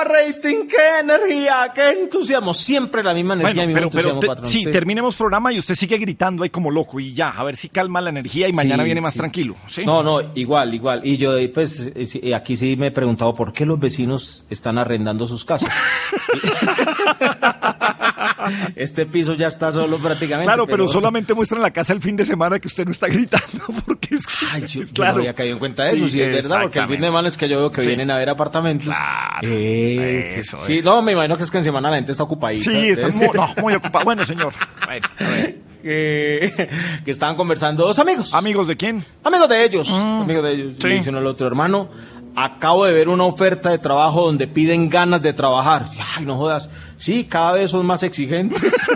Rating, qué energía, qué entusiasmo. Siempre la misma energía,
Bueno, pero, pero te-
patrón.
sí,
Sí.
terminemos programa y usted sigue gritando ahí como loco y ya, a ver si calma la energía y mañana
Sí,
viene más
sí.
tranquilo. ¿sí?
No, no, igual, igual. Y yo, eh, pues, eh, eh, aquí sí me he preguntado por qué los vecinos están arrendando sus casas. este piso ya está solo prácticamente.
Claro, pero solamente muestran la casa el fin de semana que usted no está gritando porque es que,
Ay, yo, yo
claro.
no había caído en cuenta de eso,
Sí,
es verdad, porque el fin de semana es que yo veo que vienen a ver apartamentos.
Claro,
Eh,
eso
sí, no, me imagino que es que en semana la gente está ocupadita.
Sí, está muy, no, muy ocupado. Bueno, señor. Bueno, a ver.
que, que estaban conversando dos amigos.
¿Amigos de quién?
Amigos de ellos. Amigos de ellos.
sí.
Le dicen al otro hermano, acabo de ver una oferta de trabajo donde piden ganas de trabajar. Ay, no jodas. Sí, cada vez son más exigentes.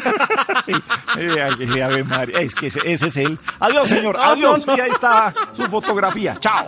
Ay, Ave María, Es que ese, ese es él. Adiós, señor.
No,
Adiós. Y ahí está su fotografía. Chao.